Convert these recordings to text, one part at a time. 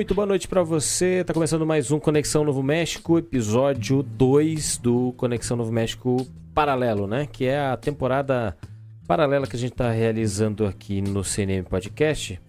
Muito boa noite para você. Tá começando mais um Conexão Novo México, episódio 2 do Conexão Novo México Paralelo, né? Que é a temporada paralela que a gente tá realizando aqui no CNM Podcast.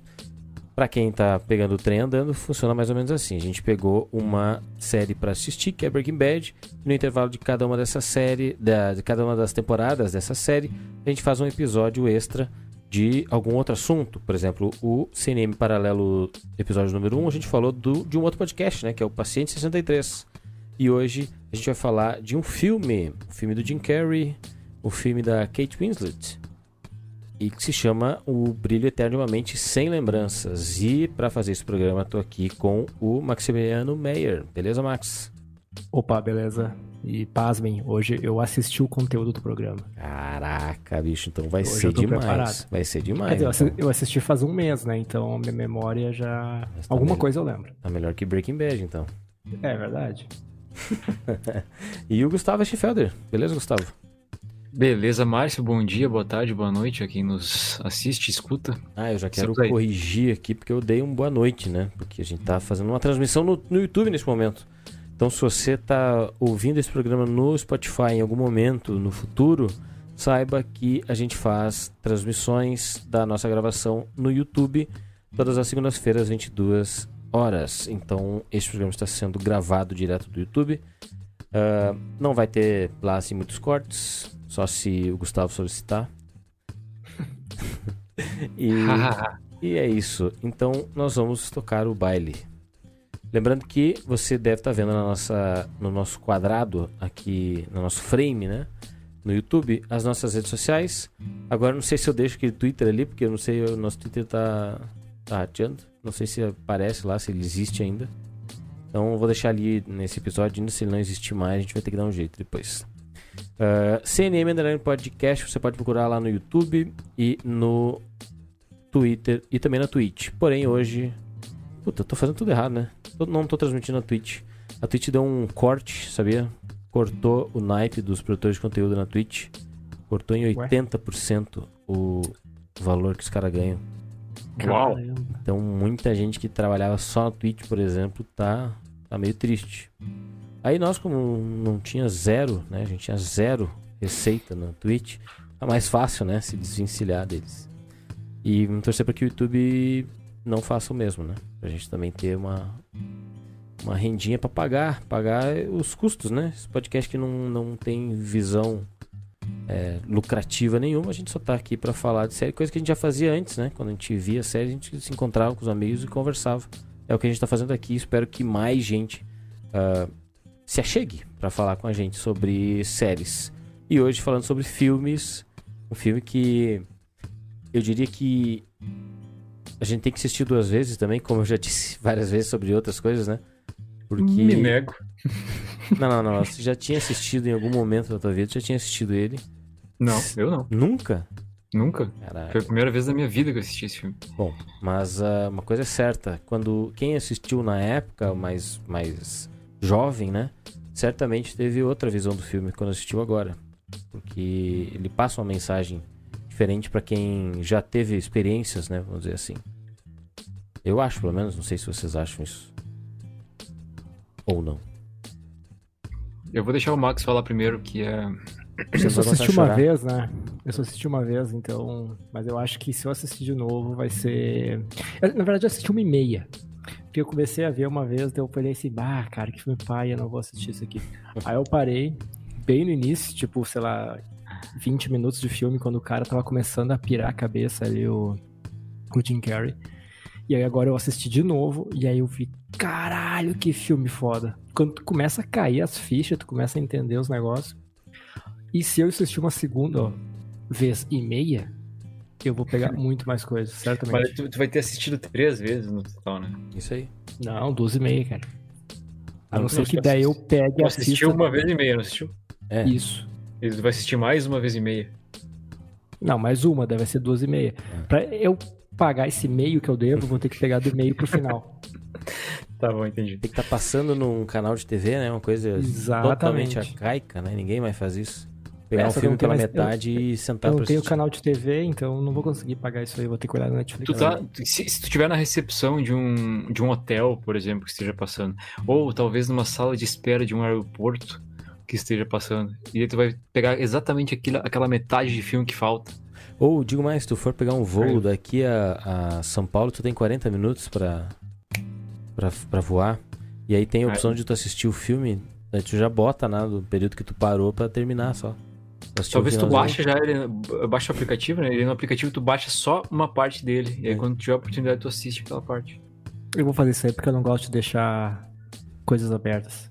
Para quem tá pegando o trem andando, funciona mais ou menos assim. A gente pegou uma série para assistir, que é Breaking Bad, e no intervalo de cada uma dessa série, da, de cada uma das temporadas dessa série, a gente faz um episódio extra de algum outro assunto. Por exemplo, o CNM Paralelo, episódio número 1, a gente falou do, de um outro podcast, né? Que é o Paciente 63. E hoje a gente vai falar de um filme, o filme do Jim Carrey, o filme da Kate Winslet, e que se chama O Brilho Eterno de uma Mente Sem Lembranças. E para fazer esse programa, estou aqui com o Maximiliano Meyer. Beleza, Max? Opa, beleza? E pasmem, hoje eu assisti o conteúdo do programa. Caraca, bicho, então vai Hoje ser demais. preparado. Vai ser demais. Quer dizer, eu então. eu assisti faz um mês, né? Então minha memória já. Tá Alguma bem. coisa eu lembro. Tá melhor que Breaking Bad, então. É verdade. E o Gustavo Schiffelder. Beleza, Gustavo? Beleza, Márcio, bom dia, boa tarde, boa noite a quem nos assiste e escuta. Ah, eu já quero corrigir aqui porque eu dei um boa noite, né? Porque a gente tá fazendo uma transmissão no, no YouTube nesse momento. Então, se você tá ouvindo esse programa no Spotify em algum momento no futuro, saiba que a gente faz transmissões da nossa gravação no YouTube todas as segundas-feiras, 22 horas. Então, esse programa está sendo gravado direto do YouTube. Ah, não vai ter lá assim muitos cortes, só se o Gustavo solicitar. e, e é isso. Então nós vamos tocar o baile. Lembrando que você deve estar vendo na nossa, no nosso quadrado aqui, no nosso frame, né? No YouTube, as nossas redes sociais. Agora não sei se eu deixo aquele Twitter ali, porque eu não sei, o nosso Twitter tá, tá rateando. Não sei se aparece lá, se ele existe ainda. Então eu vou deixar ali nesse episódio, ainda se ele não existir mais, a gente vai ter que dar um jeito depois. Uh, CNM Underline Podcast, você pode procurar lá no YouTube e no Twitter e também na Twitch. Porém, hoje. Puta, eu tô fazendo tudo errado, né? Não tô transmitindo na Twitch. A Twitch deu um corte, sabia? Cortou o naipe dos produtores de conteúdo na Twitch. Cortou em Ué? 80% o valor que os caras ganham. Uau. Então, muita gente que trabalhava só na Twitch, por exemplo, tá, tá meio triste. Aí nós, como não tinha zero, né? A gente tinha zero receita na Twitch, tá mais fácil, né? Se desvencilhar deles. E vamos torcer para que o YouTube não faça o mesmo, né? Pra gente também ter uma, uma rendinha para pagar, pagar os custos, né? Esse podcast que não, não tem visão é, lucrativa nenhuma, a gente só tá aqui para falar de série, coisa que a gente já fazia antes, né? Quando a gente via a série, a gente se encontrava com os amigos e conversava. É o que a gente tá fazendo aqui. Espero que mais gente ah, se achegue para falar com a gente sobre séries. E hoje falando sobre filmes, um filme que eu diria que a gente tem que assistir duas vezes também, como eu já disse várias vezes sobre outras coisas, né? Porque Me nego. não, não, não, você já tinha assistido em algum momento da tua vida, já tinha assistido ele? Não, eu não. Nunca? Nunca. Caraca. Foi a primeira vez da minha vida que eu assisti esse filme. Bom, mas ah, uma coisa é certa, quando quem assistiu na época mais, mais jovem, né? Certamente teve outra visão do filme quando assistiu agora. Porque ele passa uma mensagem diferente pra quem já teve experiências, né? Vamos dizer assim. Eu acho, pelo menos, não sei se vocês acham isso. Ou não. Eu vou deixar o Max falar primeiro, que é. Você Eu só assisti uma vez, né? Eu só assisti uma vez, então. Mas eu acho que se eu assistir de novo vai ser. Eu, na verdade, eu assisti uma e meia. Porque eu comecei a ver uma vez, daí eu falei assim, bah, cara, que filme pai, eu não vou assistir isso aqui. Aí eu parei, bem no início, tipo, sei lá, 20 minutos de filme, quando o cara tava começando a pirar a cabeça ali, o, o Jim Carrey. E aí agora eu assisti de novo, e aí eu vi, caralho, que filme foda. Quando tu começa a cair as fichas, tu começa a entender os negócios. E se eu assistir uma segunda ó, vez e meia, eu vou pegar muito mais coisas, certamente. Mas tu, tu vai ter assistido três vezes no total, né? Isso aí. Não, duas e meia, cara. A não Não, ser que daí eu pegue e Assistiu assista. uma vez e meia, não assistiu? É. Isso. Ele vai assistir mais uma vez e meia. Não, mais uma, deve ser duas e meia. Pra eu pagar esse meio que eu devo, vou ter que pegar do meio pro final. Tá bom, entendi. Tem que estar passando num canal de TV, né? Uma coisa Exatamente. totalmente arcaica, né? Ninguém mais faz isso. Pegar É, um eu filme pela mais- metade e sentar Eu pra não tenho assistir. canal de TV, então não vou conseguir pagar isso aí, vou ter que olhar na Netflix. Tu tá, se, se tu estiver na recepção de um, de um hotel, por exemplo, que esteja passando, ou talvez numa sala de espera de um aeroporto que esteja passando, e aí tu vai pegar exatamente aquilo, aquela metade de filme que falta. Ou, digo mais, se tu for pegar um voo Aí. daqui a, a São Paulo, tu tem 40 minutos pra, pra, pra voar. E aí tem a opção de tu assistir o filme, aí tu já bota né, do período que tu parou pra terminar só. Talvez tu baixa já ele, baixa o aplicativo, né? Ele no aplicativo tu baixa só uma parte dele, e aí É. quando tiver a oportunidade tu assiste aquela parte. Eu vou fazer isso aí porque eu não gosto de deixar coisas abertas.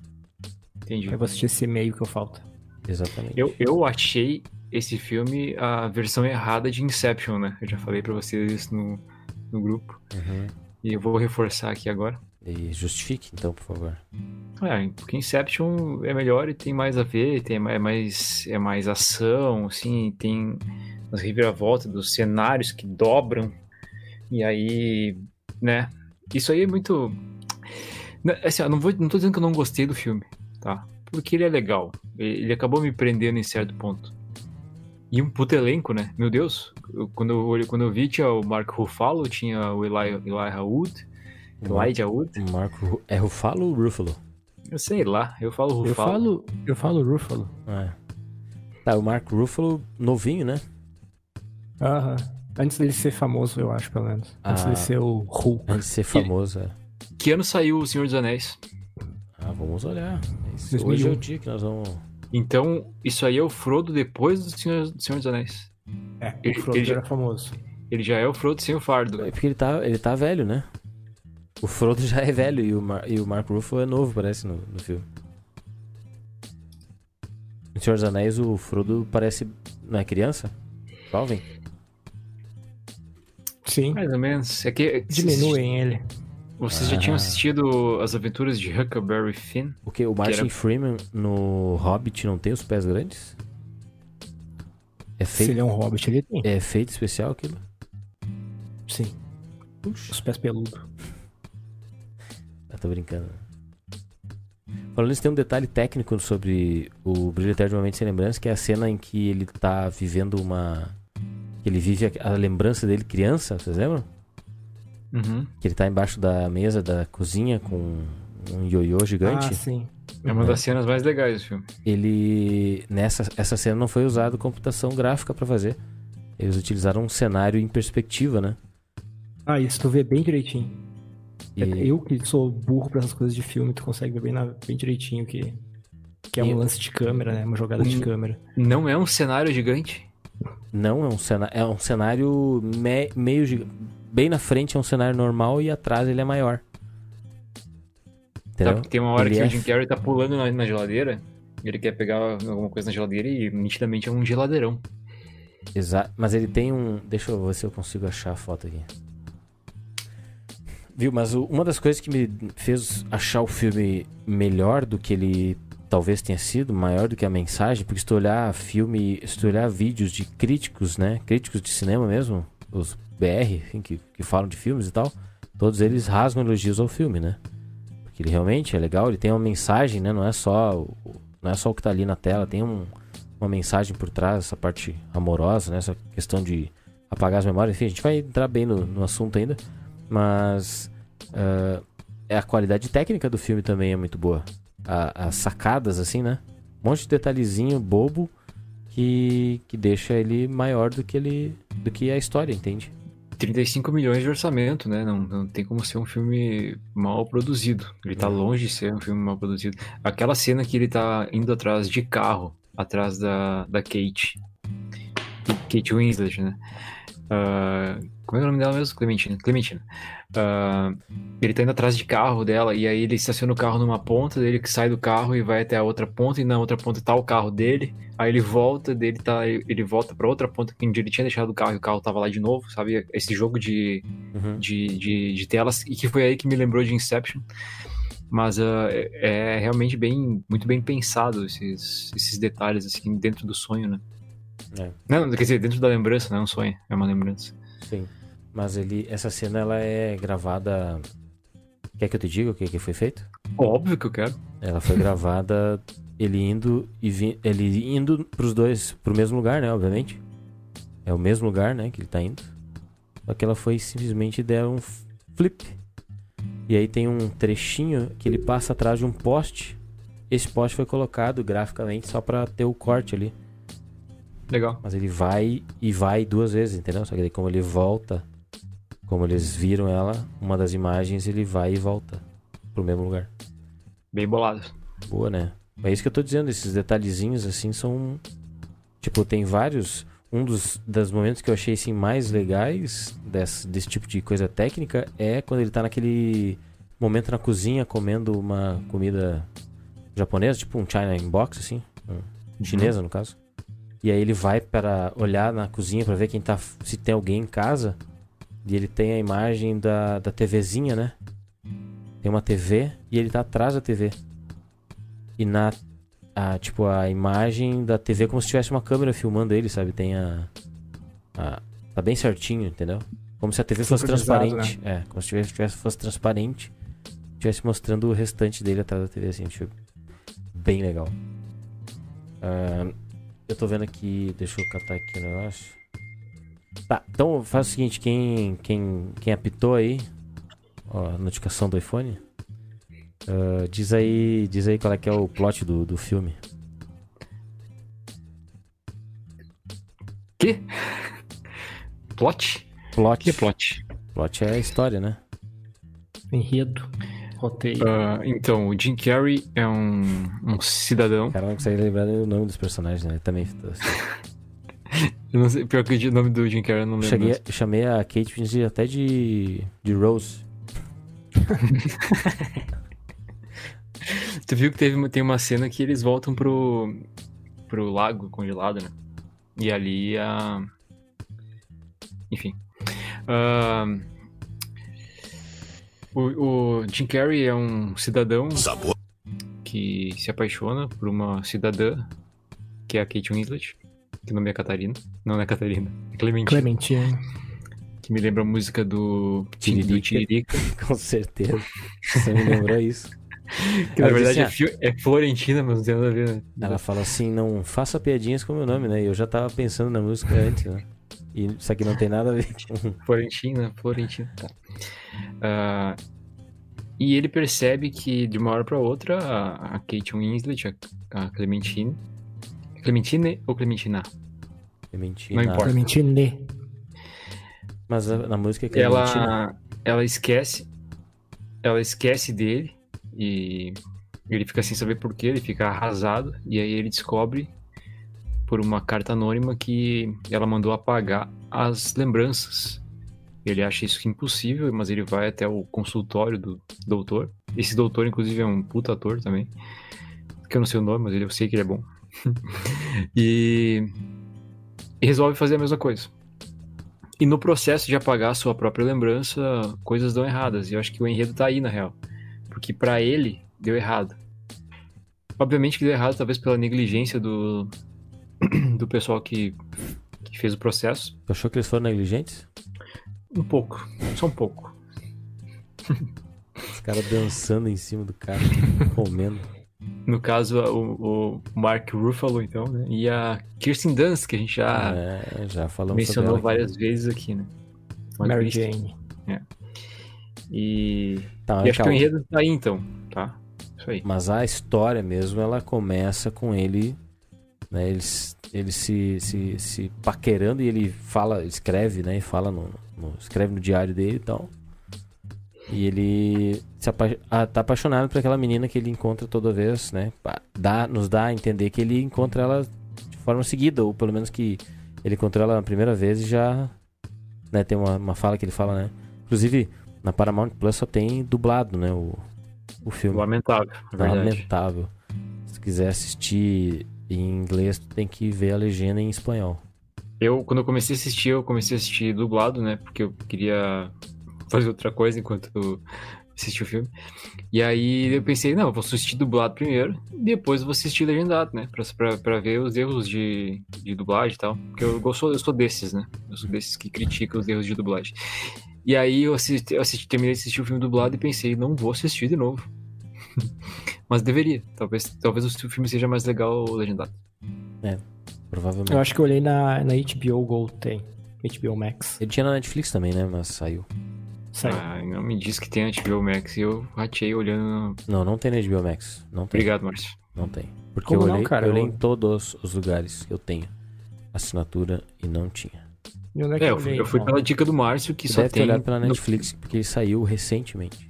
Entendi. Eu vou assistir esse meio que eu falta. Exatamente. Eu, eu achei esse filme a versão errada de Inception, né? Eu já falei pra vocês isso no, no grupo. Uhum. E eu vou reforçar aqui agora. E justifique, então, por favor. É, porque Inception é melhor e tem mais a ver, tem é mais, é mais ação, assim, tem as reviravoltas dos cenários que dobram. E aí, né? Isso aí é muito. Né, Assim, eu não, vou, não tô dizendo que eu não gostei do filme, tá? Porque ele é legal. Ele acabou me prendendo em certo ponto. E um puto elenco, né? Meu Deus. eu- quando, eu, quando eu vi, tinha o Mark Ruffalo, tinha o Eli, Elijah Wood. Elijah Wood? O Marco é Rufalo ou Ruffalo? Eu sei lá, eu falo Ruffalo. Eu falo, eu falo Ruffalo. É. Tá, o Marco Ruffalo novinho, né? Aham. Antes dele ser famoso, eu acho, pelo menos. Antes Ah. dele ser o Hulk. Antes de ser famoso, é. Que ano saiu O Senhor dos Anéis? Ah, vamos olhar. Esse- 2001. Hoje é o dia que nós vamos... Então, isso aí é o Frodo depois do Senhor, do Senhor dos Anéis. É, Ele- o Frodo ele já- era famoso. Ele já é o Frodo sem o fardo. É porque ele tá, ele tá velho, né? O Frodo já é velho e o, Mar e o Mark Ruffalo é novo, parece, no, no filme. No Senhor dos Anéis, o Frodo parece... Não é criança? Jovem? Sim. Mais ou menos. É que Diminuem ele. Vocês já Ah. tinham assistido as aventuras de Huckleberry Finn? Porque o Martin era- Freeman no Hobbit não tem os pés grandes? É Se feito, ele é um hobbit, ele tem. é feito especial aquilo? Sim. Puxa. Os pés peludos. Eu tô brincando. Falando nisso, tem um detalhe técnico sobre o Brilho Eterno de uma Mente Sem Lembrança, que é a cena em que ele tá vivendo uma... que ele vive a lembrança dele criança, vocês lembram? Uhum. Que ele tá embaixo da mesa da cozinha com um ioiô gigante. Ah, sim. É uma das cenas mais legais do filme. ele nessa essa cena não foi usado computação gráfica pra fazer. Eles utilizaram um cenário em perspectiva, né? Ah, isso tu vê bem direitinho. E Eu que sou burro pra essas coisas de filme, tu consegue ver bem, na- bem direitinho que, que é um E- lance de câmera, né? Uma jogada de Hum. câmera. Não é um cenário gigante? não é um cenário, é um cenário me- meio giga- bem na frente é um cenário normal e atrás ele é maior. Tá, Entendeu? tem uma hora Ele que é o Jim Carrey tá pulando na, na geladeira, ele quer pegar alguma coisa na geladeira e nitidamente é um geladeirão. Exato, mas ele tem um. Deixa eu ver se eu consigo achar a foto aqui. Viu, mas o- uma das coisas que me fez achar o filme melhor do que ele talvez tenha sido, maior do que a mensagem, porque se tu olhar filme, se tu olhar vídeos de críticos, né? Críticos de cinema mesmo, os BR, enfim, que, que falam de filmes e tal, todos eles rasgam elogios ao filme, né? Porque ele realmente é legal, ele tem uma mensagem, né? Não é só, não é só o que tá ali na tela, tem um, uma mensagem por trás, essa parte amorosa, né? Essa questão de apagar as memórias. Enfim, a gente vai entrar bem no, no assunto ainda. Mas é a qualidade técnica do filme também é muito boa. As sacadas, assim, né? Um monte de detalhezinho bobo que, que deixa ele maior do que ele do que a história, entende? 35 milhões de orçamento, né? Não, não tem como ser um filme mal produzido. Ele tá Não. longe de ser um filme mal produzido. Aquela cena que ele tá indo atrás de carro, atrás da, da Kate. Kate Winslet, né? Ah, como é, que é o nome dela mesmo? Clementina. Clementina. Ah, ele tá indo atrás de carro dela e aí ele estaciona o carro numa ponta, dele que sai do carro e vai até a outra ponta e na outra ponta tá o carro dele. Aí ele volta, dele tá, ele volta pra outra ponta onde ele tinha deixado o carro e o carro tava lá de novo, sabe? Esse jogo de, Uhum. de, de, de telas, e que foi aí que me lembrou de Inception. Mas uh, é, é realmente bem, muito bem pensado esses, esses detalhes assim dentro do sonho, né? É. Não, quer dizer, dentro da lembrança, não é um sonho, é uma lembrança. Sim. Mas ele, essa cena ela é gravada. Quer que eu te diga o que, que foi feito? Óbvio que eu quero. Ela foi gravada ele indo e vi, ele indo pros dois, pro mesmo lugar, né? Obviamente. É o mesmo lugar, né? Que ele tá indo. Só que ela foi simplesmente der um flip. E aí tem um trechinho que ele passa atrás de um poste. Esse poste foi colocado graficamente só pra ter o corte ali. Legal. Mas ele vai e vai duas vezes, entendeu? Só que daí como ele volta, como eles viram ela, uma das imagens ele vai e volta pro mesmo lugar. Bem bolado. Boa, né? É isso que eu tô dizendo, esses detalhezinhos assim são. Tipo, tem vários. Um dos das momentos que eu achei assim, mais legais desse, desse tipo de coisa técnica é quando ele tá naquele momento na cozinha comendo uma comida japonesa, tipo um China Box, assim. Chinesa, no caso. E aí ele vai para olhar na cozinha para ver quem tá. se tem alguém em casa. E ele tem a imagem da, da TVzinha, né? Tem uma TV e ele tá atrás da TV. E na. A, tipo, a imagem da TV é como se tivesse uma câmera filmando ele, sabe? Tem a. a tá bem certinho, entendeu? Como se a TV fosse transparente. Né? É, como se tivesse, tivesse fosse transparente. Tivesse mostrando o restante dele atrás da TV, assim. Achei bem legal. Uh, eu tô vendo aqui. Deixa eu catar aqui o negócio. Tá, então faz o seguinte: quem, quem, quem apitou aí, ó, a notificação do iPhone, uh, diz, aí, diz aí qual é que é o plot do, do filme. Que? Plot? Plot. Que plot? Plot é a história, né? Enredo. Roteiro. Uh, então, o Jim Carrey é um, um cidadão. Cara, não consegue lembrar o nome dos personagens, né? Ele também. Assim. eu não sei, pior que o nome do Jim Carrey eu não lembro. Cheguei, eu chamei a Kate Winslet até de, de Rose. tu viu que teve, tem uma cena que eles voltam pro, pro lago congelado, né? E ali a. Enfim. Uh, o, o Jim Carrey é um cidadão Sabor. que se apaixona por uma cidadã, que é a Kate Winslet, que o nome é Catarina. Não, não é Catarina, é Clementina. Clementina. Que me lembra a música do Tiririca. Com certeza. Você me lembrou isso. Que na verdade assim, é, é, Florentina, mas não tem nada a ver, né? Ela fala assim, não faça piadinhas com o meu nome, né? E eu já tava pensando na música antes, né? E isso aqui não tem nada a ver com. Florentina, Florentina, tá. Uh, e ele percebe que de uma hora para outra a, a Kate Winslet, a, a Clementine. Clementine ou Clementina? Clementina. Não importa. Clementine. Mas a, na música é Clementina. Ela, ela esquece. Ela esquece dele e ele fica sem saber porquê, ele fica arrasado. E aí ele descobre por uma carta anônima que ela mandou apagar as lembranças. Ele acha isso impossível, mas ele vai até o consultório do doutor. Esse doutor, inclusive, é um puta ator também. Que eu não sei o nome, mas eu sei que ele é bom. e... e resolve fazer a mesma coisa. E no processo de apagar a sua própria lembrança, coisas dão erradas. E eu acho que o enredo tá aí, na real. Porque para ele, deu errado. Obviamente que deu errado, talvez pela negligência do, do pessoal que, que fez o processo. Tu achou que eles foram negligentes? Um pouco, só um pouco. Os caras dançando em cima do cara, comendo. No caso, o, o, Mark Ruffalo, então, né? E a Kirsten Dunst, que a gente já, é, já mencionou várias vezes aqui, né? Mary Jane. É. E, tá, e acho que o enredo tá aí, então, tá? Isso aí. Mas a história mesmo, ela começa com ele né? Ele, ele se, se, se paquerando e ele fala, escreve, né? E fala no, no escreve no diário dele e tal. E ele se apa ah, tá apaixonado por aquela menina que ele encontra toda vez, né? Dá, nos dá a entender que ele encontra ela de forma seguida, ou pelo menos que ele encontrou ela na primeira vez e já. Né, tem uma, uma fala que ele fala, né? Inclusive, na Paramount Plus só tem dublado, né? O, o filme. Lamentável. É Lamentável. Se quiser assistir em inglês tu tem que ver a legenda em espanhol. Eu, quando eu comecei a assistir, eu comecei a assistir dublado, né? Porque eu queria fazer outra coisa enquanto eu assistir o filme. E aí eu pensei, não, eu vou assistir dublado primeiro, depois eu vou assistir legendado, né? Pra, pra, pra ver os erros de, de dublagem e tal. Porque eu, eu, sou, eu sou desses, né? Eu sou desses que criticam os erros de dublagem. E aí eu, assisti, eu assisti, terminei de assistir o filme dublado e pensei, não vou assistir de novo. Mas deveria. Talvez, talvez o filme seja mais legal legendado. É, provavelmente. Eu acho que eu olhei na, na HBO Go, tem. HBO Max. Ele tinha na Netflix também, né? Mas saiu. Saiu. Ah, não me diz que tem a HBO Max e eu ratei olhando. Não, não tem na HBO Max. Não tem. Obrigado, Márcio. Não tem. Porque Como eu não, olhei, cara? eu olhei em todos os lugares que eu tenho assinatura e não tinha. E onde é que É, eu eu fui, olhei? eu fui então? pela dica do Márcio que Você só deve ter tem. olhado pela no- Netflix, porque ele saiu recentemente.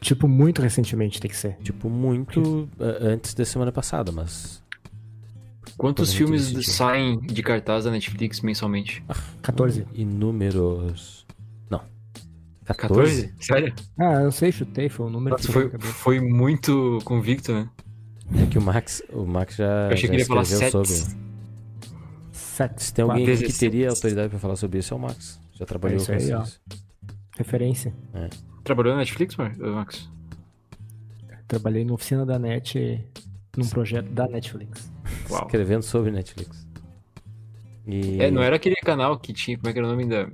Tipo, muito recentemente tem que ser. Tipo, muito antes da semana passada, mas. Quantos filmes saem de cartaz da Netflix mensalmente? 14. Inúmeros. Não. 14? 14? Sério? Ah, eu não sei, chutei, foi um número Nossa, que foi, foi muito convicto, né? É que o Max, o Max já, Eu achei já que ele ia falar escreveu sete. sobre. Sete. Se tem alguém quatro. que 16. teria autoridade pra falar sobre isso, é o Max. Já trabalhou É isso com aí, ó. isso. Trabalhou na Netflix, Mar- Max? Trabalhei na oficina da NET num projeto da Netflix. Uau. Escrevendo sobre Netflix. E... É, não era aquele canal que tinha. Como é que era o nome da.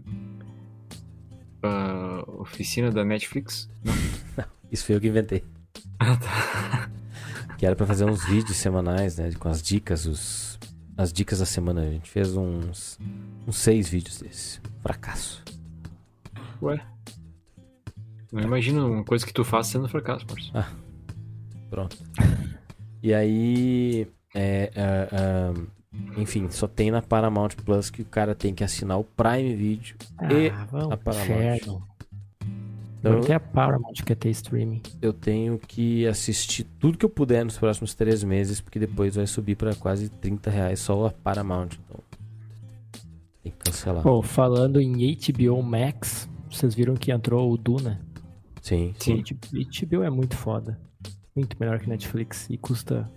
ah, oficina da Netflix? Isso foi eu que inventei. Ah, tá. Que era pra fazer uns vídeos semanais, né? Com as dicas, os... as dicas da semana. A gente fez uns, uns seis vídeos desses. Fracasso. Ué. Não imagino uma coisa que tu faz sendo fracasso, Márcio. Pronto. E aí. é, é, é, enfim, só tem na Paramount Plus que o cara tem que assinar o Prime Video. E ah, vamos a Paramount. inferno. Então, tem a Paramount que quer ter streaming. eu tenho que assistir tudo que eu puder nos próximos três meses, porque depois vai subir pra quase 30 reais só a Paramount. Então, tem que cancelar. Pô, falando em HBO Max, vocês viram que entrou o Duna? Sim. Sim. HBO é muito foda. Muito melhor que Netflix e custa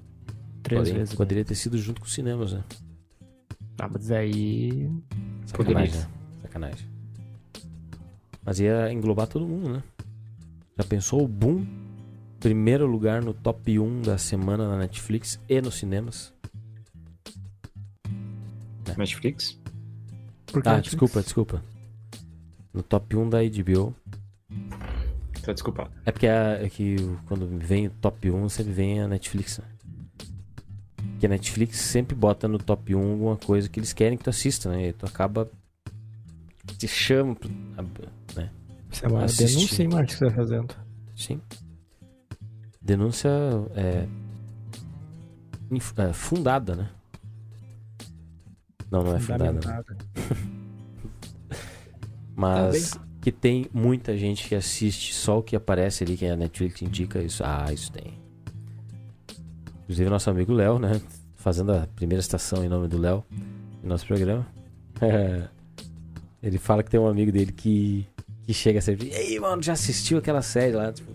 três Porém, vezes. poderia ter sido junto com os cinemas, né? Ah, mas aí. Sacanagem, né? Sacanagem. Mas ia englobar todo mundo, né? Já pensou o boom? Primeiro lugar no top 1 da semana na Netflix e nos cinemas. Netflix? Por que Ah, Netflix? desculpa, desculpa. No top 1 da HBO. Tá desculpado. É porque a- é que quando vem o top 1 sempre vem a Netflix, né? Porque a Netflix sempre bota no top 1 alguma coisa que eles querem que tu assista, né? E tu acaba. Te chama. Né? Isso é uma denúncia, hein, Marcos, que você tá fazendo. Sim. Denúncia é, é, fundada, né? Não, não é fundada. né? Mas que tem muita gente que assiste só o que aparece ali, que a Netflix indica isso. Ah, isso tem. Inclusive nosso amigo Léo, né? Fazendo a primeira estação em nome do Léo no nosso programa. Ele fala que tem um amigo dele que, que chega sempre. E aí, mano, já assistiu aquela série lá? Tipo,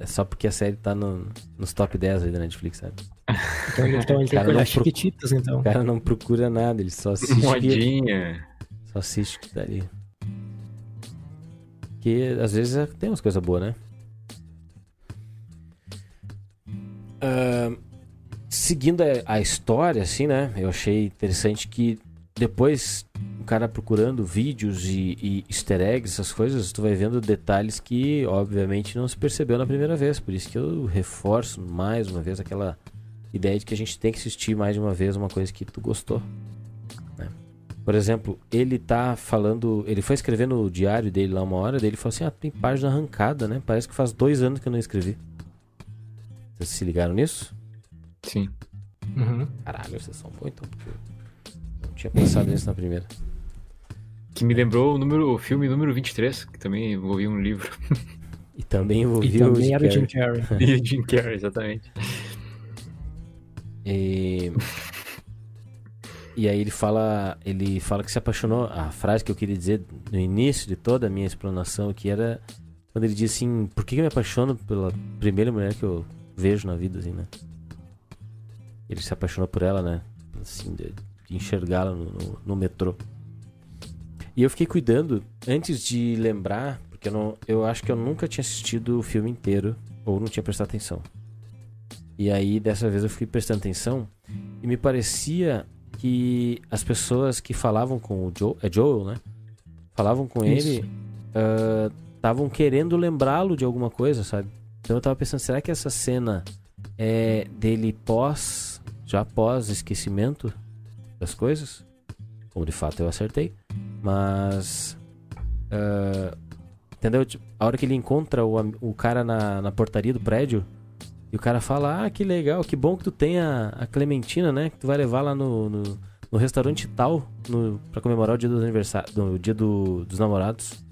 é só porque a série tá no- nos top 10 aí da Netflix, sabe? Então, ele- então ele tem que olhar Chiquititas, então. O cara não procura nada, ele só assiste. que- Modinha. Só assiste o que tá ali. Que às vezes é- tem umas coisas boas, né? Ah, seguindo a, a história, assim, né? Eu achei interessante que depois o cara procurando vídeos e, e easter eggs, essas coisas, tu vai vendo detalhes que, obviamente, não se percebeu na primeira vez. Por isso que eu reforço mais uma vez aquela ideia de que a gente tem que assistir mais de uma vez uma coisa que tu gostou. Por exemplo, ele tá falando. Ele foi escrever no diário dele lá uma hora, dele falou assim: Ah, tem página arrancada, né? Parece que faz dois anos que eu não escrevi. Vocês se ligaram nisso? Sim. Uhum. Caralho, vocês são bons então, não tinha pensado nisso na primeira. Que me lembrou o, número, o filme número 23, que também envolvia um livro. E também E envolvia o também Jim era o Jim Carrey. Carrey. e o Jim Carrey, exatamente. E... e aí ele fala, ele fala que se apaixonou. A frase que eu queria dizer no início de toda a minha explanação que era quando ele diz assim, por que eu me apaixono pela primeira mulher que eu vejo na vida, assim, né? Ele se apaixonou por ela, né? Assim, de, de enxergá-la no, no, no metrô. E eu fiquei cuidando, antes de lembrar, porque eu, não, eu acho que eu nunca tinha assistido o filme inteiro ou não tinha prestado atenção. E aí, dessa vez, eu fiquei prestando atenção e me parecia que as pessoas que falavam com o Joe, é Joel, né? Falavam com Isso. ele, estavam querendo lembrá-lo de alguma coisa, sabe? Então eu tava pensando, será que essa cena é dele pós, já pós esquecimento das coisas? Como de fato eu acertei. Mas. ah, entendeu? Tipo, A hora que ele encontra o, o cara na, na portaria do prédio. E o cara fala: Ah, que legal, que bom que tu tem a, a Clementina, né? Que tu vai levar lá no, no, no restaurante tal no, pra comemorar o dia do aniversário, do dia do- dos namorados.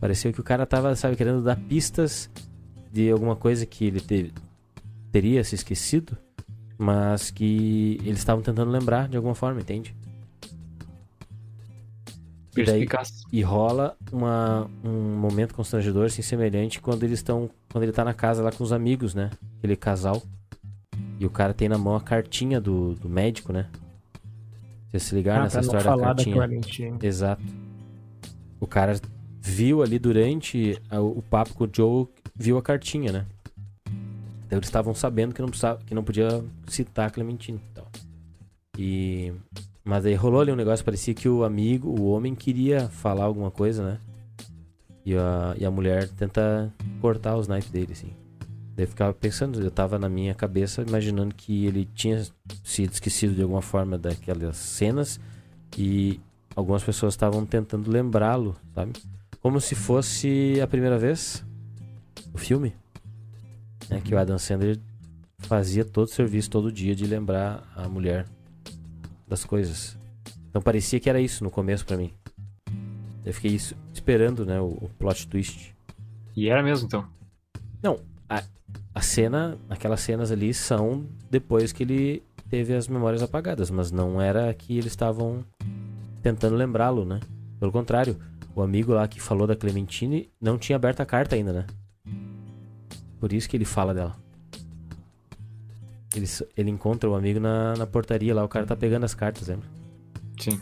Pareceu que o cara tava, sabe, querendo dar pistas de alguma coisa que ele teve, teria se esquecido, mas que eles estavam tentando lembrar de alguma forma, entende? E daí-. E rola uma, um momento constrangedor, assim, semelhante quando eles estão. Quando ele tá na casa lá com os amigos, né? Aquele casal. E o cara tem na mão a cartinha do, do médico, né? Vocês se ligaram Ah, nessa história da da cartinha? Clementine. Exato. O cara viu ali durante a- o papo com o Joe, viu a cartinha, né? Então eles estavam sabendo que não, precisava, que não podia citar a Clementine e tal. E... Mas aí rolou ali um negócio, parecia que o amigo, o homem queria falar alguma coisa, né? E a, e a mulher tenta cortar os naipes dele, assim. Daí eu ficava pensando, eu tava na minha cabeça imaginando que ele tinha sido esquecido de alguma forma daquelas cenas e algumas pessoas estavam tentando lembrá-lo, sabe? Como se fosse a primeira vez o filme, né? Que o Adam Sandler fazia todo o serviço todo dia de lembrar a mulher das coisas. Então parecia que era isso no começo pra mim. Eu fiquei isso, esperando, né, o, o plot twist. E era mesmo, então. A cena, aquelas cenas ali são depois que ele teve as memórias apagadas, mas não era que eles estavam tentando lembrá-lo, né? Pelo contrário, o amigo lá que falou da Clementine não tinha aberto a carta ainda, né? Por isso que ele fala dela. Ele, ele encontra o amigo na, na portaria lá, o cara tá pegando as cartas, lembra? Sim.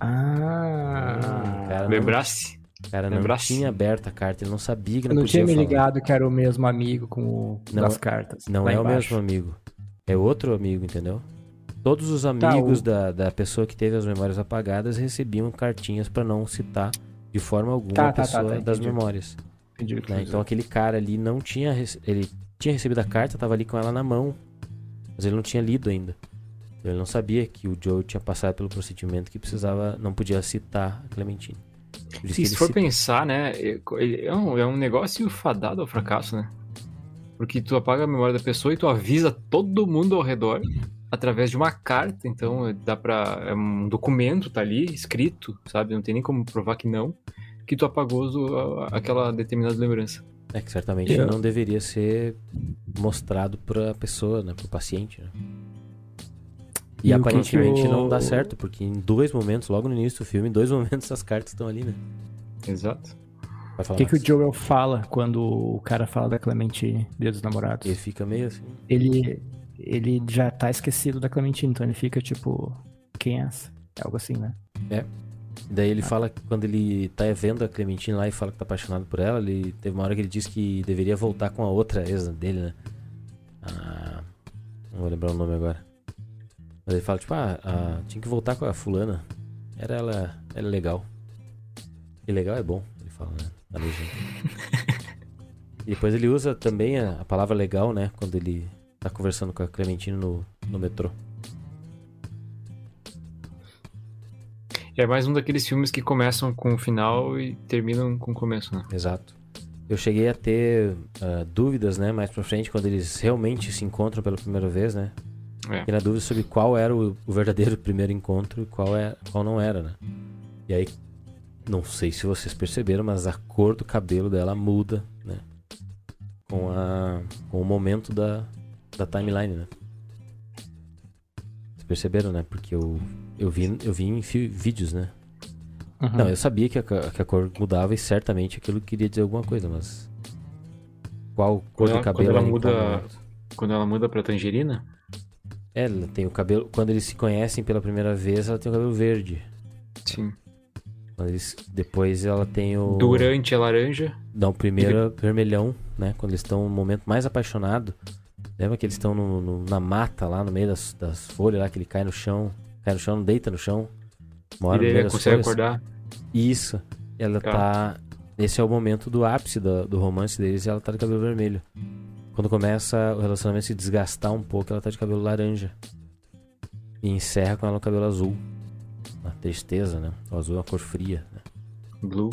Ah, cara, não, Lembrasse? o cara não lembrasse? tinha aberto a carta, ele não sabia que não, não podia tinha me falar. ligado que era o mesmo amigo com o Não, das cartas. Não é o embaixo. mesmo amigo. É outro amigo, entendeu? Todos os amigos o- da, da pessoa que teve as memórias apagadas recebiam cartinhas pra não citar de forma alguma Tá, a tá, tá, pessoa tá, das entendi. memórias. Entendi o que né? Então aquele cara ali não tinha. rece- Ele tinha recebido a carta, tava ali com ela na mão, mas ele não tinha lido ainda. Ele não sabia que o Joe tinha passado pelo procedimento que precisava, não podia citar a Clementine. Se ele for cita- pensar, né, é é um, é um negócio fadado ao fracasso, né? Porque tu apaga a memória da pessoa e tu avisa todo mundo ao redor através de uma carta, então dá pra. É um documento, tá ali, escrito, sabe? Não tem nem como provar que não, que tu apagou a- aquela determinada lembrança. É que certamente Eu- não deveria ser mostrado pra pessoa, né? Pro paciente, né? E, E aparentemente não dá certo, porque em dois momentos, logo no início do filme, em dois momentos as cartas estão ali, né? Exato. Vai falar O que, que o. Joel fala quando o cara fala da Clementine, Dia dos Namorados? Ele fica meio assim. Ele, ele já tá esquecido da Clementine, então ele fica tipo, quem é essa? É algo assim, né? E daí ele fala que quando ele tá vendo a Clementine lá e fala que tá apaixonado por ela, ele teve uma hora que ele disse que deveria voltar com a outra ex dele, né? Ah, não vou lembrar o nome agora. Mas ele fala, tipo, ah, tinha que voltar com a fulana. Era ela, ela é legal. E legal é bom, ele fala, né? Na legenda. e depois ele usa também a, a palavra legal, né? Quando ele tá conversando com a Clementine no, no metrô. É mais um daqueles filmes que começam com o final e terminam com o começo, né? Exato. Eu cheguei a ter ah, dúvidas, né, mais pra frente, quando eles realmente se encontram pela primeira vez, né? É. Fiquei na dúvida sobre qual era o, o verdadeiro primeiro encontro e qual, é, qual não era, né? E aí, não sei se vocês perceberam, mas a cor do cabelo dela muda, né? Com, a, com o momento da, da timeline, né? Vocês perceberam, né? Porque eu, eu, vi, eu vi em vídeos, né? Uhum. Não, eu sabia que a, que a cor mudava e certamente aquilo queria dizer alguma coisa, mas. Qual cor Quando do ela- cabelo quando ela qual muda- momento? Quando ela muda pra tangerina, É, ela tem o cabelo. Quando eles se conhecem pela primeira vez, ela tem o cabelo verde. sim. Quando eles- depois ela tem o. Durante a laranja. Dá o primeiro vermelhão, né? Quando eles estão no momento mais apaixonado. Lembra que eles estão no- no- na mata lá, no meio das, das folhas lá, que ele cai no chão. Cai no chão, deita no chão. Mora e no meio ele das consegue folhas. acordar. Isso. Ela Tá. tá. Esse é o momento do ápice do, do romance deles e ela tá de cabelo vermelho. Quando começa o relacionamento a se desgastar um pouco, ela tá de cabelo laranja. E encerra com ela no cabelo azul. Uma tristeza, né? O azul é uma cor fria, né? Blue.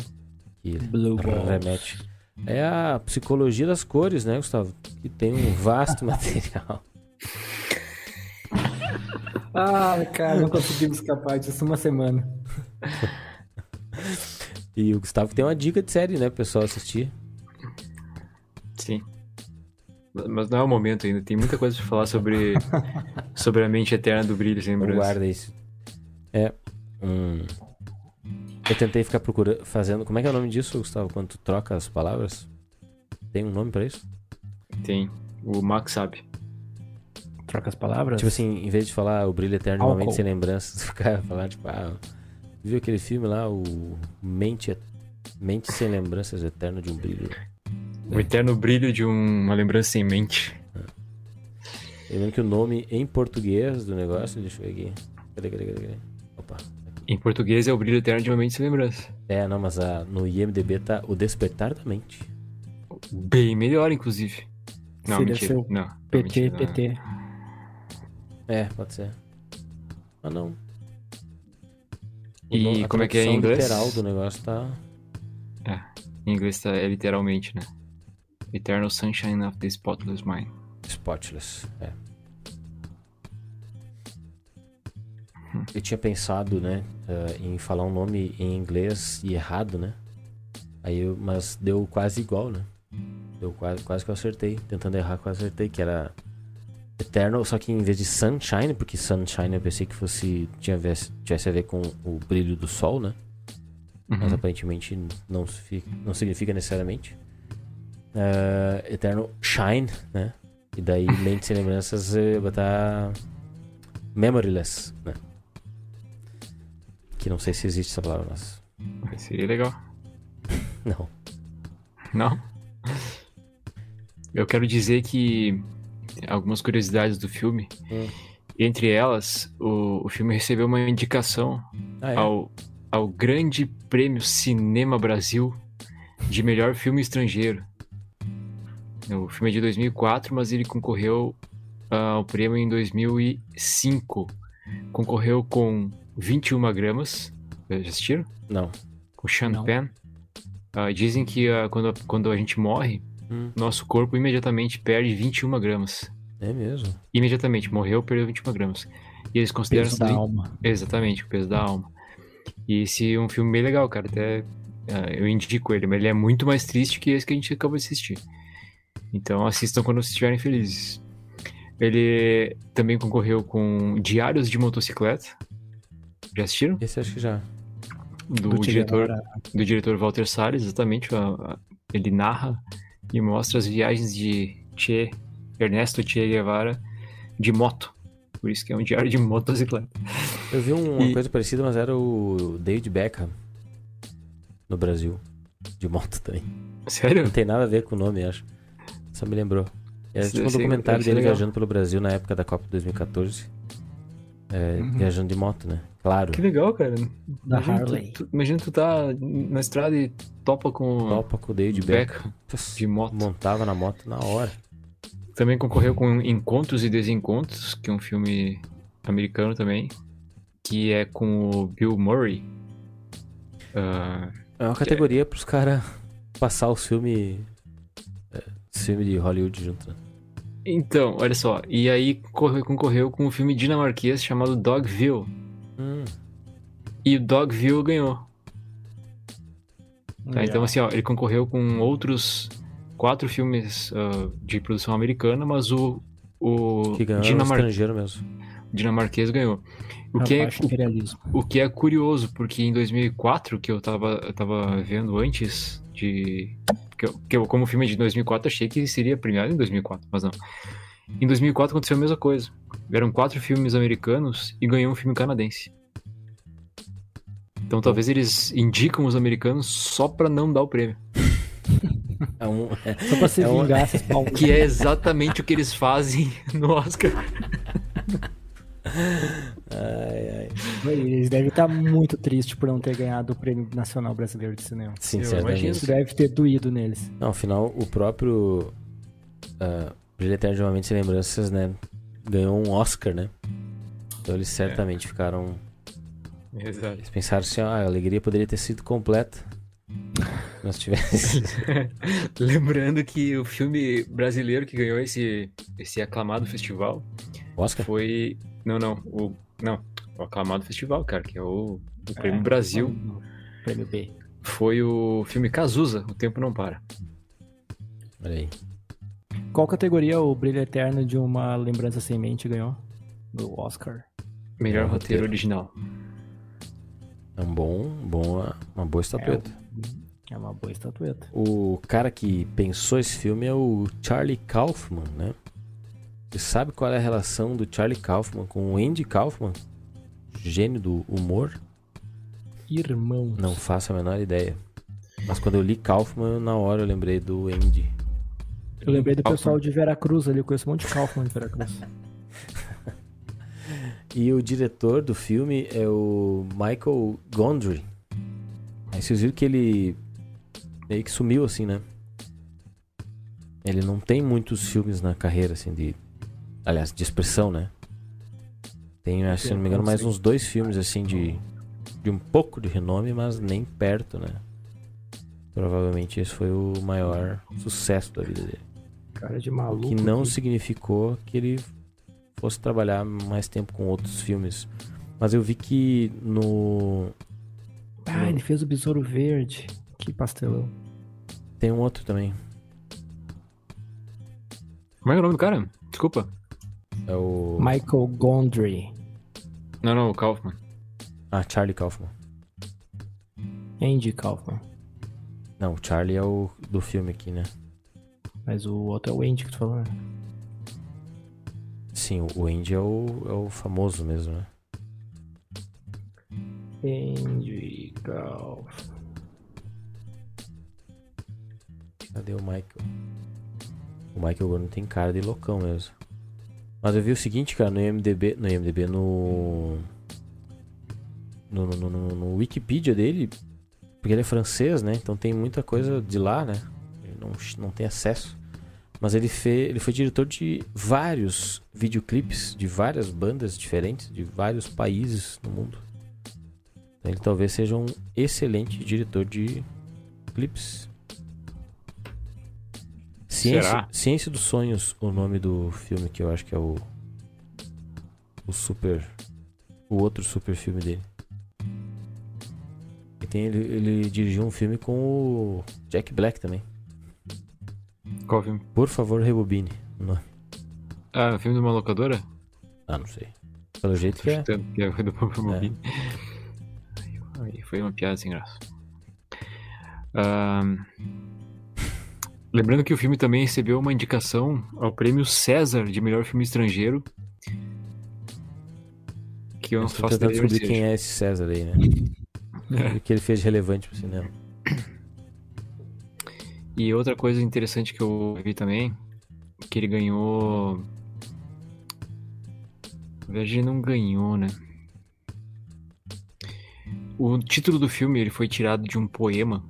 Que Blue remete. É a psicologia das cores, né, Gustavo? Que tem um vasto material. Ah, cara, não conseguimos escapar disso uma semana. E o Gustavo tem uma dica de série, né, pro pessoal assistir. Sim. Mas não é o momento ainda. Tem muita coisa pra falar sobre, sobre a mente eterna do brilho sem lembrança. guarda isso. É. Hum, eu tentei ficar procurando, fazendo. Como é que é o nome disso, Gustavo? Quando tu troca as palavras? Tem um nome pra isso? Tem. O Max sabe. Troca as palavras? Tipo assim, em vez de falar o brilho eterno de uma Álcool. mente sem lembranças, o cara falar, tipo, ah, viu aquele filme lá, o Mente, mente sem lembranças eterno de um brilho. O eterno brilho de um- uma lembrança sem mente. Eu lembro que o nome em português do negócio, deixa eu ver aqui. Cadê, cadê, cadê? cadê? Opa. Em português é o brilho eterno de uma mente sem lembrança. É, não, mas a, no IMDB tá O Despertar da Mente. Bem melhor, inclusive. Não, Seria mentira. seu Não, não, PT, mentira, não. PT. É, pode ser. Ah, não. O E nome- como é que é em inglês? literal do negócio tá... Em inglês tá, é literalmente, né? Eternal Sunshine of the Spotless Mind. Spotless, é. Eu tinha pensado, né, eh, em falar um nome em inglês e errado, né? Aí eu, mas deu quase igual, né? Deu quase, quase que eu acertei. Tentando errar, quase acertei, que era Eternal, só que em vez de Sunshine, porque Sunshine eu pensei que fosse tinha tivesse, tivesse a ver com o brilho do sol, né? Mas Uhum. aparentemente não, não significa necessariamente. Eh, Eterno Shine, né? E daí, mente sem lembranças, botar Memoryless, né? Que não sei se existe essa palavra, mas... Seria legal. Não. Não? Eu quero dizer que algumas curiosidades do filme. Hum. Entre elas, o, o filme recebeu uma indicação Ah, é? ao, ao Grande Prêmio Cinema Brasil de melhor filme estrangeiro. O filme é de 2004, mas ele concorreu ah, ao prêmio em 2005. Concorreu com 21 gramas. Já assistiram? Não. Com Sean Não. Penn. Ah, dizem que ah, quando, quando a gente morre, Hum. nosso corpo imediatamente perde 21 gramas. É mesmo. Imediatamente, morreu, perdeu 21 gramas. E eles consideram Peso da alma. Exatamente, o peso da alma. E esse é um filme bem legal, cara. Até ah, eu indico ele, mas ele é muito mais triste que esse que a gente acabou de assistir. Então assistam quando vocês estiverem felizes. Ele também concorreu com Diários de Motocicleta. Já assistiram? Esse acho que já. Do, Do diretor, Guevara. do diretor Walter Salles, exatamente. ele narra e mostra as viagens de Che, Ernesto Che Guevara de moto. Por isso que é um diário de motocicleta. Eu vi uma E- coisa parecida, mas era o David Beckham. No Brasil. De moto também. Sério? Não tem nada a ver com o nome, acho. Só me lembrou. Era Isso tipo um documentário ser dele legal. viajando pelo Brasil na época da Copa 2014. É, Uhum. Viajando de moto, né? Claro. Que legal, cara. Da Imagina Harley. Tu, tu- imagina tu tá na estrada e topa com Topa com o David Beckham. Putz, de moto. Montava na moto na hora. Também concorreu com Encontros e Desencontros, que é um filme americano também, que é com o Bill Murray. Ah, É uma categoria pros caras passar os filmes. Os filmes de Hollywood junto. né? então, olha só. E aí concorreu, com um filme dinamarquês chamado Dogville. Hum, E o Dogville ganhou. Tá? Então, assim, ó, ele concorreu com outros quatro filmes ah, de produção americana, mas o, o que ganhou dinamar- estrangeiro mesmo. dinamarquês ganhou. O que, é, o, o que é curioso, porque em 2004, que eu tava, eu tava vendo antes de... Que eu, que eu, como o filme é de 2004, achei que seria premiado em 2004, mas não. Em 2004 aconteceu a mesma coisa. Eram quatro filmes americanos e ganhou um filme canadense. Então talvez eles indicam os americanos só pra não dar o prêmio. É um, é, Só pra se É um- vingar essas palmas. Que é exatamente o que eles fazem no Oscar. Ai, ai. Eles devem estar muito tristes por não ter ganhado o Prêmio Nacional Brasileiro de Cinema. Sim, Eu certamente. imagino. Isso deve ter doído neles. Não, afinal, o próprio uh, de uma Mente Sem Lembranças, né? Ganhou um Oscar, né? Então eles certamente ficaram... Exato. Eles pensaram assim, ah, a alegria poderia ter sido completa. Se nós tivesse... Lembrando que o filme brasileiro que ganhou esse, esse aclamado festival Oscar? foi. Não, não. O, não, o aclamado festival, cara, que é o, o Prêmio É, Brasil. Prêmio B. Foi o filme Cazuza, O Tempo Não Para. Olha aí. Qual categoria o Brilho Eterno de uma Lembrança Sem Mente ganhou? Do Oscar. Melhor roteiro roteiro. original. É um bom, bom, uma boa estatueta. É uma boa estatueta. O cara que pensou esse filme é o Charlie Kaufman, né? Você sabe qual é a relação do Charlie Kaufman com o Andy Kaufman? Gênio do humor? Irmão. Não faço a menor ideia. Mas quando eu li Kaufman, na hora eu lembrei do Andy. Eu lembrei do Kaufman. pessoal de Veracruz ali, eu conheço um monte de Kaufman de Veracruz. E o diretor do filme é o Michael Gondry. Aí vocês viram que ele meio que sumiu assim, né? Ele não tem muitos filmes na carreira, assim, de. Aliás, de expressão, né? Tem, acho, se não me engano, mais uns dois filmes, assim, de. De um pouco de renome, mas nem perto, né? Provavelmente esse foi o maior sucesso da vida dele. Cara de O maluco. que não aqui. significou que ele fosse trabalhar mais tempo com outros filmes. Mas eu vi que no. Ah, ele fez o Besouro Verde. Que pastelão. Tem um outro também. Como é que é o nome do cara? Desculpa. É o. Michael Gondry. Não, não, o Kaufman. Ah, Charlie Kaufman. Andy Kaufman. Não, o Charlie é o do filme aqui, né? Mas o outro é o Andy que tu falou, né? Sim, o Andy é o, é o famoso mesmo, né? Andy Kaufman. Cadê o Michael? O Michael Gordon tem cara de loucão mesmo. Mas eu vi o seguinte, cara, no IMDB. No IMDB, no. No, no, no, no- Wikipedia dele. Porque ele é francês, né? Então tem muita coisa de lá, né? Ele não, não tem acesso. Mas ele, fe, ele foi diretor de vários videoclipes de várias bandas diferentes, de vários países no mundo. Então ele talvez seja um excelente diretor de clipes. Ciência, Será? Ciência dos Sonhos, o nome do filme que eu acho que é o. O super. O outro super filme dele. E tem, ele, ele dirigiu um filme com o Jack Black também. Qual filme? Por favor, rebobine. o nome. Ah, o filme de uma locadora? Ah, não sei. Pelo jeito que é. que é do Mobile. Aí foi uma piada sem graça. Ahn, Lembrando que o filme também recebeu uma indicação ao prêmio César de melhor filme estrangeiro. Que eu não faço ideia descobrir quem é esse César aí, né? O que ele fez relevante pro cinema. E outra coisa interessante que eu vi também, que ele ganhou. Na verdade, ele não ganhou, né? O título do filme ele foi tirado de um poema.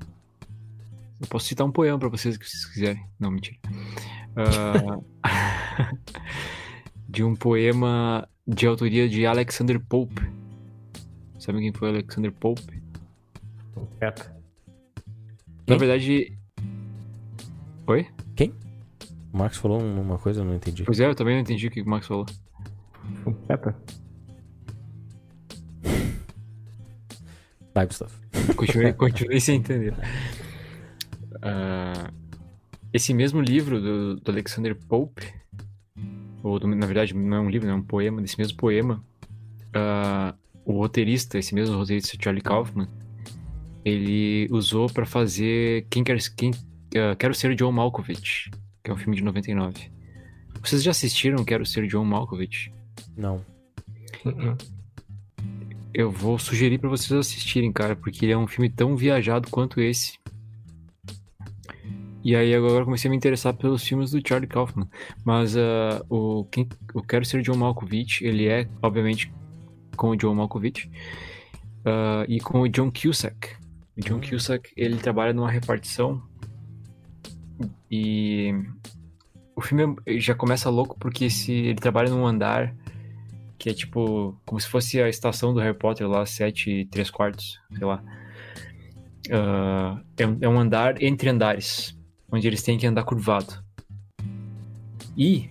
Eu posso citar um poema pra vocês, se vocês quiserem. Não, mentira. Ah, de um poema de autoria de Alexander Pope. Sabe quem foi Alexander Pope? Na Quem? verdade. Oi? O Marcos falou um- uma coisa, eu não entendi. Pois é, eu também não entendi o que o Max falou. Um Pepper. Vai, Gustavo. Continuei, continuei sem entender. Ah, esse mesmo livro do, do Alexander Pope, ou do- na verdade não é um livro, não é um poema, desse mesmo poema, ah, o roteirista, esse mesmo roteirista Charlie Kaufman, ele usou pra fazer Quem Quer, quem, ah, Quero Ser John Malkovich, que é um filme de 99. Vocês já assistiram Quero Ser John Malkovich? Não. Uh-uh. eu vou sugerir pra vocês assistirem, cara, porque ele é um filme tão viajado quanto esse. E aí agora eu comecei a me interessar pelos filmes do Charlie Kaufman. Mas uh, o, quem, o Quero Ser John Malkovich, ele é, obviamente, com o John Malkovich uh, e com o John Cusack. O John Cusack, ele trabalha numa repartição e o filme já começa louco porque se ele trabalha num andar que é tipo como se fosse a estação do Harry Potter lá, 7 e 3 quartos, sei lá. Uh, é, um, é um andar entre andares, onde eles têm que andar curvado. E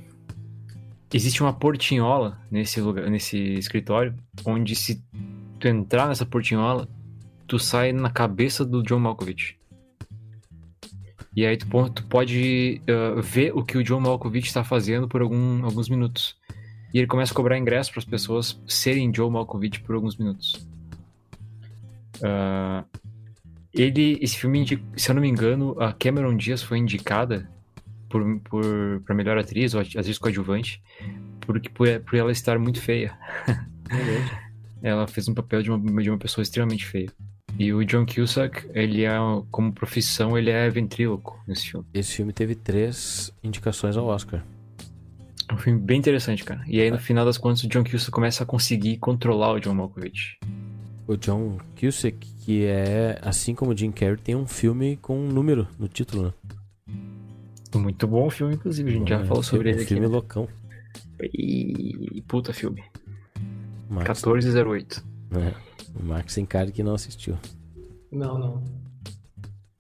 existe uma portinhola nesse lugar, nesse escritório, onde se tu entrar nessa portinhola, tu sai na cabeça do John Malkovich. E aí tu, tu pode uh, ver o que o John Malkovich está fazendo por algum, alguns minutos. E ele começa a cobrar ingresso para as pessoas serem John Malkovich por alguns minutos. Uh, ele, esse filme, se eu não me engano, a Cameron Diaz foi indicada por, por, pra melhor atriz, ou vezes coadjuvante, porque, por, por ela estar muito feia. ela fez um papel de uma, de uma pessoa extremamente feia. E o John Cusack, ele é, como profissão, ele é ventríloco nesse filme. Esse filme teve três indicações ao Oscar. É um filme bem interessante, cara. E aí, no final das contas, o John Cusack começa a conseguir controlar o John Malkovich. O John Cusack, que é, assim como o Jim Carrey, tem um filme com um número no título, né? Muito bom o filme, inclusive. A gente já falou sobre ele aqui. filme loucão. E... Puta filme. Max, 1408. né? O Max tem cara que não assistiu. Não, não.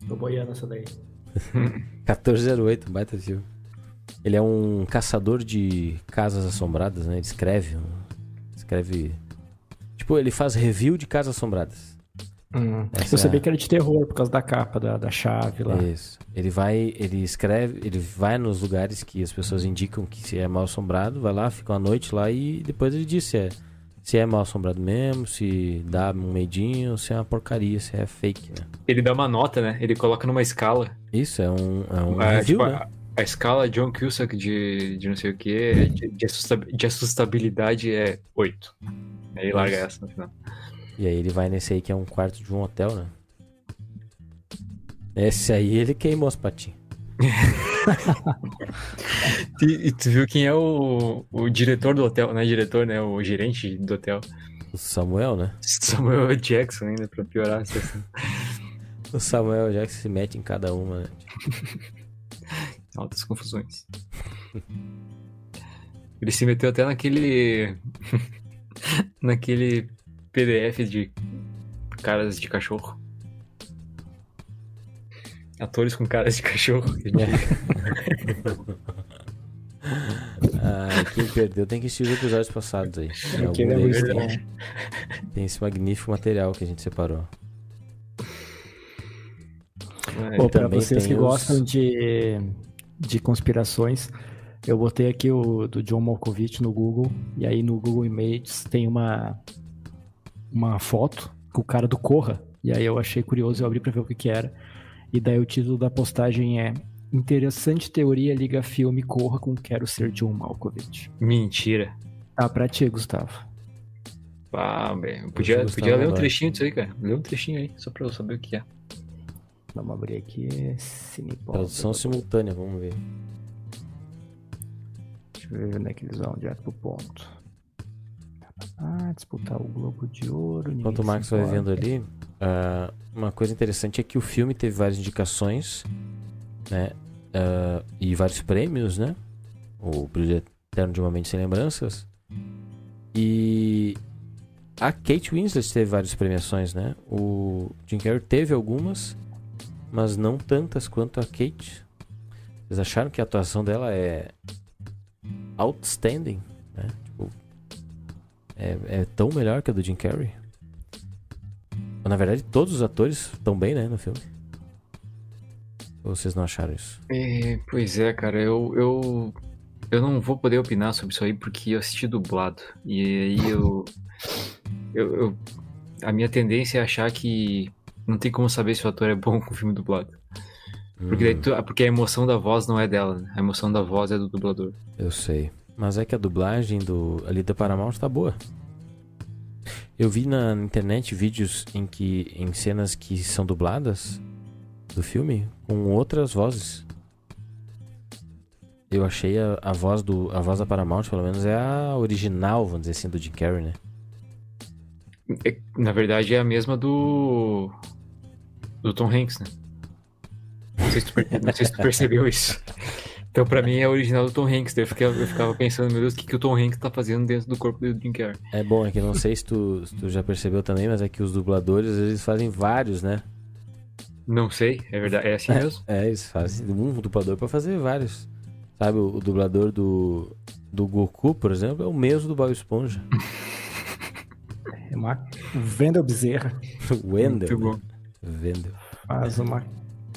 Tô boiando essa daí. 1408, baita filme. Ele é um caçador de casas assombradas, né? Ele escreve. Escreve. Tipo, ele faz review de casas assombradas. Essa Eu sabia é- que era de terror por causa da capa, da, da chave lá. Isso. Ele vai, ele escreve, ele vai nos lugares que as pessoas indicam que se é mal assombrado, vai lá, fica uma noite lá e depois ele diz se é, se é mal assombrado mesmo, se dá um medinho, se é uma porcaria, se é fake, né? Ele dá uma nota, né? Ele coloca numa escala. Isso é um, é um É, review, tipo, né? a, a escala John Cusack de, de não sei o que, de, de assustabilidade é 8. Aí larga Isso. essa no final. E aí ele vai nesse aí que é um quarto de um hotel, né? Esse aí ele queimou as patinhas. E, e tu viu quem é o, o diretor do hotel, não é diretor, né? O gerente do hotel. O Samuel, né? Samuel Jackson ainda, pra piorar a situação. O Samuel já que se mete em cada uma, né? Altas confusões. Ele se meteu até naquele. naquele PDF de caras de cachorro. Atores com caras de cachorro. Ah, quem perdeu tem que assistir os episódios passados aí. Aquele é deles muito tem, tem esse magnífico material que a gente separou. É, Pô, pra também vocês tem que os- gostam de, de conspirações, eu botei aqui o do John Malkovich no Google, e aí no Google Images tem uma, uma foto com o cara do Corra, e aí eu achei curioso, eu abri pra ver o que que era, e daí o título da postagem é Interessante teoria liga filme Corra com Quero Ser John Malkovich. Mentira. Tá pra ti, Gustavo. Ah, bem, podia, Gustavo podia ler um trechinho disso aí, cara. Lê um trechinho aí, só pra eu saber o que é. Vamos abrir aqui. Cinepop. Tradução simultânea, vamos ver. Deixa eu ver onde é que eles vão, direto pro ponto. Ah, disputar o Globo de Ouro. Enquanto o Max vai vendo ali, ah, uma coisa interessante é que o filme teve várias indicações, né? ah, e vários prêmios, né? O Brilho Eterno de uma Mente Sem Lembranças. E a Kate Winslet teve várias premiações, né? O Jim Carrey teve algumas, mas não tantas quanto a Kate. Vocês acharam que a atuação dela é outstanding, né? Tipo, é, é tão melhor que a do Jim Carrey? Na verdade, todos os atores estão bem, né, no filme. Ou vocês não acharam isso? É, pois é, cara, eu, eu, eu não vou poder opinar sobre isso aí porque eu assisti dublado. E aí eu, eu, eu- A minha tendência é achar que não tem como saber se o ator é bom com o filme dublado. Porque, Hum, tu- porque a emoção da voz não é dela, né? A emoção da voz é do dublador. eu sei. Mas é que a dublagem do ali da Paramount tá boa. Eu vi na internet vídeos em que em cenas que são dubladas do filme com outras vozes. Eu achei a, a voz do a voz da Paramount, pelo menos é a original, vamos dizer assim, do Jim Carrey, né? É- na verdade, é a mesma do. do Tom Hanks, né? Não sei se tu, per- não sei se tu percebeu isso. Então, pra mim, é a original do Tom Hanks. Daí eu ficava, eu ficava pensando, meu Deus, o que, que o Tom Hanks tá fazendo dentro do corpo do Jim Carrey? É bom, é que não sei se tu, se tu já percebeu também, mas é que os dubladores eles fazem vários, né? Não sei, é verdade, é assim mesmo? É, eles fazem um dublador pra fazer vários. Sabe, o, o dublador do, do Goku, por exemplo, é o mesmo do Bob Esponja. É uma... O Wendel Bezerra O Wendel. Muito bom. né? Wendel. faz uma.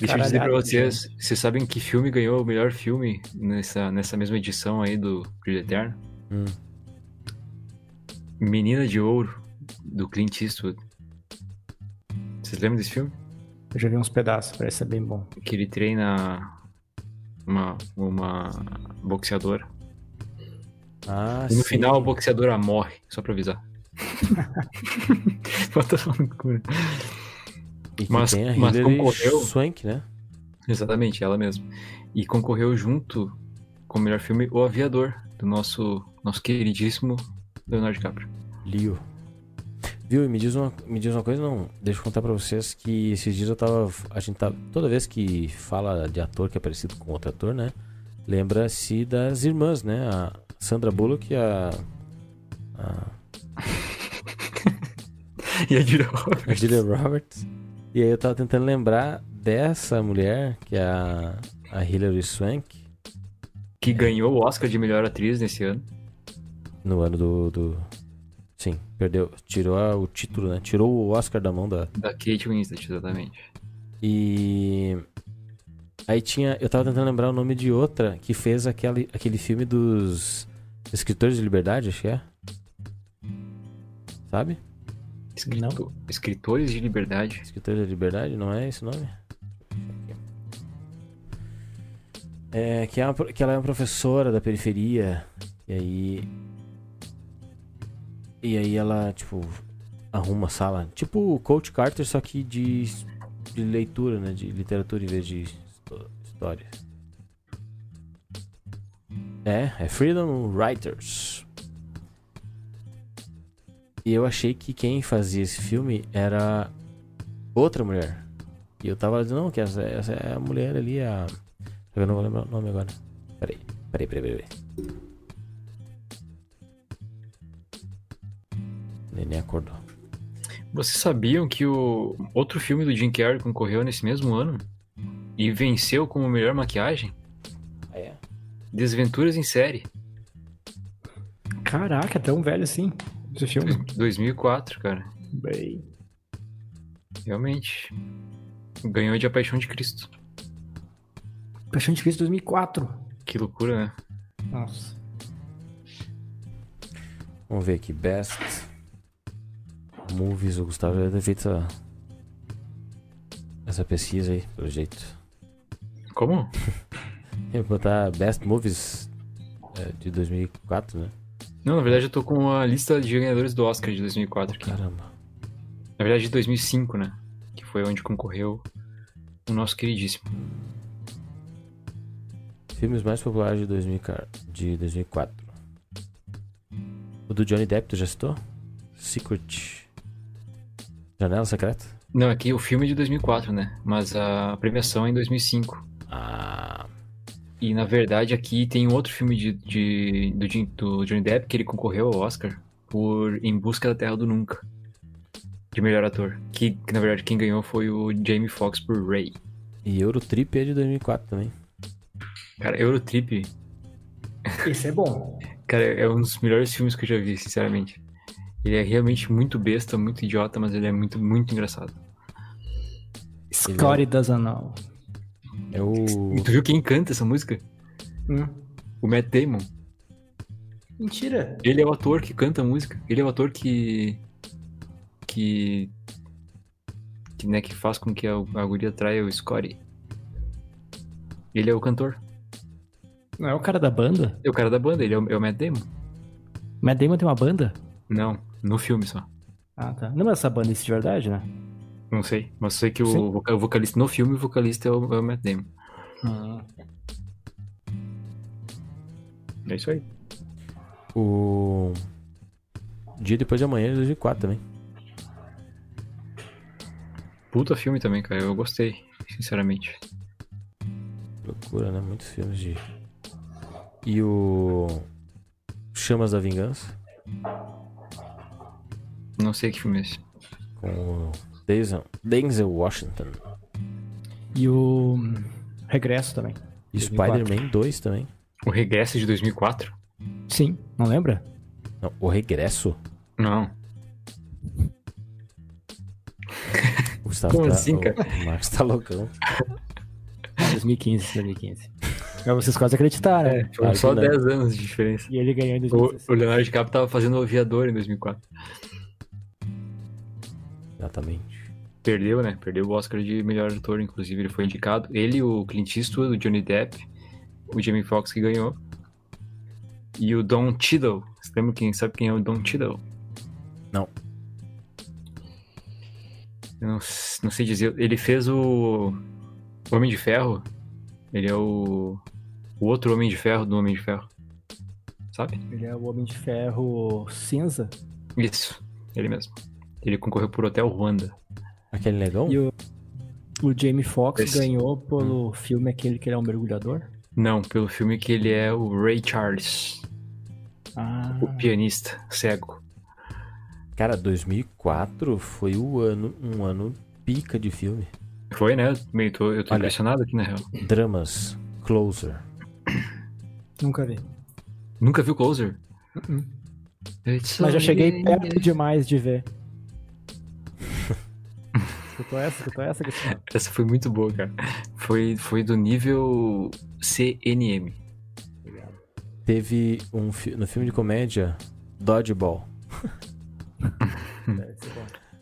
Deixa eu dizer pra de vocês, vocês sabem que filme ganhou o melhor filme nessa, nessa mesma edição aí do Brilho Eterno? Hum. Menina de Ouro, do Clint Eastwood. Vocês lembram desse filme? Eu já vi uns pedaços, parece ser bem bom. Que ele treina uma, uma boxeadora. Ah, E no sim. final a boxeadora morre, só pra avisar. Bota loucura. E que mas- tem a mas concorreu- Swank, né? Exatamente, ela mesma. E concorreu junto com o melhor filme O Aviador, do nosso, nosso queridíssimo Leonardo DiCaprio. Leo. Viu? E me diz uma, me diz uma coisa, não. Deixa eu contar pra vocês que esses dias eu tava. A gente tá. Toda vez que fala de ator que é parecido com outro ator, né? Lembra-se das irmãs, né? A Sandra Bullock e a. A, E a Julia a Roberts. Julia Roberts. E aí eu tava tentando lembrar dessa mulher, que é a, a Hilary Swank, Que ganhou o Oscar de melhor atriz nesse ano. no ano do. do... Sim, perdeu. Tirou a- o título, né? Tirou o Oscar da mão da, Da Kate Winslet, exatamente. E aí tinha, eu tava tentando lembrar o nome de outra que fez aquele, aquele filme dos escritores de liberdade, acho que é. Sabe? Escrito- Escritores de Liberdade. Escritores de liberdade, não é esse o nome? É que, é uma que ela é uma professora da periferia e aí e aí ela tipo arruma a sala, tipo o Coach Carter só que de de leitura, né, de literatura em vez de histó- história. É, é Freedom Writers. E eu achei que quem fazia esse filme era outra mulher. E eu tava dizendo, não, que essa, essa é a mulher ali, a. Eu não vou lembrar o nome agora. Peraí, peraí, peraí, peraí. Neném acordou. Vocês sabiam que o outro filme do Jim Carrey concorreu nesse mesmo ano? E venceu como melhor maquiagem? Ah, é? Desventuras em série. Caraca, é tão velho assim. Esse filme. 2004, cara. Bem. Realmente. Ganhou de A Paixão de Cristo. Paixão de Cristo 2004. Que loucura, né? Nossa. Vamos ver aqui. Best Movies. O Gustavo já deve ter feito essa, essa pesquisa aí, pelo jeito. Como? Eu vou botar Best Movies é, de 2004, né? Não, na verdade eu tô com a lista de ganhadores do Oscar de 2004 aqui. Caramba. Na verdade de 2005, né? Que foi onde concorreu o nosso queridíssimo. Filmes mais populares de, 2000, ca- de 2004. O do Johnny Depp, tu já citou? Secret. Janela Secreta? Não, aqui o filme é de 2004, né? Mas a premiação é em 2005. Ah. E na verdade aqui tem um outro filme de, de- do, do Johnny Depp que ele concorreu ao Oscar por Em Busca da Terra do Nunca. De melhor ator. Que, que, na verdade quem ganhou foi o Jamie Foxx por Ray. E Eurotrip é de 2004 também. Cara, Eurotrip, Esse é bom. cara, é um dos melhores filmes que eu já vi, sinceramente. Ele é realmente muito besta, muito idiota, mas ele é muito, muito engraçado. Scotty know. É o. E tu viu quem canta essa música? Hum. O Matt Damon. Mentira. Ele é o ator que canta a música. Ele é o ator que. que. que, né, que faz com que a, a guria traia o Scotty. Ele é o cantor. Não é o cara da banda? É o cara da banda, ele é o, é o Matt Damon. Matt Damon tem uma banda? Não, no filme só. Ah, tá. Não, mas essa banda existe de verdade, né? Não sei, mas sei que Sim. o, voca- o vocalista no filme, o vocalista é o, é o Matt Damon. É isso aí. O. Dia Depois de Amanhã de 2004 também. Puta filme também, cara. Eu gostei, sinceramente. Loucura, né? Muitos filmes de. E o. Chamas da Vingança. Não sei que filme é esse. Com o Denzel, Denzel Washington. E o Regresso também. E 2004. Spider-Man 2 também. O Regresso de 2004? Sim, não lembra? Não, o Regresso. Não. O Gustavo Como tá, assim, o- cara? O Marcos tá loucão. 2015, 2015. Mas vocês quase acreditaram. né? Foram Claro só que não. 10 anos de diferença. E ele ganhou em O, 2016. o Leonardo DiCaprio tava fazendo o aviador em 2004. Exatamente. Perdeu, né? Perdeu o Oscar de melhor ator, inclusive ele foi indicado. Ele, o Clint Eastwood, o Johnny Depp, o Jamie Foxx que ganhou. E o Don Cheadle. Você lembra quem sabe quem é o Don Cheadle? Não. Eu não, não sei dizer. Ele fez o Homem de Ferro. Ele é o o outro Homem de Ferro do Homem de Ferro. Sabe? Ele é o Homem de Ferro cinza. Isso. Ele mesmo. Ele concorreu por Hotel Ruanda. Aquele negão? E o, o Jamie Foxx Esse. ganhou pelo filme aquele que ele é um mergulhador. Não, pelo filme que ele é o Ray Charles, Ah, o pianista cego. Cara, 2004 foi o ano, um ano pica de filme. Foi, né? Meio, tô, eu tô Olha. impressionado aqui, na real. Dramas, Closer. nunca vi. Nunca viu Closer? Uh-uh. It's Mas já cheguei perto demais de ver. Escutou essa? Escutou essa, Gustavo? Essa foi muito boa, cara. Foi, foi do nível CNM. Teve um fi- no filme de comédia Dodgeball.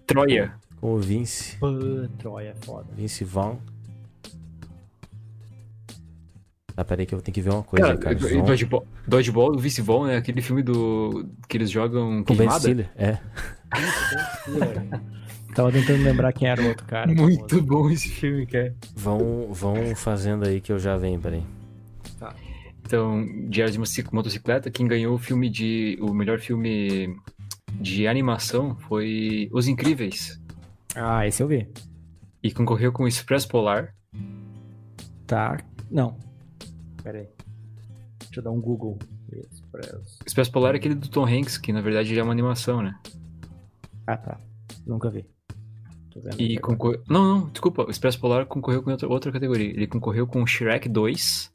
Troia. com o Vince, Pô, Troia, foda. Vince Vaughn. Tá, peraí que eu tenho que ver uma coisa, Cara, cara. Dodgeball, Dodgeball do Vice Vaughn, né? Aquele filme do que eles jogam Com Ben queimada. Stiller, é. Tava tentando lembrar quem era o outro cara. Muito bom esse filme, cara. Vão, vão fazendo aí que eu já venho, peraí. Então, Diário de Motocicleta, quem ganhou o filme de. O melhor filme de animação foi Os Incríveis. Ah, esse eu vi. E concorreu com o Express Polar. Tá. Não. Pera aí. Deixa eu dar um Google. Express. Express Polar é aquele do Tom Hanks, que na verdade é uma animação, né? Ah, tá. Nunca vi. Vendo E concorreu. Não, não, desculpa. O Express Polar concorreu com outra, outra categoria. Ele concorreu com o Shrek 2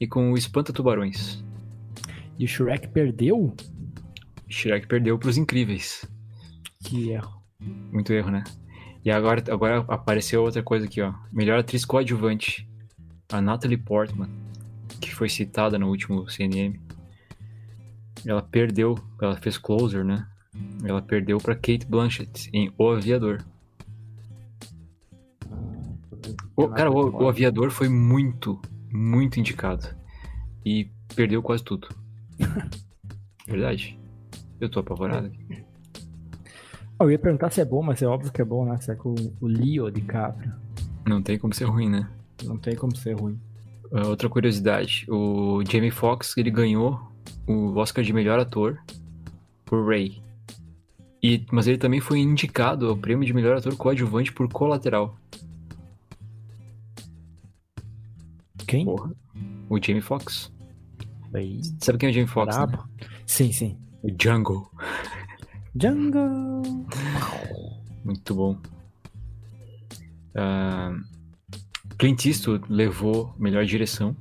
e com o Espanta Tubarões. E o Shrek perdeu? Shrek perdeu pros Incríveis. Que erro. Muito erro, né? E agora, agora apareceu outra coisa aqui, ó. Melhor atriz coadjuvante. A Natalie Portman, que foi citada no último CNM. Ela perdeu, ela fez Closer, né? Ela perdeu pra Kate Blanchett em O Aviador. O, cara, o, o Aviador foi muito, muito indicado. E perdeu quase tudo. Verdade. Eu tô apavorado aqui. Ah, Eu ia perguntar se é bom, mas é óbvio que é bom, né? Se é com o Leo DiCaprio. Não tem como ser ruim, né? Não tem como ser ruim. Uh, outra curiosidade, o Jamie Foxx ele ganhou o Oscar de melhor ator por Ray. E, mas ele também foi indicado ao prêmio de melhor ator coadjuvante por Colateral. Quem? Porra. O Jamie Foxx. Aí. Sabe quem é o Jamie Foxx? Né? Sim, sim. O Django. Jungle. Muito bom. Ah, Clint Eastwood levou melhor direção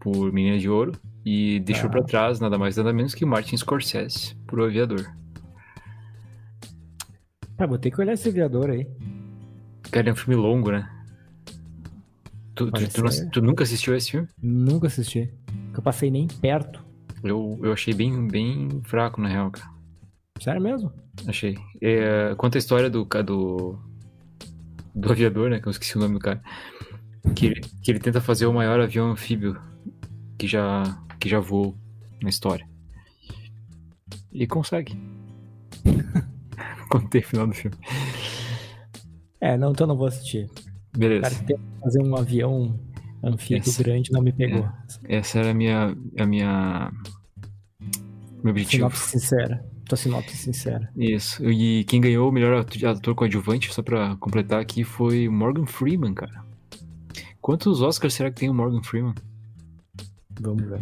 por Menina de Ouro e deixou Ah. pra trás nada mais nada menos que Martin Scorsese por O Aviador. Ah, vou ter que olhar esse aviador aí. Cara, é um filme longo, né? Tu, tu- tu não- tu nunca assistiu esse filme? Nunca assisti. Nunca passei nem perto. Eu, eu achei bem, bem fraco, na real, cara. Sério mesmo? Achei. É, conta a história do, do. Do aviador, né? Que eu esqueci o nome do cara. Que ele, que ele tenta fazer o maior avião anfíbio que já, que já voou na história. E consegue. contei o final do filme. É, não, então não vou assistir. O Beleza. cara que tenta fazer um avião anfíbio Essa- grande não me pegou. Essa era a minha. A minha. Meu objetivo. Sinopse sincera. Tua sinopse sincera. Isso. E quem ganhou o melhor ator coadjuvante, só pra completar aqui, foi Morgan Freeman, cara. Quantos Oscars será que tem o Morgan Freeman? Vamos ver.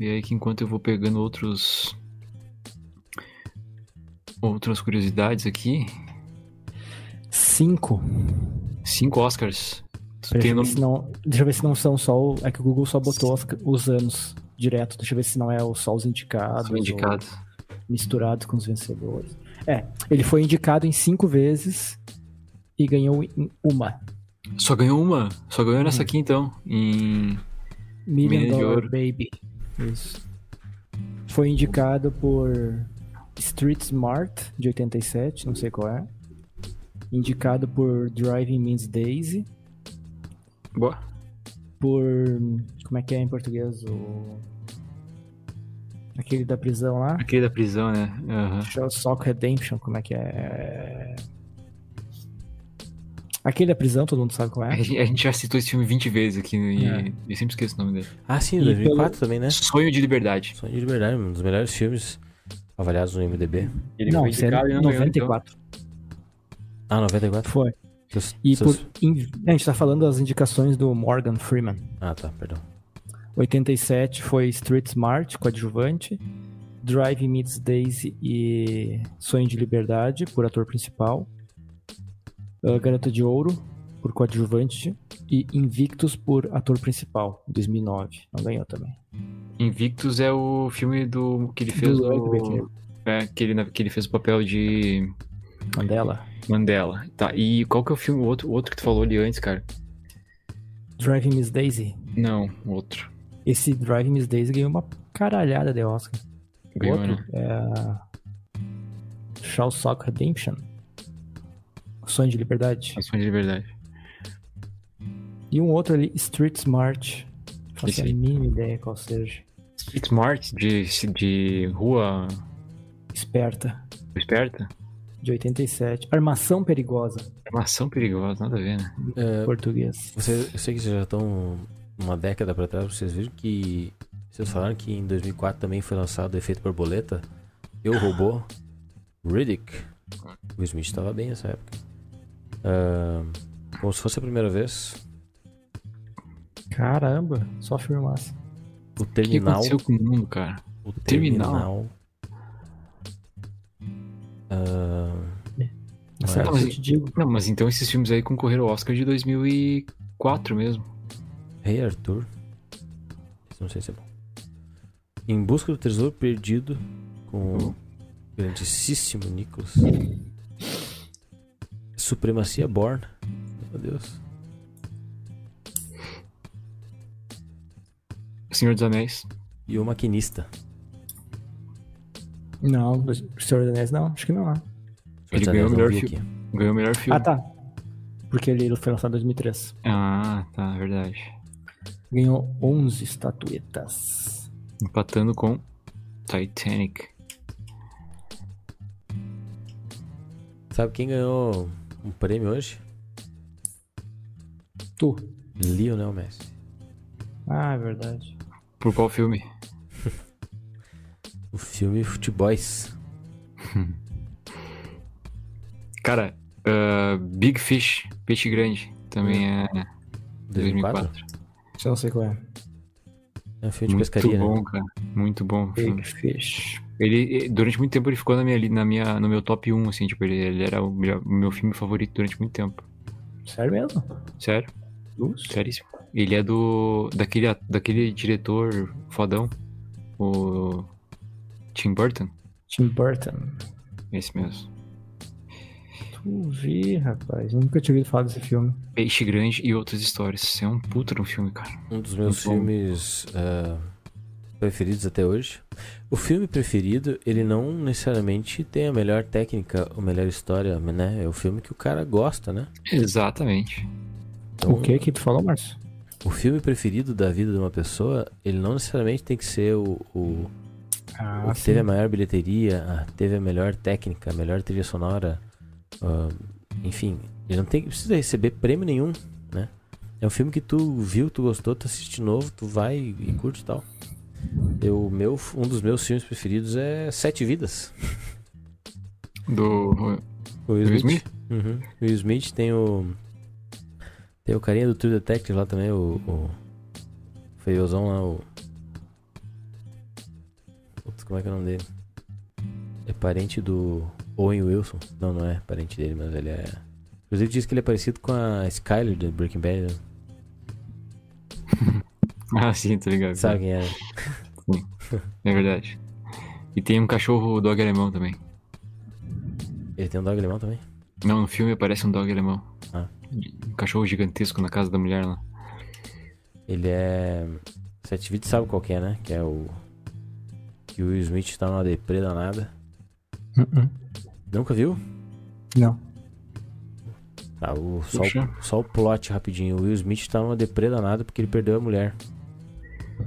E aí que enquanto eu vou pegando outros. Outras curiosidades aqui. Cinco. Cinco Oscars. Deixa tem eu, ver nome... se não, deixa eu ver se não são só. o- É que o Google só botou os, os anos direto. Deixa eu ver se não é o- só os indicados. São indicados. Misturados com os vencedores. É, ele foi indicado em cinco vezes e ganhou em uma. Só ganhou uma. Só ganhou nessa aqui então. Em. Million de Dollar. Baby. Isso. Foi indicado por Street Smart, de 87, não sei qual é. Indicado por Driving Means Daisy. Boa. Por. Como é que é em português? O. Aquele da prisão lá. Aquele da prisão, né? Aham. Sock Redemption, como é que é? Aquele da prisão, todo mundo sabe qual é. a gente já citou esse filme 20 vezes aqui e É. eu sempre esqueço o nome dele. Ah, sim, E 2004 também, né? Sonho de Liberdade. Sonho de Liberdade, um dos melhores filmes avaliados no MDB. Ele Não, foi é indicado e ganhou, 94. Ah, 94? Foi. Seus- E seus- por. in- A gente tá falando das indicações do Morgan Freeman. Ah, tá, perdão. 87 foi Street Smart, coadjuvante. Drive Meets Daisy e Sonho de Liberdade, por ator principal. Uh, Garota de Ouro, por coadjuvante. E Invictus, por ator principal, em 2009. Não ganhou também. Invictus é o filme do que ele fez Do é, que ele que ele fez o papel de Mandela. Mandela. Tá. E qual que é o filme o outro, o outro que tu falou ali antes, cara? Drive Miss Daisy. Não, o outro. Esse Drive Miss Daisy ganhou uma caralhada de Oscar. O Ganhou, outro né? é. Shaw Sock Redemption. Sonho de Liberdade. A Sonho de Liberdade. E um outro ali, Street Smart. Faço a mínima ideia qual seja. Street Smart de de rua Esperta, esperta. De 87. Armação Perigosa, Armação perigosa, nada a ver, né? É, português. Você, eu sei que vocês já estão uma década pra trás, vocês viram que. Vocês falaram que em 2004 também foi lançado o Efeito Borboleta. Eu Robô, Riddick. O Smith estava bem nessa época. Ah, como se fosse a primeira vez, Caramba, só filmasse. o O que Terminal. aconteceu com o mundo, cara? O Terminal? Terminal. Ah, Nessa Mas- eu te digo. Não, mas então esses filmes aí concorreram ao Oscar de 2004 mesmo. Rei Arthur. Esse não sei se é bom. Em busca do tesouro perdido com o grandíssimo Nicholas. Supremacia Born. Meu Deus. Senhor dos Anéis. E o Maquinista. Não, o Senhor dos Anéis não, acho que não. Ele Senhor dos ganhou o melhor filme. Ganhou o melhor filme. Ah, tá. Porque ele foi lançado em 2003. Ah, tá, verdade. Ganhou 11 estatuetas. Empatando com Titanic. Sabe quem ganhou um prêmio hoje? Tu. Lionel Messi. Ah, é verdade. Por qual filme? O filme Futeboys. Cara, ah, Big Fish, Peixe Grande, também é 2004? 2004. Isso eu não sei qual é. É um filme de Muito pescaria, bom, né? cara. Muito bom. o filme. Big Fish. Ele, durante muito tempo, ele ficou na minha, na minha, no meu top 1, assim, tipo, ele, ele era o, meu filme favorito durante muito tempo. Sério mesmo? Sério, Luz? seríssimo. Ele é do, daquele, daquele diretor fodão, o Tim Burton, Tim Burton. esse mesmo. Tu vi, rapaz. Eu nunca tinha ouvido falar desse filme. Peixe Grande e Outras Histórias. É um puta de um filme, cara. Um dos meus Muito filmes ah, preferidos até hoje. O filme preferido, ele não necessariamente tem a melhor técnica, a melhor história, né? É o filme que o cara gosta, né? Exatamente. Então, O que que tu falou, Márcio? O filme preferido da vida de uma pessoa, ele não necessariamente tem que ser o, o, Ah, o que teve a maior bilheteria, a- teve a melhor técnica, a melhor trilha sonora. ah, enfim, ele não tem, precisa receber prêmio nenhum, né? É um filme que tu viu, tu gostou, tu assiste de novo, tu vai e curte e tal. Eu, meu, um dos meus filmes preferidos é Sete Vidas. Do. O Will Smith. Uhum. O Will Smith tem o. Tem o carinha do True Detective lá também, o. o feiozão lá, o. Como é que é o nome dele? É parente do Owen Wilson. Não, não é parente dele, mas ele é. Inclusive diz que ele é parecido com a Skyler do Breaking Bad. né? Ah, sim, tá ligado. Sabe quem é? É verdade. E tem um cachorro dog alemão também. Ele tem um dog alemão também? Não, no filme aparece um dog alemão. Ah. Um cachorro gigantesco na casa da mulher lá. Ele é. Sete Vidas sabe qual que é, né? Que é o. Que o Will Smith tá numa deprê danada. Uh-uh. Nunca viu? Não. Tá, o, só, o, só o plot rapidinho. O Will Smith tá numa deprê danada porque ele perdeu a mulher.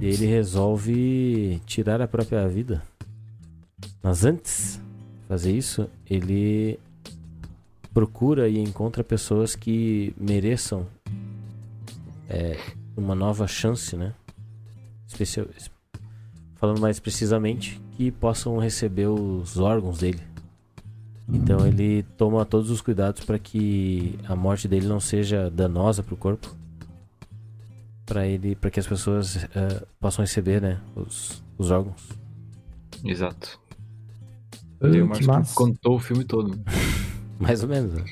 E ele resolve tirar a própria vida. Mas antes de fazer isso, ele procura e encontra pessoas que mereçam é, uma nova chance, né? Especial, es- falando mais precisamente, que possam receber os órgãos dele. Então ele toma todos os cuidados para que a morte dele não seja danosa para o corpo, para ele, para que as pessoas eh, possam receber, né, os, os órgãos. Exato. Ah, Daí o que contou o filme todo. Mais ou menos. né?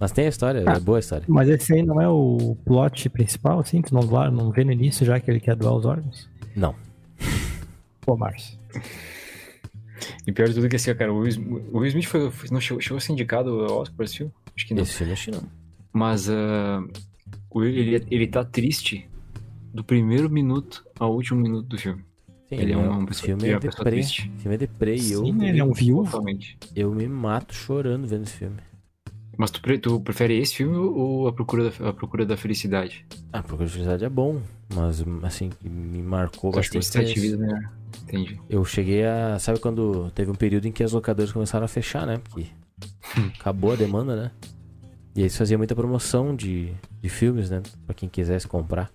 Mas tem a história, Ah. é boa a história. Mas esse aí não é o plot principal, assim? Tu não, lá- não vê no início já que ele quer doar os órgãos? Não. Pô, Márcio. E pior de tudo é que assim, cara, o Will Smith, o Will Smith foi, foi- não chegou, chegou a ser indicado ao Oscar por esse filme? Acho que não. Esse filme acho que não. Mas ah, o Will, ele, ele tá triste do primeiro minuto ao último minuto do filme. Sim, Ele é uma pessoa- filme é é pessoa deprê. triste. O filme é deprê e eu, Sim, ele é um viúvo. Totalmente. eu me mato chorando vendo esse filme. Mas tu, tu prefere esse filme ou a procura da, a procura da felicidade? Ah, Procura de Felicidade é bom, mas assim, que me marcou que bastante. Sete é esse. Vidas melhor? Entendi. Eu cheguei a. Sabe quando teve um período em que as locadoras começaram a fechar, né? Porque acabou a demanda, né? E aí eles faziam muita promoção de, de filmes, né? Pra quem quisesse comprar.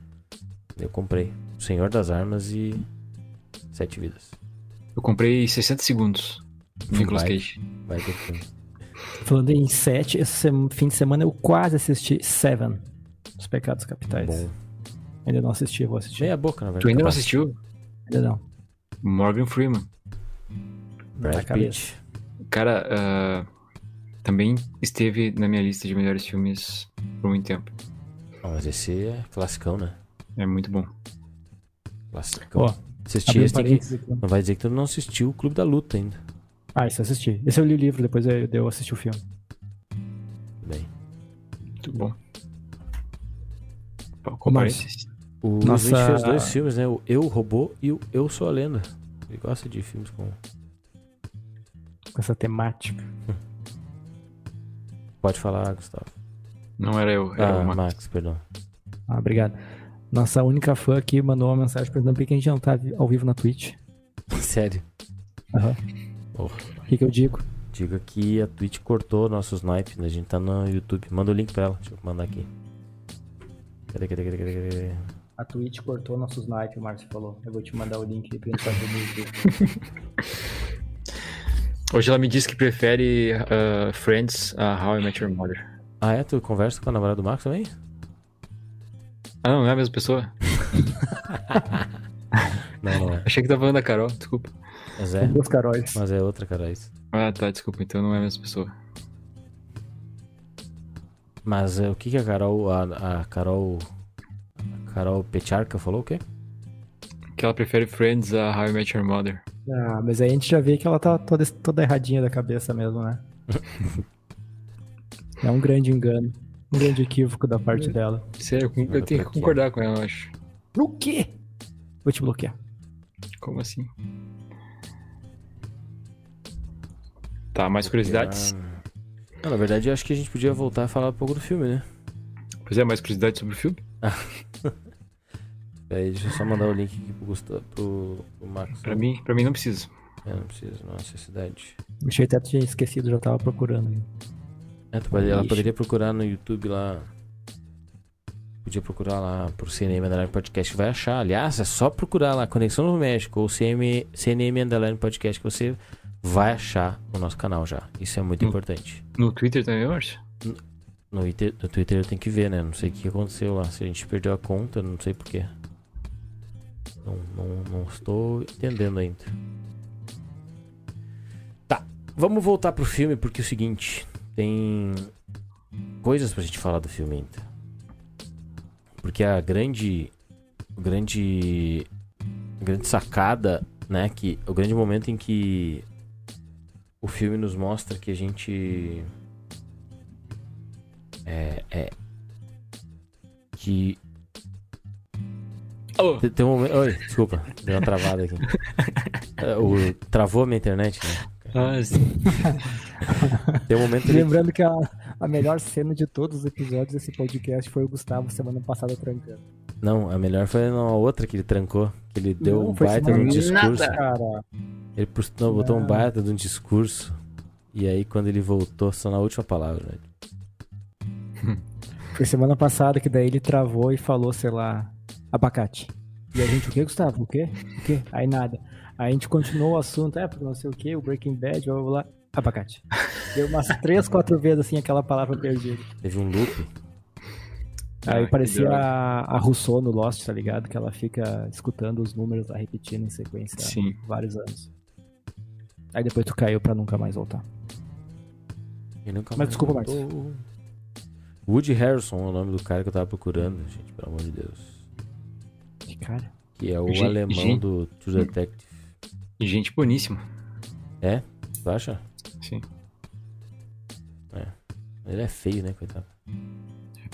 Eu comprei O Senhor das Armas e Sete Vidas. Eu comprei 60 segundos. Nicolas. Cage. Vai ter filme. Falando em sete, esse fim de semana eu quase assisti Seven, Os Pecados Capitais. Bom. Ainda não assisti, vou assistir. Meia boca, na verdade. Tu ainda não assistiu? Ainda não. Morgan Freeman. Brad. Pitt. Cara, ah, também esteve na minha lista de melhores filmes por muito tempo. Ah, mas esse é classicão, né? É muito bom. Classicão. Ó, Assistir esse tem que... aqui. Não vai dizer que tu não assistiu o Clube da Luta ainda. Ah, esse eu assisti. Esse eu li o livro, depois eu, eu assisti o filme. Bem. Muito bom. Qual Márcio. O Nossa- Smith fez dois filmes, né? O Eu, Robô e o Eu Sou a Lenda. Ele gosta de filmes com... Com essa temática. Pode falar, Gustavo. Não era eu, era Ah, o Max. Max, perdão. Ah, obrigado. Nossa única fã aqui mandou uma mensagem perguntando por que a gente não tá ao vivo na Twitch. Sério. Aham. Porra. O que, que eu digo? Diga que a Twitch cortou nossos snipes, né? A gente tá no YouTube. Manda o link pra ela. Deixa eu mandar aqui. Cadê, cadê, cadê, cadê, cadê? A Twitch cortou nosso snipe, o Márcio falou. Eu vou te mandar o link aí pra gente fazer no YouTube. Hoje ela me disse que prefere ah, Friends a How I Met Your Mother. Ah, é? Tu conversa com a namorada do Max também? Ah, não, não é a mesma pessoa? Não, não é. Achei que tava falando da Carol, desculpa. Mas é. Duas Caróis. Mas é outra, cara, isso. Ah, tá, desculpa, então não é a mesma pessoa. Mas é, o que que a Carol... A, a Carol... Carol Pecharka falou o quê? Que ela prefere Friends a How I Met Your Mother. Ah, mas aí a gente já vê que ela tá toda, toda erradinha da cabeça mesmo, né? é um grande engano. Um grande equívoco da parte dela. Sério, eu, eu tenho que concordar com ela, eu acho. Por quê? Vou te bloquear. Como assim? Tá, mais curiosidades? Ah, na verdade, eu acho que a gente podia voltar a falar um pouco do filme, né? Pois é, mais curiosidades sobre o filme? Aí deixa eu só mandar o link aqui pro Gustavo, pro, pro Max. Pra mim, pra mim não precisa. É, não precisa, não há necessidade. Achei até que tinha esquecido, já tava procurando. É, tu pode- ela poderia procurar no YouTube lá. Podia procurar lá pro CNM Underline Podcast vai achar. Aliás, é só procurar lá Conexão Novo México ou CM, CNM Underline Podcast que você vai achar o nosso canal já. Isso é muito Hum. importante. No Twitter também, Márcio? No, Twitter- no Twitter eu tenho que ver, né? Não sei o que aconteceu lá. Se a gente perdeu a conta, não sei porquê. Não, não, não estou entendendo ainda. Tá, vamos voltar pro filme porque é o seguinte: tem coisas pra gente falar do filme ainda. Porque a grande. Grande. Grande sacada, né? Que, o grande momento em que o filme nos mostra que a gente. É. é que. Alô? Tem, tem um momento. Oi, desculpa, deu uma travada aqui. É, o, travou a minha internet, né? Ah, sim. Tem um momento. Lembrando que a, a melhor cena de todos os episódios desse podcast foi o Gustavo semana passada trancando. Não, a melhor foi na outra que ele trancou. Que ele deu Não, um baita de um discurso. Cara, Ele não, botou um Não. baita de um discurso. E aí, quando ele voltou, só na última palavra. foi semana passada que daí ele travou e falou, sei lá, abacate. E a gente, o que, Gustavo? O quê? O quê? Aí nada. Aí a gente continuou o assunto, é, porque não sei o que, o Breaking Bad, blá blá blá. Abacate. Deu umas três, quatro vezes assim aquela palavra perdida. Teve um loop. Aí Ah, parecia a, a Rousseau no Lost, tá ligado? Que ela fica escutando os números lá repetindo em sequência Sim. há vários anos. Aí depois tu caiu pra nunca mais voltar. E nunca Mas mais desculpa, voltou. Woody Harrison é o nome do cara que eu tava procurando, gente, pelo amor de Deus. Que cara. Que é o alemão do True Detective. Gente boníssima. É? Tu acha? Sim. Ele é feio, né, coitado?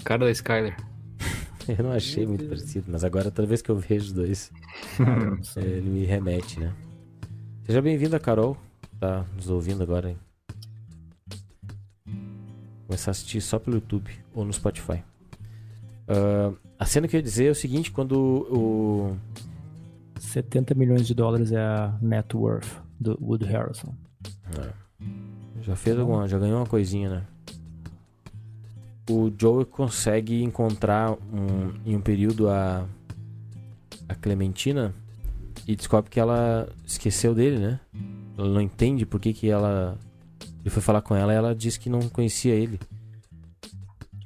Cara da Skyler. Eu não achei muito parecido, mas agora toda vez que eu vejo os dois, é, ele me remete, né? Seja bem-vinda, Carol. Tá nos ouvindo agora, hein? Começar a assistir só pelo YouTube ou no Spotify. Ah, a cena que eu ia dizer é o seguinte, quando o... 70 milhões de dólares é a net worth do Wood Harrison. Já fez alguma, já ganhou uma coisinha, né? O Joe consegue encontrar um- em um período a, a Clementina e descobre que ela esqueceu dele, né? Ela não entende por que, que ela. Ele foi falar com ela e ela disse que não conhecia ele.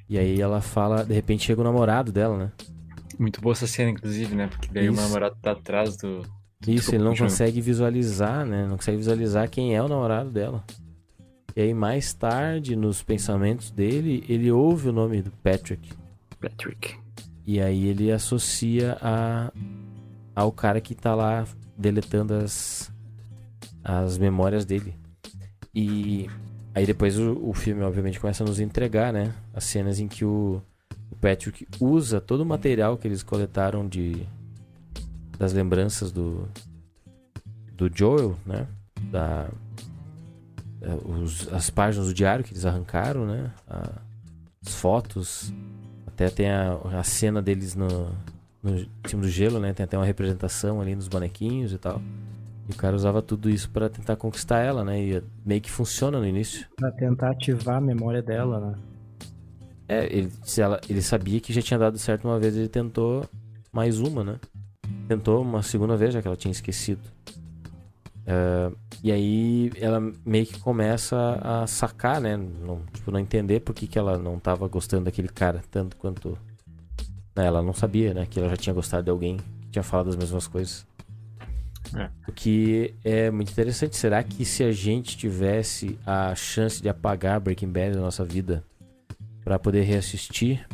E aí ela fala, de repente chega o namorado dela, né? Muito boa essa cena, inclusive, né? Porque daí Isso. o namorado tá atrás do. Isso, ele não consegue visualizar, né? Não consegue visualizar quem é o namorado dela. E aí, mais tarde, nos pensamentos dele, ele ouve o nome do Patrick. Patrick. E aí ele associa a, ao cara que tá lá deletando as, as memórias dele. E aí depois o, o filme, obviamente, começa a nos entregar, né? As cenas em que o, o Patrick usa todo o material que eles coletaram de das lembranças do do Joel, né? Da eh, os- as páginas do diário que eles arrancaram, né? A- as fotos, até tem a, a cena deles no, no cima do gelo, né? Tem até uma representação ali nos bonequinhos e tal. E o cara usava tudo isso pra tentar conquistar ela, né? E meio que funciona no início. Pra tentar ativar a memória dela, né? É, ele, se ela, ele sabia que já tinha dado certo uma vez, ele tentou mais uma, né? Tentou uma segunda vez, já que ela tinha esquecido. É, e aí ela meio que começa a sacar, né? Não, tipo, não entender por que, que ela não tava gostando daquele cara tanto quanto. né, Ela não sabia, né? Que ela já tinha gostado de alguém que tinha falado as mesmas coisas. É. O que é muito interessante. Será que se a gente tivesse a chance de apagar Breaking Bad da nossa vida para poder reassistir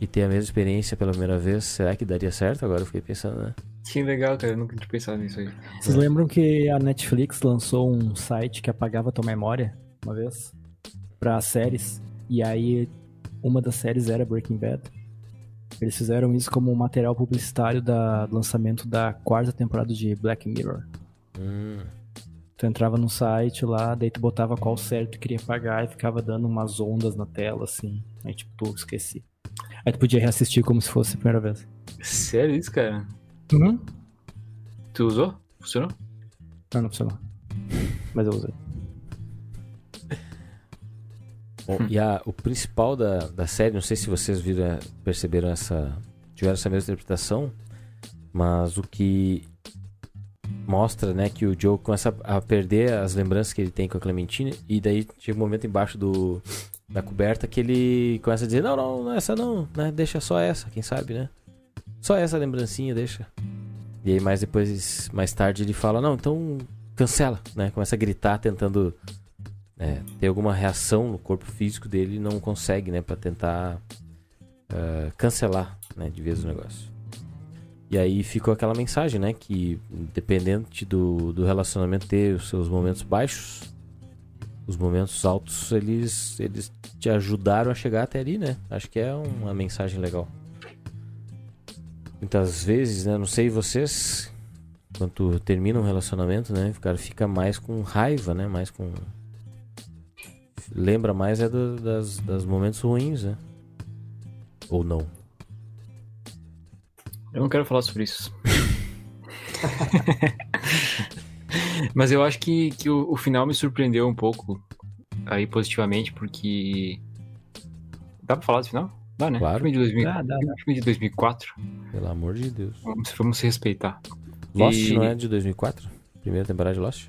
e ter a mesma experiência pela primeira vez, será que daria certo? Agora eu fiquei pensando, né? Que legal, cara. Eu nunca tinha pensado nisso aí. Vocês lembram que a Netflix lançou um site que apagava tua memória uma vez? Pra séries. E aí uma das séries era Breaking Bad. Eles fizeram isso como um material publicitário da, do lançamento da quarta temporada de Black Mirror. Hum, Tu entrava no site lá, daí tu botava qual série tu queria pagar e ficava dando umas ondas na tela, assim. Aí tipo, tu esqueci. Aí tu podia reassistir como se fosse a primeira vez. Sério isso, cara? Uhum. Tu usou? Funcionou? Não, não funcionou. Mas eu usei. Bom, e a, o principal da, da série, não sei se vocês viram, perceberam essa. tiveram essa mesma interpretação, mas o que mostra, né, que o Joe começa a perder as lembranças que ele tem com a Clementine, e daí chega um momento embaixo do, da coberta que ele começa a dizer, não, não, não é essa não, né, deixa só essa, quem sabe, né? Só essa lembrancinha, deixa. E aí mais depois, mais tarde ele fala, não, então cancela, né? Começa a gritar tentando é, ter alguma reação no corpo físico dele não consegue, né? Pra tentar uh, cancelar, né? De vez o negócio. E aí ficou aquela mensagem, né? Que dependente do, do relacionamento ter os seus momentos baixos, os momentos altos, eles, eles te ajudaram a chegar até ali, né? Acho que é uma mensagem legal. Muitas vezes, né? Não sei vocês, quando termina um relacionamento, né? O cara fica mais com raiva, né? Mais com. Lembra mais é do, das, das momentos ruins, né? Ou não. Eu não quero falar sobre isso. Mas eu acho que, que o, o, final me surpreendeu um pouco aí positivamente, porque. Dá pra falar do final? Dá, né? Claro. Filme de, 2000, Dá, dá, dá. filme de 2004. Pelo amor de Deus. Vamos, vamos se respeitar. Lost E- não é de 2004? Primeira temporada de Lost?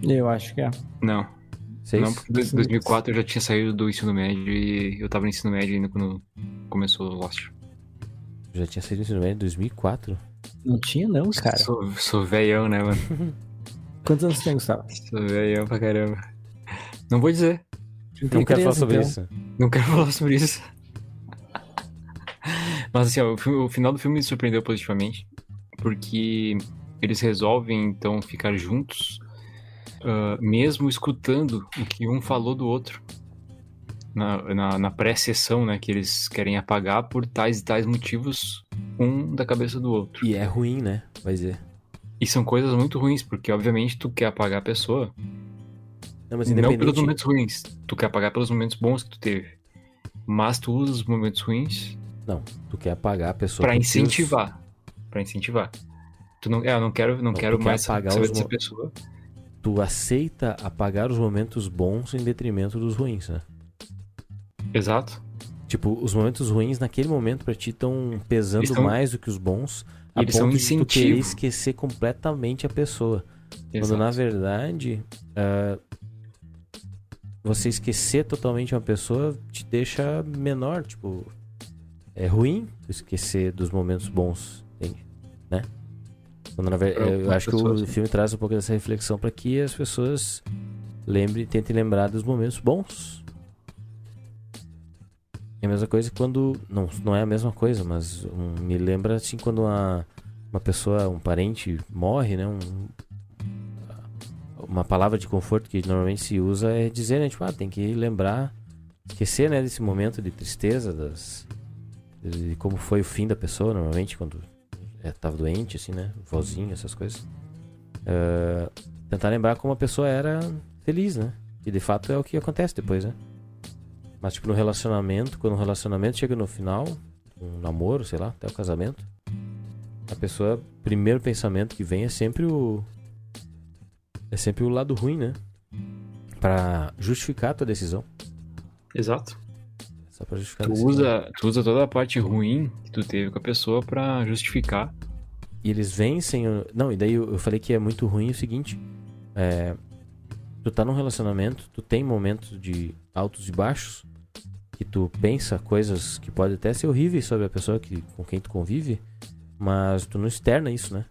Eu acho que é. Não, Seis? não, porque em 2004 eu já tinha saído do ensino médio e eu tava no ensino médio ainda quando começou o Lost. Já tinha saído do ensino médio em 2004? Não tinha não, cara. Sou, sou velhão, né, mano? Quantos anos você tem, Gustavo? Sou velhão pra caramba. Não vou dizer. Não quero falar 33, sobre então. isso. Não quero falar sobre isso. Mas assim, ó, o, o final do filme me surpreendeu positivamente. Porque eles resolvem, então, ficar juntos, ah, mesmo escutando o que um falou do outro. Na, na, na pré-sessão, né? Que eles querem apagar por tais e tais motivos, um da cabeça do outro. E é ruim, né? Vai dizer. E são coisas muito ruins, porque obviamente tu quer apagar a pessoa, Não, mas não pelos independente... momentos ruins, tu quer apagar pelos momentos bons que tu teve. Mas tu usa os momentos ruins Não, tu quer apagar a pessoa... Pra os- incentivar. Pra incentivar. Tu não, é, eu não quero, não Não, quero mais apagar saber os dessa pessoa. Tu aceita apagar os momentos bons em detrimento dos ruins, né? Exato. Tipo, os momentos ruins naquele momento pra ti estão pesando Eles tão- mais do que os bons. A Eles são ponto um de tu querer incentivo. esquecer completamente a pessoa. Quando Exato. na verdade, ah, você esquecer totalmente uma pessoa te deixa menor, tipo, é ruim esquecer dos momentos bons? Né? Eu algumas acho que o pessoas, sim. filme traz um pouco dessa reflexão para que as pessoas lembrem, tentem lembrar dos momentos bons. É a mesma coisa quando. Não, não é a mesma coisa, mas um, me lembra assim quando uma, uma pessoa, um parente morre, né? Um, uma palavra de conforto que normalmente se usa é dizer, né? Tipo, ah, tem que lembrar, esquecer, né? Desse momento de tristeza, das, de como foi o fim da pessoa, normalmente, quando é, tava doente, assim, né? Vozinho, essas coisas. Ah, tentar lembrar como a pessoa era feliz, né? E de fato é o que acontece depois, né? Mas, tipo, no relacionamento, quando o relacionamento chega no final, um namoro, sei lá, até o casamento, a pessoa, primeiro pensamento que vem é sempre o. É sempre o lado ruim, né? Pra justificar a tua decisão. Exato. Só pra justificar Tu usa, tu usa toda a parte ruim que tu teve com a pessoa pra justificar. E eles vencem. Não, e daí eu falei que é muito ruim o seguinte: é, tu tá num relacionamento, tu tem momentos de altos e baixos, que tu pensa coisas que podem até ser horríveis sobre a pessoa que, com quem tu convive, mas tu não externa isso, né?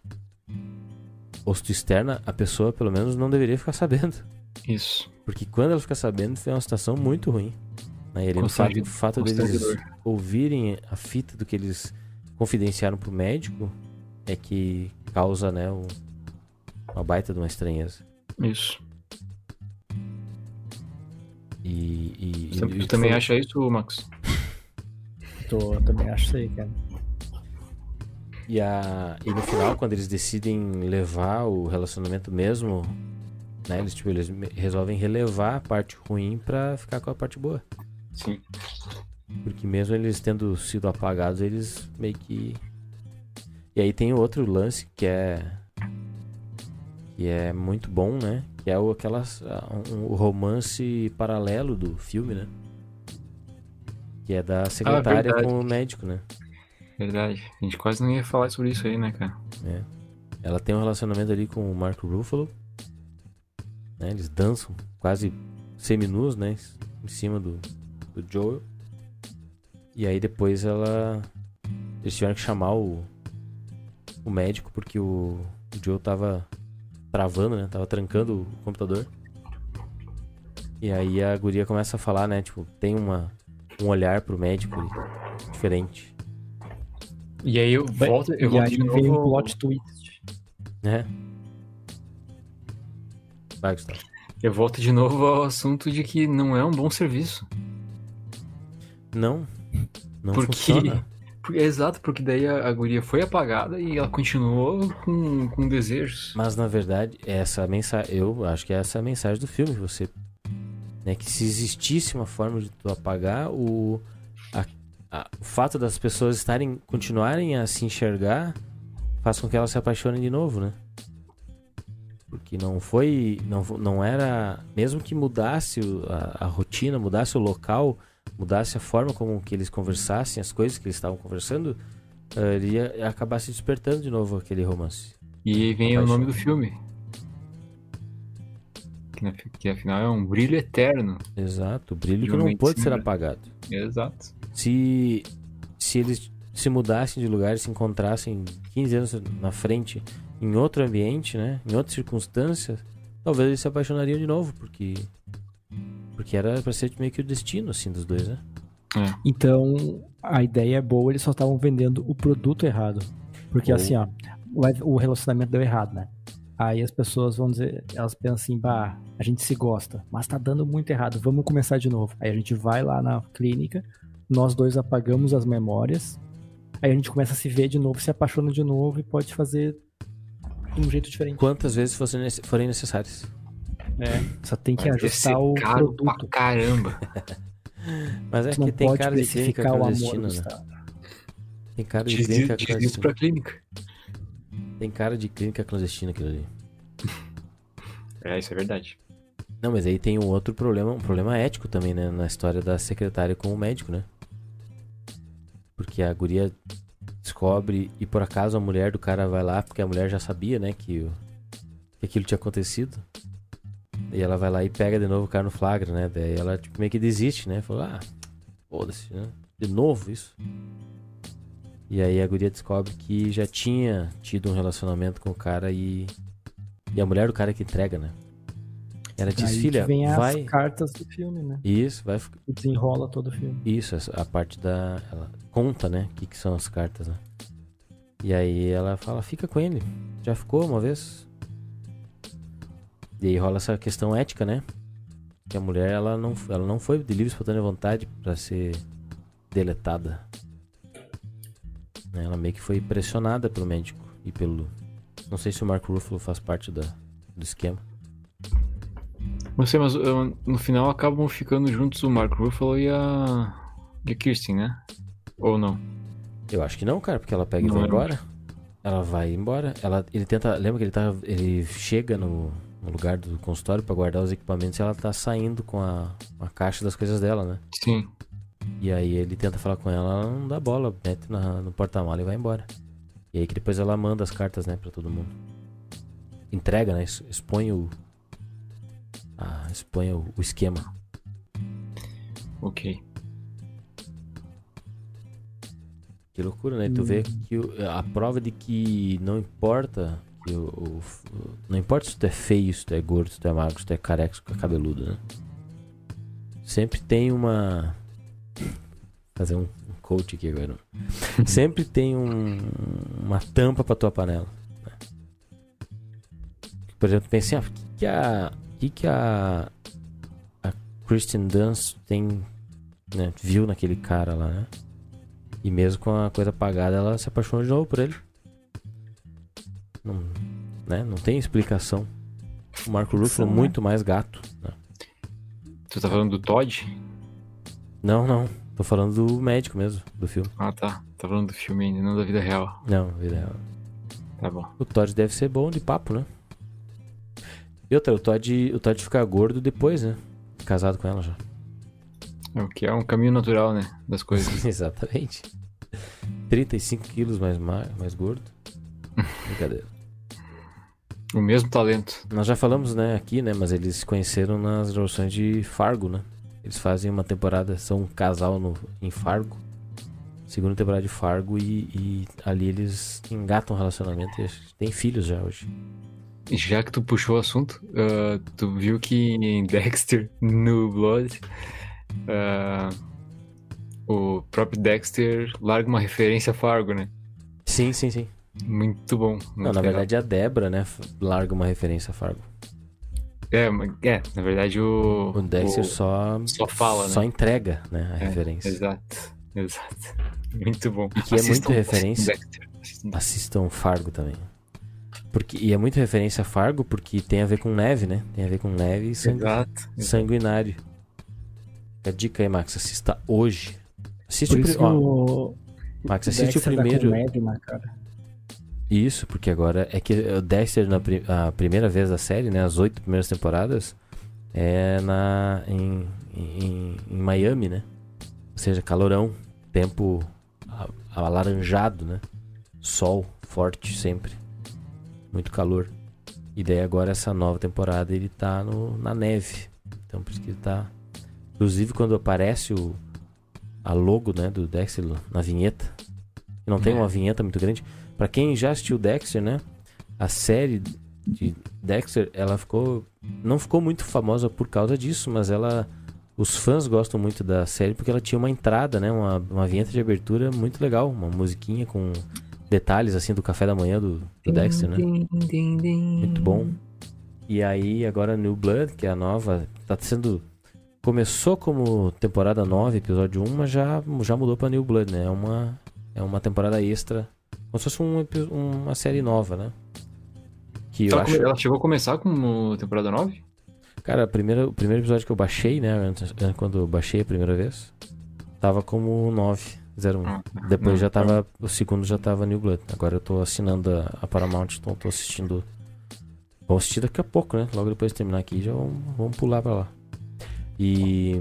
Ou se tu externa, a pessoa pelo menos não deveria ficar sabendo. Isso. Porque quando ela fica sabendo, foi uma situação muito ruim. Né? O fato, o fato deles ouvirem a fita do que eles confidenciaram pro médico é que causa, né, um- uma baita de uma estranheza. Isso. E, e, e- Tu, e também foi- acha isso, Max? Tô, também acho isso aí, cara. E, a, e no final, quando eles decidem levar o relacionamento mesmo, né, eles, tipo, eles resolvem relevar a parte ruim pra ficar com a parte boa. Sim. Porque mesmo eles tendo sido apagados, eles meio que. E aí tem outro lance que é. Que é muito bom, né? Que é o, aquelas, um, o romance paralelo do filme, né? Que é da secretária verdade. com o médico, né? Verdade. A gente quase não ia falar sobre isso aí, né, cara? É. Ela tem um relacionamento ali com o Mark Ruffalo. Né? Eles dançam quase seminus, né? Em cima do, do Joel. E aí depois ela. Eles tiveram que chamar o, o médico porque o, o Joel tava travando, né? Tava trancando o computador. E aí a guria começa a falar, né? Tipo, tem uma, um olhar pro médico diferente. E aí eu volto, eu e volto aí de vem novo. um plot twist. Né? Vai, Gustavo. Eu volto de novo ao assunto de que não é um bom serviço. Não. Não Porque- funciona. Exato, porque daí a, a guria foi apagada e ela continuou com, com desejos. Mas na verdade, essa mensagem, eu acho que essa é a mensagem do filme, que você né, que se existisse uma forma de tu apagar o a- a- o fato das pessoas estarem continuarem a se enxergar faz com que elas se apaixonem de novo, né? Porque não foi não, não era mesmo que mudasse a, a rotina, mudasse o local, mudasse a forma como que eles conversassem, as coisas que eles estavam conversando, eh, ele ia acabar se despertando de novo aquele romance. E aí vem o nome do filme. Que, na- que afinal é um brilho eterno. Exato, brilho que não pode ser medicina. apagado. Exato. Se, se eles se mudassem de lugar se encontrassem 15 anos na frente em outro ambiente, né? Em outras circunstâncias, talvez eles se apaixonariam de novo, porque porque era pra ser meio que o destino assim dos dois, né? Então, a ideia é boa, eles só estavam vendendo o produto errado. Porque Ou- assim, ó, o- relacionamento deu errado, né? Aí as pessoas vão dizer, elas pensam assim, bah, a gente se gosta, mas tá dando muito errado, vamos começar de novo. Aí a gente vai lá na clínica, nós dois apagamos as memórias, aí a gente começa a se ver de novo, se apaixona de novo e pode fazer de um jeito diferente. Quantas vezes forem necessárias. É, só tem que Mas ajustar o caro pra produto. caramba. Mas é que tem pode cara de clínica especificar o amor clandestina, né? Tem cara de Diz, clínica diz isso clandestina. pra clínica. Tem cara de clínica clandestina aquilo ali. É, isso é verdade. Não, mas aí tem um outro problema, um problema ético também, né? Na história da secretária com o médico, né? Porque a guria descobre e por acaso a mulher do cara vai lá, porque a mulher já sabia, né, que, que aquilo tinha acontecido. E ela vai lá e pega de novo o cara no flagra, né? Daí ela tipo, meio que desiste, né? Falou, ah, foda-se, né? De novo isso. E aí a guria descobre que já tinha tido um relacionamento com o cara e. E a mulher do cara que entrega, né? Ela diz, Aí filha, vem vai. as cartas do filme, né? Isso, vai. desenrola todo o filme. Isso, a parte da. Ela conta, né? O que, que são as cartas, né? E aí ela fala, fica com ele. Já ficou uma vez? E aí rola essa questão ética, né? Que a mulher, ela não, ela não foi de livre e espontânea vontade pra ser deletada. Ela meio que foi pressionada pelo médico e pelo. Não sei se o Mark Ruffalo faz parte da, do esquema. Não sei, mas uh, no final acabam ficando juntos o Mark Ruffalo e a. e a Kirsten, né? Ou não? Eu acho que não, cara, porque ela pega e Não, vai eu embora. Ela vai embora. Ela, ele tenta. Lembra que ele tá. Ele chega no, no lugar do consultório pra guardar os equipamentos e ela tá saindo com a, a caixa das coisas dela, né? Sim. E aí ele tenta falar com ela, ela não dá bola, mete na- no porta-mala e vai embora. E aí que depois ela manda as cartas, né, pra todo mundo. Entrega, né? Expõe o. Ah, expõe o, o esquema. Ok. Que loucura, né? Tu vê que o- a prova de que não importa o- o- não importa se tu é feio, se tu é gordo, se tu é magro, se tu é careca, se tu é cabeludo, né? Sempre tem uma fazer um coach aqui agora. Sempre tem um, uma tampa pra tua panela. né? Por exemplo, pensei, ah, o que, que a o que, que a a Kristen Dunst tem né, viu naquele cara lá, né? E mesmo com a coisa apagada, ela se apaixonou de novo por ele. Não, né? não tem explicação. O Marco Ruffalo é muito mais gato. né? Tu tá falando do Todd? Não, não. Tô falando do médico mesmo, do filme. Ah, tá. Tá falando do filme ainda, não da vida real. Não, vida real. Tá bom. O Todd deve ser bom de papo, né? E outra, o Todd, o Todd fica gordo depois, né? Casado com ela já. É o que é um caminho natural, né? Das coisas. Exatamente. 35 quilos mais, ma- mais gordo. Brincadeira. o mesmo talento. Nós já falamos, né, aqui, né? Mas eles se conheceram nas gravações de Fargo, né? Eles fazem uma temporada, são um casal no, em Fargo. Segunda temporada de Fargo e, e ali eles engatam um relacionamento e tem filhos já hoje. Já que tu puxou o assunto, ah, tu viu que em Dexter, no Blood, ah, o próprio Dexter larga uma referência a Fargo, né? Sim, sim, sim. Muito bom. Muito Não, na legal. verdade a Debra, né, larga uma referência a Fargo. É, mas- é, na verdade o. O Dexter o- só, só fala, né? só entrega, né, a é, referência. Exato, exato. Muito bom. E que é muito referência. Dexter. Assistam. Assistam Fargo também. Porque, e é muito referência a Fargo porque tem a ver com neve, né? Tem a ver com neve e sangu, Exato. sanguinário. A dica aí, Max, assista hoje. Assiste Por o, pri- isso que ó, o. Max, assiste o Dexter tá com primeiro. neve na cara. Isso, porque agora é que o Dexter na a primeira vez da série, né, as oito primeiras temporadas é na em, em, em Miami, né? Ou seja, calorão, tempo alaranjado, né? Sol forte sempre. Muito calor. E daí agora essa nova temporada ele tá no, na neve. Então por isso que ele tá inclusive quando aparece o a logo, né, do Dexter na vinheta. Não tem É. uma vinheta muito grande. Pra quem já assistiu Dexter, né? A série de Dexter, ela ficou. Não ficou muito famosa por causa disso, mas ela. Os fãs gostam muito da série porque ela tinha uma entrada, né? Uma, uma vinheta de abertura muito legal. Uma musiquinha com detalhes assim do café da manhã do, do Dexter, né? Muito bom. E aí, agora New Blood, que é a nova, tá sendo. Começou como temporada 9, episódio 1, mas já, já mudou pra New Blood, né? É uma, é uma temporada extra. Como se fosse um uma série nova, né? Que acho. ela chegou a começar com temporada 9? Cara, a primeira, o primeiro episódio que eu baixei, né? antes- Quando eu baixei a primeira vez, tava como 901. Ah, Depois não, já tava. O segundo já tava New Blood. Agora eu tô assinando a, a Paramount, então tô assistindo. Vou assistir daqui a pouco, né? Logo depois de terminar aqui, já vamos, vamos pular pra lá. E.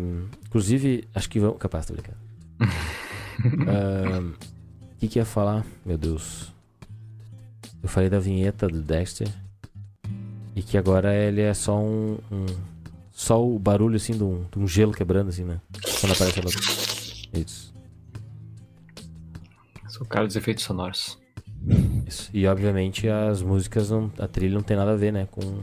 Inclusive, acho que vamos. Capaz, tô brincando. O que, que ia falar? Meu Deus. Eu falei da vinheta do Dexter. E que agora ele é só um. um- só o barulho assim de um, de um gelo quebrando, assim, né? Quando aparece ela. Isso. Sou o cara dos efeitos sonoros. Isso. E obviamente as músicas, não, a trilha não tem nada a ver, né? Com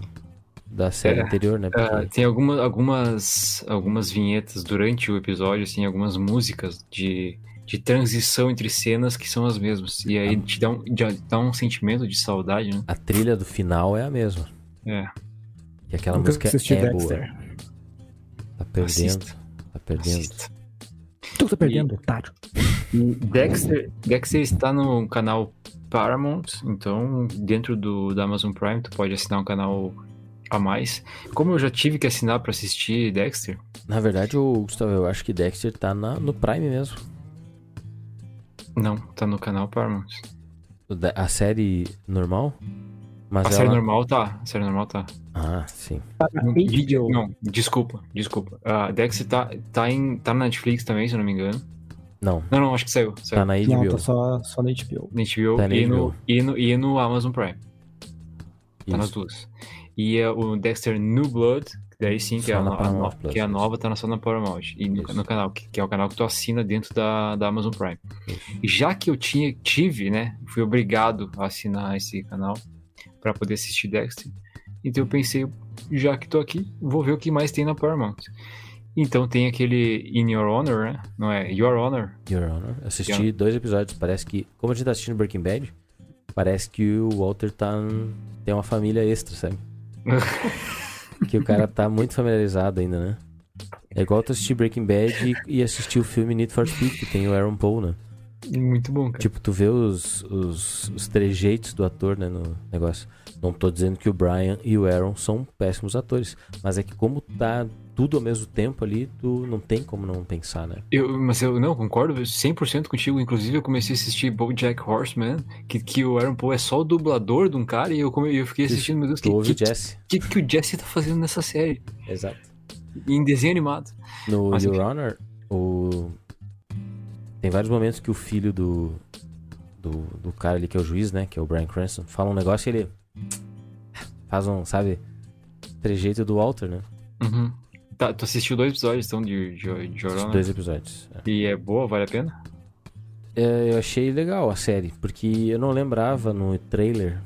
da série É. anterior, né? Porque tem alguma, algumas, algumas vinhetas durante o episódio, assim, algumas músicas de, de transição entre cenas que são as mesmas. E aí te dá um, já dá um sentimento de saudade, né? a trilha do final é a mesma. É. E aquela Nunca música é Dexter. boa. Tá perdendo. Assista. Tá perdendo. Assista. Tu tá perdendo, otário. E Dexter, Dexter está no canal Paramount, então dentro do da Amazon Prime tu pode assinar um canal a mais. Como eu já tive que assinar pra assistir Dexter, Na verdade, o Gustavo, eu acho que Dexter tá na, no Prime mesmo. Não, tá no canal Paramount. A série normal? Mas A ela... série normal tá, a série normal tá. Ah, sim. HBO. Não, desculpa, desculpa. A Dexter tá, tá, em, tá na Netflix também, se eu não me engano. Não, Não, não, acho que saiu. saiu. tá na Não, HBO. tá só, só na HBO. Na HBO, Tá na e, HBO. No, e, no, e no Amazon Prime. Tá nas duas. E é o Dexter New Blood, daí sim, que é a, no- a Plus, que é a nova, tá na- só na Paramount. E no, no canal, que, que é o canal que tu assina dentro da, da Amazon Prime. Isso. E já que eu tinha, tive, né, fui obrigado a assinar esse canal pra poder assistir Dexter. Então eu pensei, já que tô aqui, vou ver o que mais tem na Paramount. Então tem aquele In Your Honor, né? Não é Your Honor? Your Honor. Assisti Yeah. dois episódios. Parece que, como a gente tá assistindo Breaking Bad, parece que o Walter tá tem uma família extra, sabe? que o cara tá muito familiarizado ainda, né? É igual tu assistir Breaking Bad e, e assistir o filme Need for Speed, que tem o Aaron Paul, né? Muito bom, cara. Tipo, tu vê os, os, os trejeitos do ator, né, no negócio. Não tô dizendo que o Brian e o Aaron são péssimos atores, mas é que como tá tudo ao mesmo tempo ali, tu não tem como não pensar, né? Eu, mas eu não concordo 100% contigo. Inclusive, eu comecei a assistir BoJack Horseman, que, que o Aaron Paul é só o dublador de um cara, e eu, come, eu fiquei assistindo, meu Deus, Tu que, ouve o que, Jesse. que, que o Jesse tá fazendo nessa série? Exato. Em desenho animado. No Mas, Your. Honor, o... tem vários momentos que o filho do, do, do cara ali, que é o juiz, né? Que é o Brian Cranston, fala um negócio e ele faz um, sabe, trejeito do Walter, né? Uhum. Tá, tu assistiu dois episódios, então, de, de, de Os Orona? dois episódios. é. E é boa, vale a pena? É, eu achei legal a série, porque eu não lembrava no trailer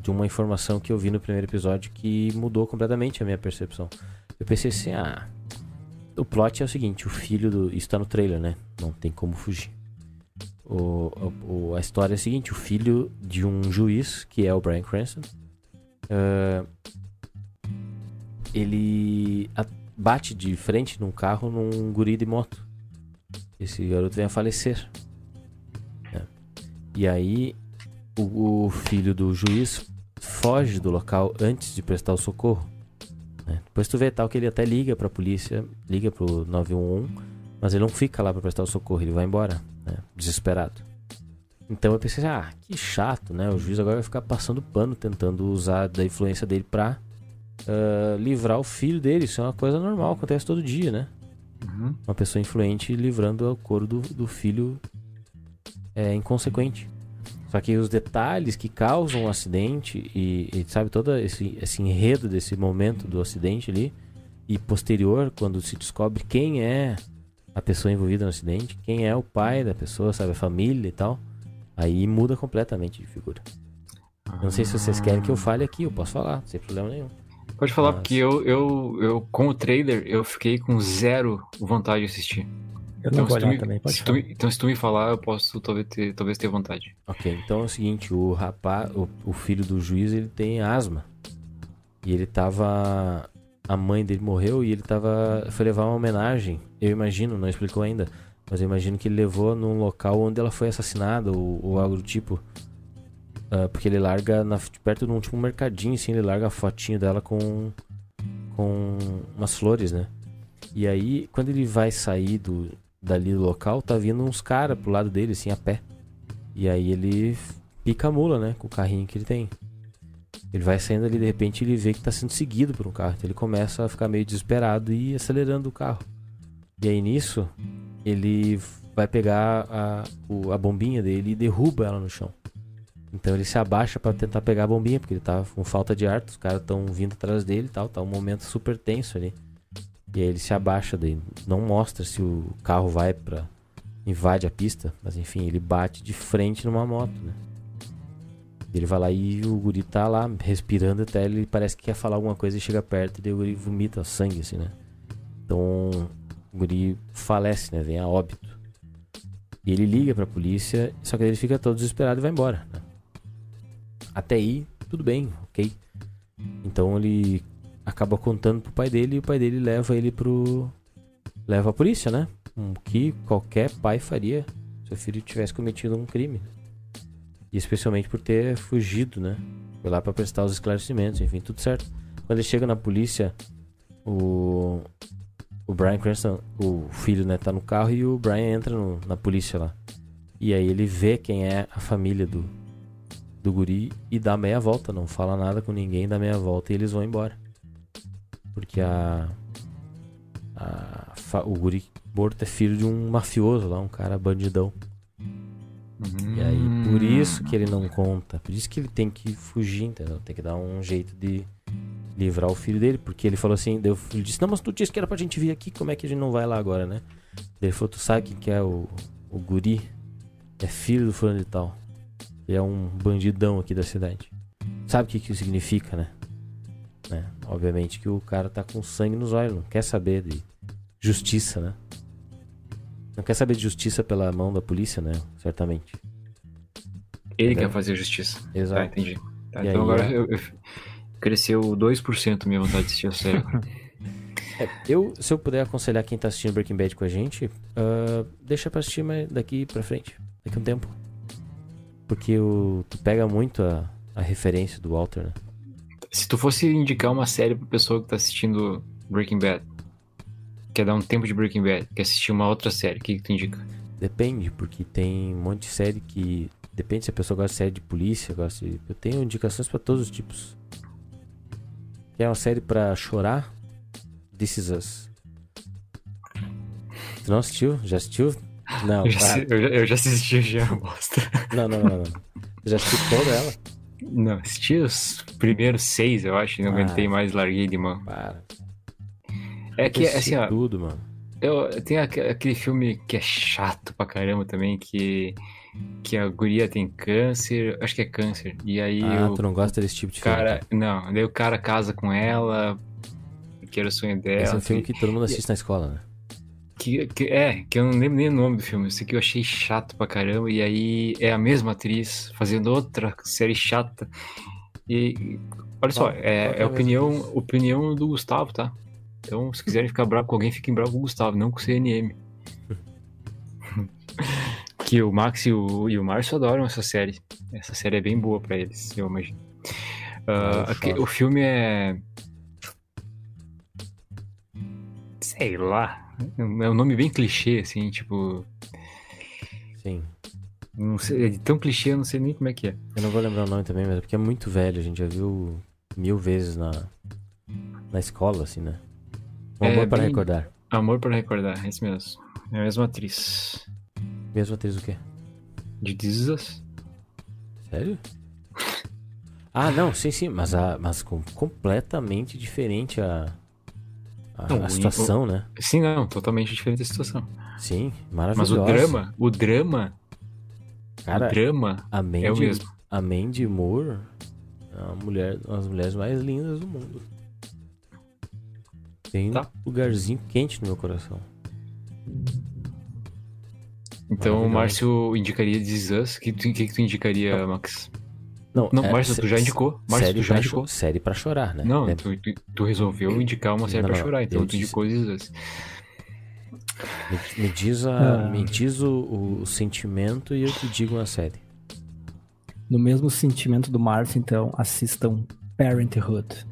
de uma informação que eu vi no primeiro episódio que mudou completamente a minha percepção. Eu pensei assim, ah, o plot é o seguinte, o filho do... Isso tá no trailer, né? Não tem como fugir. O, o- a história é a seguinte, o filho de um juiz, que é o Brian Cranston, ah, ele bate de frente num carro num guri de moto. Esse garoto vem a falecer. né? E aí o, o filho do juiz foge do local antes de prestar o socorro. Né? Depois tu vê tal que ele até liga pra polícia, liga pro 911, mas ele não fica lá pra prestar o socorro, ele vai embora, né? desesperado. Então eu pensei, ah, que chato, né? O juiz agora vai ficar passando pano, tentando usar da influência dele pra ah, livrar o filho dele. Isso é uma coisa normal, acontece todo dia, né? Uhum. uma pessoa influente livrando o couro do, do filho é inconsequente. Só que os detalhes que causam o acidente e, e sabe todo esse, esse enredo desse momento do acidente ali e posterior quando se descobre quem é a pessoa envolvida no acidente, quem é o pai da pessoa, sabe a família e tal, aí muda completamente de figura. Não sei se vocês querem que eu fale aqui, eu posso falar, sem problema nenhum. Pode falar, Mas- porque eu, eu, eu, com o trailer, eu fiquei com zero vontade de assistir. Eu não vou olhar me, também, pode se tu então, se tu me falar, eu posso talvez ter, talvez ter vontade. Ok, então é o seguinte, o rapaz, o, o filho do juiz, ele tem asma. E ele tava. A mãe dele morreu e ele tava. Foi levar uma homenagem. Eu imagino, não explicou ainda. Mas eu imagino que ele levou num local onde ela foi assassinada ou, ou algo do tipo. Ah, porque ele larga na, perto de um tipo mercadinho, assim, ele larga a fotinho dela com. com umas flores, né? E aí, quando ele vai sair do, dali do local, tá vindo uns caras pro lado dele, assim, a pé. E aí ele pica a mula, né? Com o carrinho que ele tem. Ele vai saindo ali, de repente ele vê que tá sendo seguido por um carro. Então ele começa a ficar meio desesperado e acelerando o carro. E aí nisso, ele vai pegar a, o- a bombinha dele e derruba ela no chão. Então ele se abaixa pra tentar pegar a bombinha, porque ele tá com falta de ar, os caras estão vindo atrás dele e tal, tá um momento super tenso ali. E aí ele se abaixa daí, não mostra se o carro vai pra invade a pista, mas enfim, ele bate de frente numa moto, né? Ele vai lá e o guri tá lá respirando até ele parece que quer falar alguma coisa e chega perto e o guri vomita sangue assim, né? Então o guri falece, né? Vem a óbito. E ele liga pra polícia, só que ele fica todo desesperado e vai embora, né? Até aí, tudo bem, ok. Então ele acaba contando pro pai dele e o pai dele leva ele pro. leva a polícia, né? O que qualquer pai faria se o filho tivesse cometido um crime. E especialmente por ter fugido, né? Foi lá pra prestar os esclarecimentos, enfim, tudo certo. Quando ele chega na polícia, o. O Brian Cranston, o filho, né, tá no carro e o Brian entra no- na polícia lá. E aí ele vê quem é a família do, do guri e dá meia volta, não fala nada com ninguém, dá meia volta e eles vão embora. Porque a. a o guri morto é filho de um mafioso lá, um cara bandidão. E aí, por isso que ele não conta. Por isso que ele tem que fugir, entendeu? Tem que dar um jeito de livrar o filho dele. Porque ele falou assim: o filho disse: Não, mas tu disse que era pra gente vir aqui, como é que a gente não vai lá agora, né? Ele falou: Tu sabe quem que é o, o guri? É filho do fulano de tal. Ele é um bandidão aqui da cidade. Sabe o que, que isso significa, né? Né? Obviamente que o cara tá com sangue nos olhos, não quer saber de justiça, né? Não quer saber de justiça pela mão da polícia, né? Certamente. Ele quer fazer justiça. Tá, Exato. entendi. Tá, então aí, agora é? eu, eu- cresceu 2% minha vontade de assistir a série. É, eu, se eu puder aconselhar quem tá assistindo Breaking Bad com a gente, ah, deixa pra assistir mais daqui pra frente, daqui um tempo. Porque o, tu pega muito a, a referência do Walter, né? Se tu fosse indicar uma série pra pessoa que tá assistindo Breaking Bad, quer dar um tempo de Breaking Bad, quer assistir uma outra série, o que, que tu indica? Depende, porque tem um monte de série que. Depende se a pessoa gosta de série de polícia, gosta de. Eu tenho indicações pra todos os tipos. Quer uma série pra chorar? This Is Us. Tu não assistiu? Já assistiu? Não, Eu já, para. eu já, eu já assisti já, bosta. não, não, não, não. Já assistiu toda ela? Não, assisti os primeiros seis, eu acho, e não Ah. aguentei mais, larguei de mão. Para. É que, assim, ó, tudo, mano. eu, tem aque- aquele filme que é chato pra caramba também, que, que a guria tem câncer, acho que é câncer, e aí Ah, o tu não gosta desse tipo de cara, filme? não, daí o cara casa com ela, que era o sonho dela. Esse é um filme que, que todo mundo assiste na escola, né? Que, que- é, que eu não lembro nem o nome do filme, isso aqui eu achei chato pra caramba, e aí é a mesma atriz fazendo outra série chata, e olha só, é, é é opinião, opinião do Gustavo, tá? Então, se quiserem ficar bravo com alguém, fiquem bravo com o Gustavo, não com o CNM. que o Max e o, e o Márcio adoram essa série. Essa série é bem boa pra eles, eu imagino. Eu aqui- o filme é. Sei lá. É um nome bem clichê, assim, tipo. Sim. Não sei, é tão clichê, eu não sei nem como é que é. Eu não vou lembrar o nome também, mas é porque é muito velho. A gente já viu mil vezes na, na escola, assim, né? Um É, amor para bem- recordar. Amor para recordar, é isso mesmo. É a mesma atriz. Mesmo atriz o quê? De Us. Sério? Ah, não, sim, sim, mas, a, mas com, completamente diferente a, a, Não, a o- situação, né? Sim, não, totalmente diferente a situação. Sim, Mas maravilhosa. o drama, o drama, Cara, o drama a Mandy, é o mesmo. a Mandy Moore é uma mulher, uma das mulheres mais lindas do mundo. Tem Tá. um lugarzinho quente no meu coração. Então o Maravilhoso. Márcio indicaria This Us. O que, que, que tu indicaria, Max? Não, Não, é, Márcio, tu já indicou. Márcio, série tu já pra indicou. Série pra chorar, né? Não, É, tu, tu, tu resolveu indicar uma série Não, pra não, chorar, então eu tu indicou Us. me, me diz, a, Ah. me diz o, o sentimento e eu te digo uma série. No mesmo sentimento do Márcio, então, assistam Parenthood.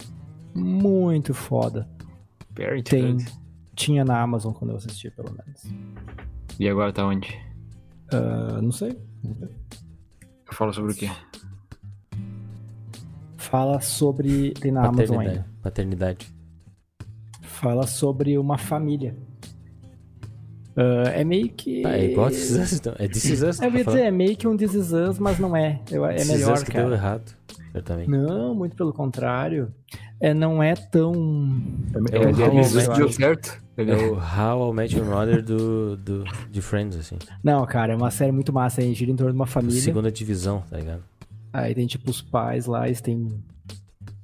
Muito foda. Tem. Parenthood. Tinha na Amazon quando eu assisti, pelo menos. E agora tá onde? Ah, não sei. Fala sobre o quê? Fala sobre. Tem na Amazon Paternidade. ainda. Paternidade. Fala sobre uma família. Ah, é meio que. Ah, é igual This Is Us, então. É This Is Us Eu ia dizer, é meio que um This Is Us, mas não é. Eu- É This Is melhor, Us que deu cara. errado. Certamente. Não, muito pelo contrário. É, não é tão. É É o um How I This Is deu certo? É o How I Met Your Mother do, do, de Friends, assim. Não, cara, é uma série muito massa. Aí gira em torno de uma família. Segunda divisão, tá ligado? Aí tem tipo os pais lá, eles têm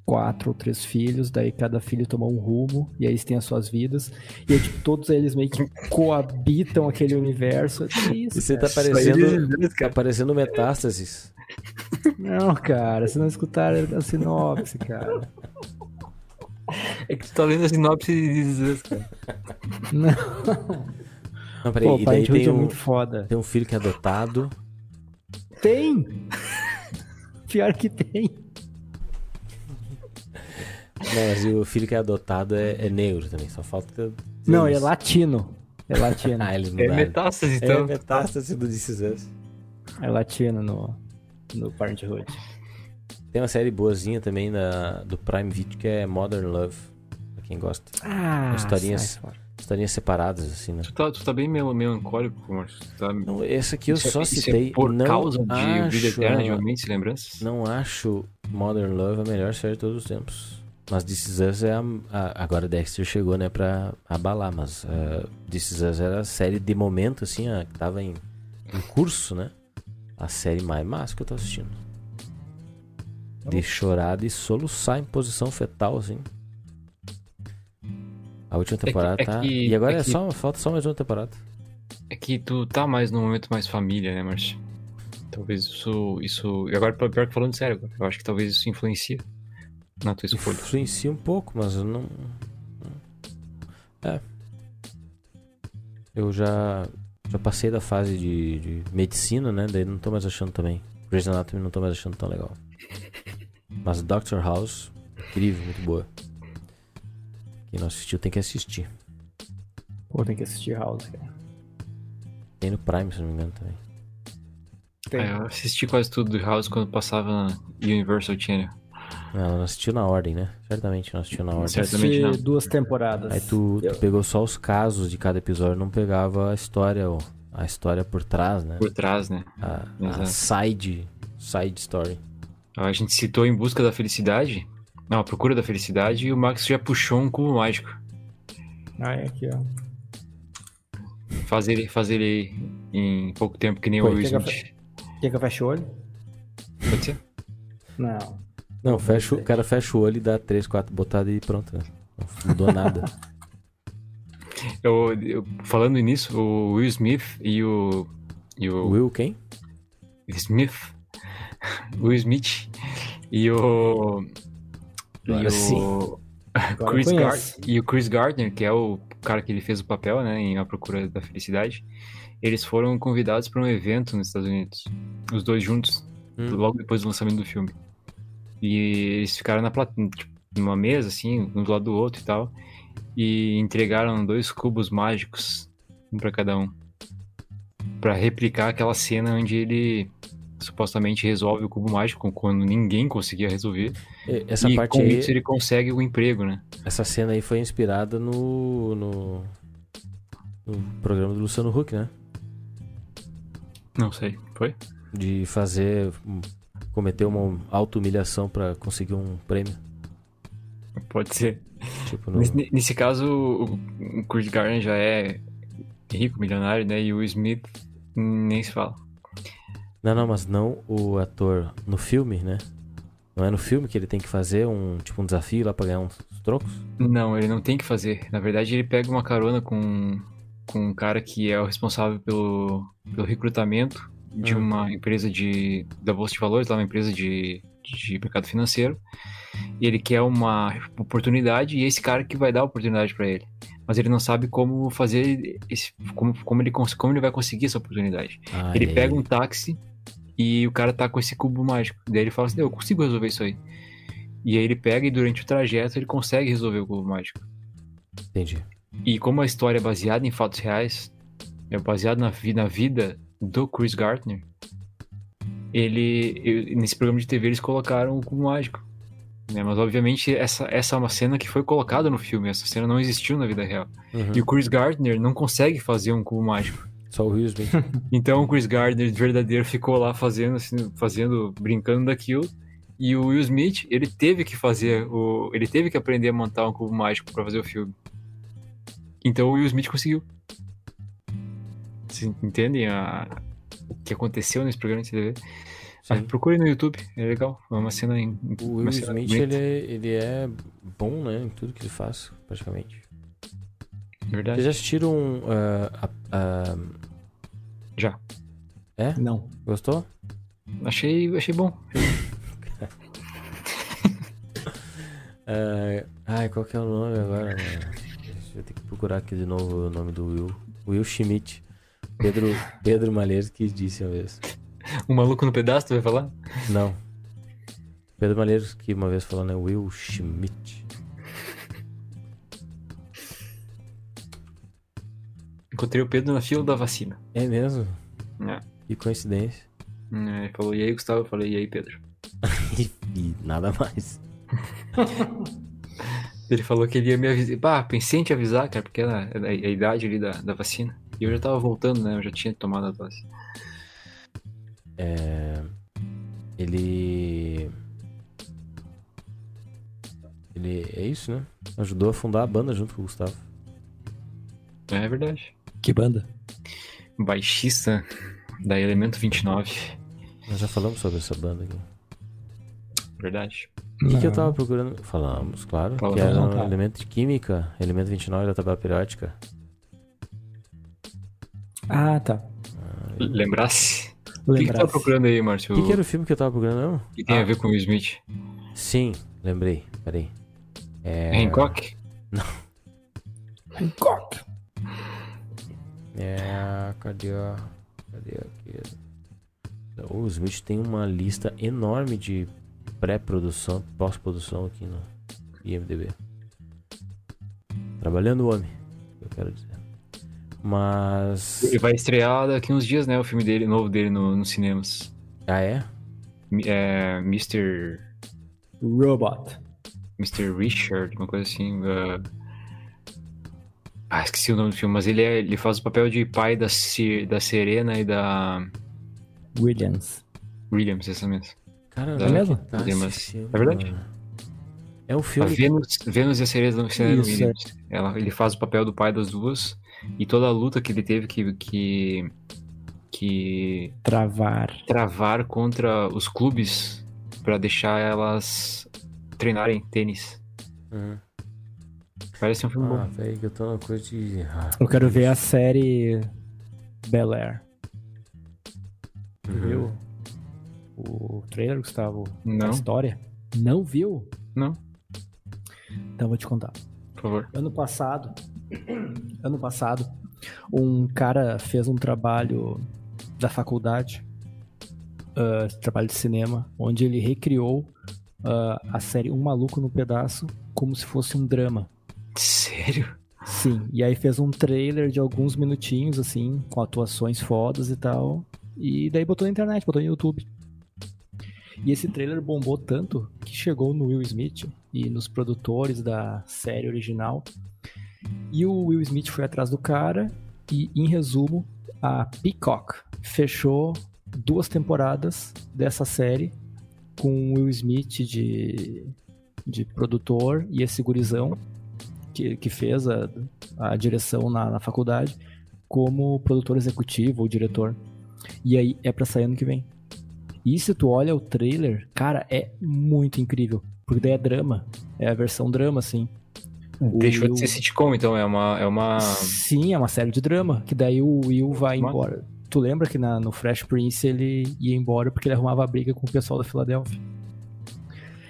quatro ou três filhos, daí cada filho toma um rumo, e aí eles têm as suas vidas. E aí, tipo, todos eles meio que coabitam aquele universo. É isso, E você tá cara. parecendo, tá parecendo metástases. Não, cara, vocês não escutaram a sinopse, cara. É que tu tá lendo a sinopse de This Is Us, cara. Não, Não, peraí, pô, e daí tem é um, muito foda. tem um filho que é adotado. Tem! Pior que tem. Não, mas o filho que é adotado é, é negro também, só falta. Não, isso. é latino. É latino. Ah, eles É metástase, É então. metástase do This Is Us. É latino no, no Parenthood. Tem uma série boazinha também da, do Prime Video que é Modern Love. Pra quem gosta. Ah, Historinhas. sai fora. Historinhas separadas, assim, né? Tu tá, tu tá bem mel- melancólico, Márcio. Tu tá... Não, esse aqui eu Isso é- só é citei. por não causa de acho, Vida Eterna, de Momentos e Lembranças? Não acho Modern Love a melhor série de todos os tempos. Mas This Is Us é a, a- agora Dexter chegou, né, pra abalar, mas uh, This Is Us era a série de momento, assim, a, que tava em, em curso, né? A série mais massa que eu tô assistindo. De chorar, de soluçar em posição fetal, assim. A última que- temporada é tá. que- e agora é é, que- só, falta só mais uma temporada. É que tu tá mais num momento mais família, né, Márcio? Talvez isso. isso... E agora, pior que falando sério, eu acho que talvez isso influencia na tua escolha. Influencia um pouco, mas eu não. É. Eu já. Já passei da fase de, de medicina, né? Daí não tô mais achando também. Grey's Anatomy não tô mais achando tão legal. Mas Doctor House, incrível, muito boa. Quem não assistiu tem que assistir. Pô, tem que assistir House, cara. Tem no Prime, se não me engano, também. Tem. É, eu assisti quase tudo do House quando passava na Universal Channel. Não, não assistiu na ordem, né? Certamente não assistiu na ordem. Certamente não. duas temporadas. Aí tu, tu Eu- pegou só os casos de cada episódio, não pegava a história, ó, a história por trás, né? Por trás, né? A, a side, side story. A gente citou Em Busca da Felicidade. Não, A Procura da Felicidade. E o Max já puxou um cubo mágico. Ah, é aqui, ó. Faz ele, faz ele em pouco tempo, que nem Pô, o Will quer que eu Smith. Quer que eu feche o olho? Pode ser? Não. Não, fecha, o o cara fecha o olho e dá três, quatro botadas e pronto. né? Não mudou nada. Eu, eu- falando nisso, o Will Smith e o. E o Will quem? Smith. Will Smith e o. E Agora o. sim. Agora Chris e o Chris Gardner, que é o cara que ele fez o papel, né, em A Procura da Felicidade, eles foram convidados para um evento nos Estados Unidos, os dois juntos, Hum. logo depois do lançamento do filme. E eles ficaram na plat... tipo, numa mesa, assim, um do lado do outro e tal, e entregaram dois cubos mágicos, um para cada um, para replicar aquela cena onde ele supostamente resolve o cubo mágico quando ninguém conseguia resolver. Essa e parte com aí, isso ele consegue o emprego, né? essa cena aí foi inspirada no, no, no programa do Luciano Huck, né? Não sei, foi? De fazer, um- cometer uma auto-humilhação pra conseguir um prêmio. Pode ser. Tipo, no... Nesse, nesse caso, o Chris Gardner já é rico, milionário, né? E o Smith nem se fala. Não, não, mas não o ator no filme, né? Não é no filme que ele tem que fazer um, tipo, um desafio lá pra ganhar uns trocos? Não, ele não tem que fazer. Na verdade, ele pega uma carona com, com um cara que é o responsável pelo, pelo recrutamento de Hum. uma empresa de da Bolsa de Valores, lá uma empresa de, de mercado financeiro. E ele quer uma oportunidade e é esse cara que vai dar a oportunidade para ele. Mas ele não sabe como fazer esse, como, como, ele, como ele vai conseguir essa oportunidade. Ah, Ele aí- pega um táxi e o cara tá com esse cubo mágico. Daí ele fala assim: Eu consigo resolver isso aí. E aí ele pega e durante o trajeto ele consegue resolver o cubo mágico. Entendi. E como a história é baseada em fatos reais, é baseada na, vi- na vida do Chris Gardner, ele, eu- nesse programa de TV eles colocaram o cubo mágico. né? Mas obviamente essa, essa é uma cena que foi colocada no filme, essa cena não existiu na vida real. Uhum. E o Chris Gardner não consegue fazer um cubo mágico. Só o Will Smith. Então o Chris Gardner verdadeiro ficou lá fazendo, assim, fazendo, brincando daquilo. E o Will Smith, ele teve que fazer o, ele teve que aprender a montar um cubo mágico pra fazer o filme. Então o Will Smith conseguiu. Vocês entendem a, o que aconteceu nesse programa de TV? Ah, procure no YouTube, é legal. É uma cena em, O Will Smith, ele, é- ele é bom, né? Em tudo que ele faz, praticamente. Verdade. Vocês já assistiram ah, a- a- Já. Não. Gostou? Achei, achei bom. Ah, ai, qual que é o nome agora? Deixa eu ter que procurar aqui de novo o nome do Will. Will Schmidt. Pedro, Pedro Malheiros que disse uma vez. O maluco no pedaço, tu vai falar? Não. Pedro Malheiros que uma vez falou, né? Will Schmidt. Encontrei o Pedro na fila da vacina. É mesmo? É. Que coincidência. É, Ele falou, e aí, Gustavo? Eu falei, e aí, Pedro? E, nada mais. Ele falou que ele ia me avisar. Bah, pensei em te avisar, cara, porque era a idade ali da, da vacina. E eu já tava voltando, né? Eu já tinha tomado a dose. É, ele. Ele é isso, né? Ajudou a fundar a banda junto com o Gustavo. É verdade. Que banda? Baixista da Elemento 29. Nós já falamos sobre essa banda aqui. Verdade. O que, que eu tava procurando? Falamos, claro. Fala, que era um tá. elemento de química, elemento 29 da tabela periódica. Ah, tá. Lembrasse? O que, que tu tá Lembrasse. procurando aí, Márcio? O que, que era o filme que eu tava procurando, não? que tem Ah, a ver com o Will Smith? Sim, lembrei. Peraí. É. Hancock? Hancock. É. Cadê a. Cadê aqui? O Smith tem uma lista enorme de pré-produção, pós-produção aqui no IMDB. Trabalhando o homem, eu quero dizer. Mas. Ele vai estrear daqui uns dias, né? O filme dele, novo dele no, nos cinemas. Ah, é? É, Mr. Robot. Mr. Richard, uma coisa assim. uh, Ah, esqueci o nome do filme, mas ele, é- ele faz o papel de pai da, da Serena e da Williams. Williams, essa mesmo. Cara, É onde mesmo? que tá É, filme, é verdade? mano? É um A filme. Vênus, Vênus e a Serena, Serena Isso, Williams. Ela, ele faz o papel do pai das duas e toda a luta que ele teve que, que, que Travar. travar contra os clubes pra deixar elas treinarem tênis. Uhum. Parece um filme Ah, bom. velho, que eu tô na coisa de. Ah, Eu quero ver a série Bel Air. Uhum. viu o trailer, Gustavo? Não. A história? Não viu? Não, Então eu vou te contar. por favor. Ano passado, ano passado, um cara fez um trabalho da faculdade, ah, trabalho de cinema, onde ele recriou ah, a série Um Maluco no Pedaço como se fosse um drama. Sério? Sim, e aí fez um trailer de alguns minutinhos, assim, com atuações fodas e tal. E daí botou na internet, botou no YouTube. E esse trailer bombou tanto que chegou no Will Smith e nos produtores da série original. E o Will Smith foi atrás do cara e, em resumo, a Peacock fechou duas temporadas dessa série com o Will Smith de, de produtor e esse gurizão que, que fez a, a direção na, na faculdade como produtor executivo ou diretor. E aí é pra sair ano que vem. E se tu olha o trailer, cara, é muito incrível. Porque daí é drama. É a versão drama, assim. O Deixou Will- de ser sitcom, então é uma. É uma... Sim, é uma série de drama. Que daí o Will vai Massa. embora. Tu lembra que na, no Fresh Prince ele ia embora porque ele arrumava briga com o pessoal da Filadélfia.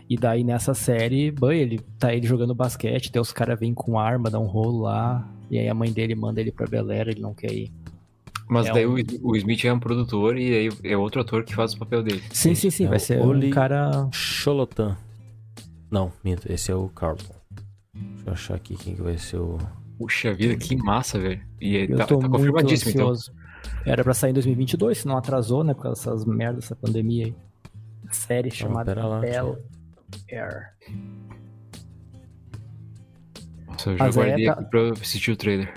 E daí nessa série, bem, ele tá ele jogando basquete, daí os caras vêm com arma, dá um rolo lá. E aí a mãe dele manda ele pra Belera, ele não quer ir. Mas É daí um- o, o Smith é um produtor e aí é outro ator que faz o papel dele. Sim, sim, sim. É vai o ser Oli- um cara. Cholotan. Não, minto, esse é o Carlton. Deixa eu achar aqui quem que vai ser o. Puxa vida, que massa, velho. E aí, Eu tá, tô tá muito confirmadíssimo, então. ansioso. Era pra sair em 2022, se não atrasou, né? Por causa dessas merdas, dessa pandemia aí. Série chamada pera lá, Bel Air. Nossa, eu já Mas é, guardei tá- aqui pra eu assistir o trailer.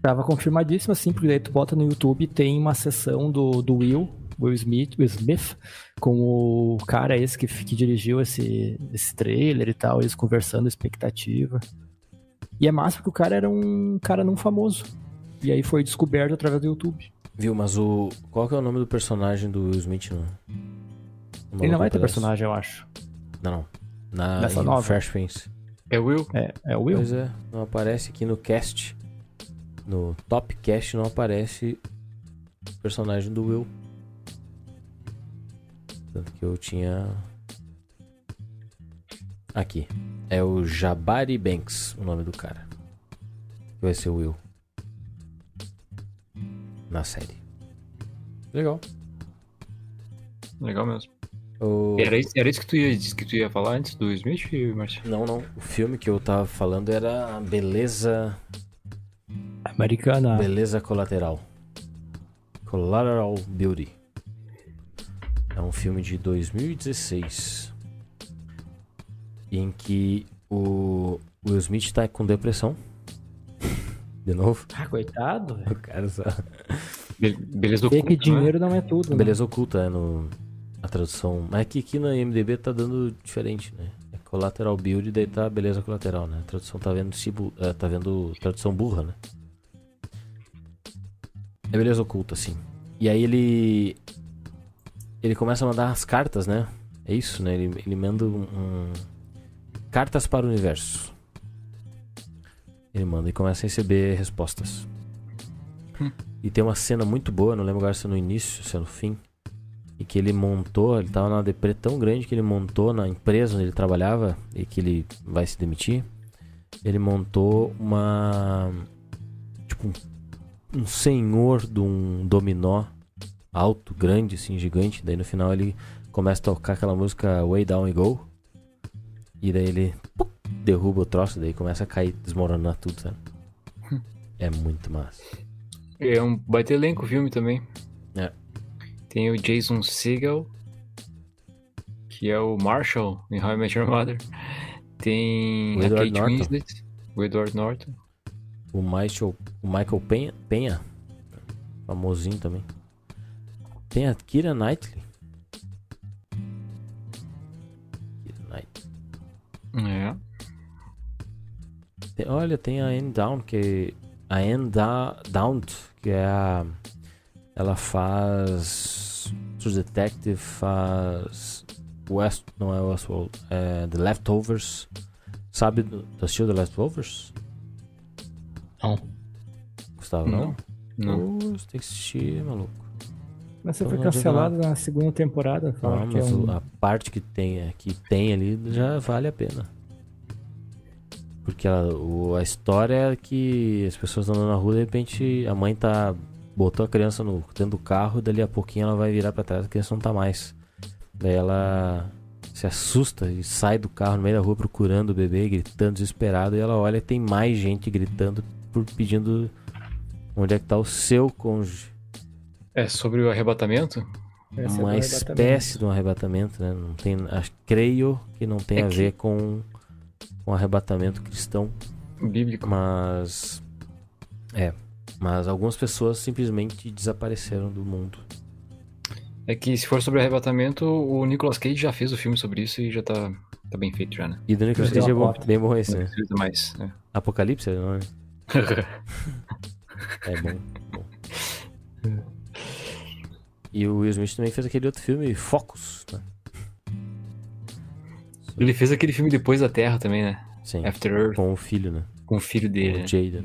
Tava confirmadíssimo, assim, porque daí tu bota no YouTube tem uma sessão do, do Will, Will Smith, Will Smith, com o cara esse que, que dirigiu esse, esse trailer e tal, eles conversando, expectativa. E é massa porque o cara era um cara não famoso. E aí foi descoberto através do YouTube. Viu, mas o. Qual que é o nome do personagem do Will Smith no. no Ele não vai ter personagem, eu acho. Não, não. Na Nessa nova? Fresh Prince. É o Will? É, é o Will? Pois é, não aparece aqui no cast. No top cast não aparece o personagem do Will. Tanto que eu tinha. Aqui. É o Jabari Banks, o nome do cara. Que vai ser o Will. Na série. Legal. Legal mesmo. O... Era isso, era isso que, tu ia, que tu ia falar antes do Smith, Marcio? Não, não. O filme que eu tava falando era a Beleza. Americana. Beleza Colateral. Collateral Beauty. É um filme de 2016. Em que o Will Smith tá com depressão. De novo. Ah, coitado. velho. O cara só... Be- beleza oculta, que né? dinheiro não é tudo. né? Beleza oculta é no... a tradução. Mas aqui, aqui na IMDB tá dando diferente, né? É Collateral Beauty, daí tá beleza colateral, né? A tradução tá vendo, cibo... eh, tá vendo tradução burra, né? É beleza oculta, sim. E aí ele. Ele começa a mandar as cartas, né? É isso, né? Ele, ele manda um, um- Cartas para o universo. Ele manda e começa a receber respostas. Hum. E tem uma cena muito boa, não lembro agora se é no início, se é no fim. E que ele montou, ele tava numa deprê tão grande que ele montou na empresa onde ele trabalhava e que ele vai se demitir. Ele montou uma. Tipo, um, um senhor de um dominó alto, grande, assim, gigante. Daí no final ele começa a tocar aquela música Way Down We Go. E daí ele pum, derruba o troço, daí começa a cair, desmoronar tudo, sabe? É muito massa. É um baita elenco o filme também. Tem o Jason Segel, que é o Marshall em How I Met Your Mother. Tem O a Edward Kate Norton. Winslet, o Edward Norton. O Michael, o Michael Penha, Penha, famosinho também. Tem a Kira Knightley. Keira Knightley. É. Tem- olha, tem a Anne Down, que a Anne da Daunt, que é a ela faz True Detective, faz West, não é Westworld, é The Leftovers. Sabe, do- tu assistiu The Leftovers? Não. Gustavo, não? Não. Você tem que assistir, maluco. Mas você Então foi não cancelado na segunda temporada. Falaram que é mas um... a parte que tem, que tem ali já vale a pena. Porque ela- o- a história é que as pessoas andando na rua, de repente a mãe tá. Botou a criança no, dentro do carro, dali a pouquinho ela vai virar pra trás a criança não tá mais. Daí ela se assusta e sai do carro no meio da rua procurando o bebê, gritando desesperado, e ela olha e tem mais gente gritando por pedindo onde é que tá o seu cônjuge. É sobre o arrebatamento? esse é uma arrebatamento. espécie de um arrebatamento, né? Não tem, acho, creio que não tem É a que- ver com com arrebatamento cristão, Bíblico. mas é, mas algumas pessoas simplesmente desapareceram do mundo. É que se for sobre arrebatamento, o Nicolas Cage já fez o filme sobre isso e já tá, tá bem feito já, né? E do Nicolas Cage é bom, bem bom esse, né? mais. né? Apocalipse, não é? É bom. bom. E o Will Smith também fez aquele outro filme, Focus, né? Ele fez aquele filme Depois da Terra também, né? Sim, After Earth, com o filho, né? com o filho dele. né? O Jaden.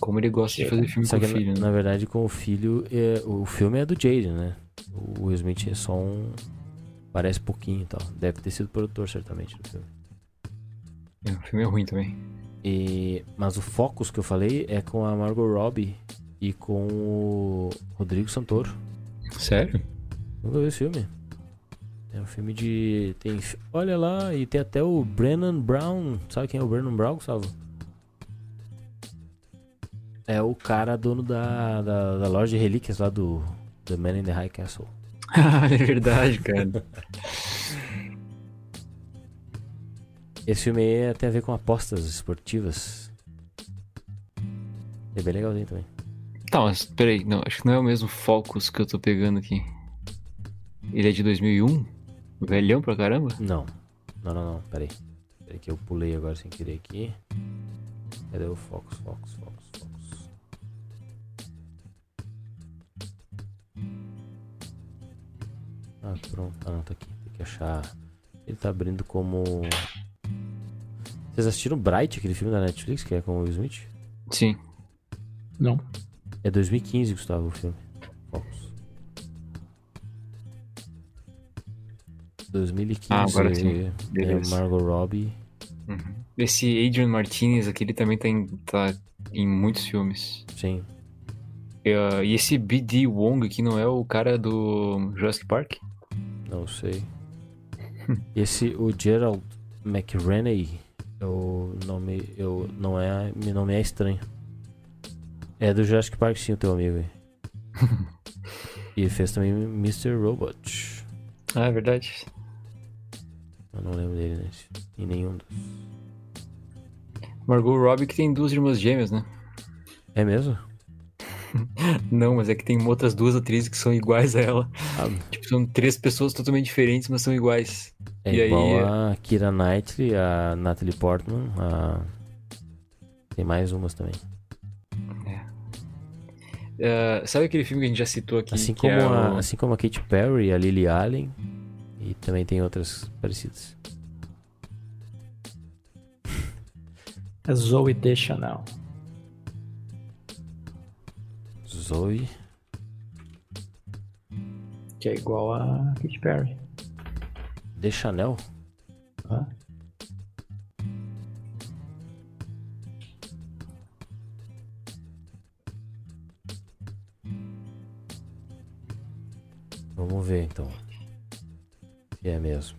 Como ele gosta de fazer filme Só com o filho, na, né? na verdade, com o filho, é, o filme é do Jaden, né? O Will Smith é só um. Parece pouquinho e tal. Deve ter sido produtor, certamente, do filme. É, O filme é ruim também. E, mas o Focus que eu falei é com a Margot Robbie e com o Rodrigo Santoro. Sério? Nunca vi esse filme. É um filme de. Tem, olha lá, e tem até o Brennan Brown. Sabe quem é o Brennan Brown, Gustavo? É o cara dono da, da, da loja de relíquias lá do The Man in the High Castle. é verdade, cara. Esse filme aí é- tem a ver com apostas esportivas. É bem legalzinho também. tá, mas peraí. Não, acho que não é o mesmo Focus que eu tô pegando aqui. Ele é de 2001? Velhão pra caramba? Não. Não, não, não. Pera aí. Pera aí que eu pulei agora sem querer aqui. Cadê o Focus, Focus, Focus? Ah, pronto. Ah, não, tá aqui. Tem que achar. Ele tá abrindo como. Vocês assistiram Bright, aquele filme da Netflix que é com o Will Smith? Sim. Não. É 2015, Gustavo, o filme. Focus. 2015. Ah, agora sim. é. Margot Robbie. Uhum. Esse Adrian Martinez aqui, ele também tá em, tá em muitos filmes. Sim. É, e esse B.D. Wong aqui não é o cara do Jurassic Park? Não sei. Esse, o Gerald McRaney, o nome, eu, não é, meu nome é estranho. É do Jurassic Park sim, o teu amigo aí. e fez também Mr. Robot. Ah, é verdade. Eu não lembro dele nesse. Em nenhum dos. Margot Robbie que tem duas irmãs gêmeas, né? É mesmo? Não, mas é que tem outras duas atrizes que são iguais a ela. Ah, Tipo, são três pessoas totalmente diferentes, mas são iguais. é E aí- igual a Kira Knightley, a Natalie Portman, a... Tem mais umas também. É, sabe aquele filme que a gente já citou aqui? Assim que como, é a, o- assim como a Katy Perry, a Lily Allen. E também tem outras parecidas. É Zoe Deschanel. Zoe. Que é igual a Katy Perry. De Chanel? Hã? Vamos ver então. Se é mesmo.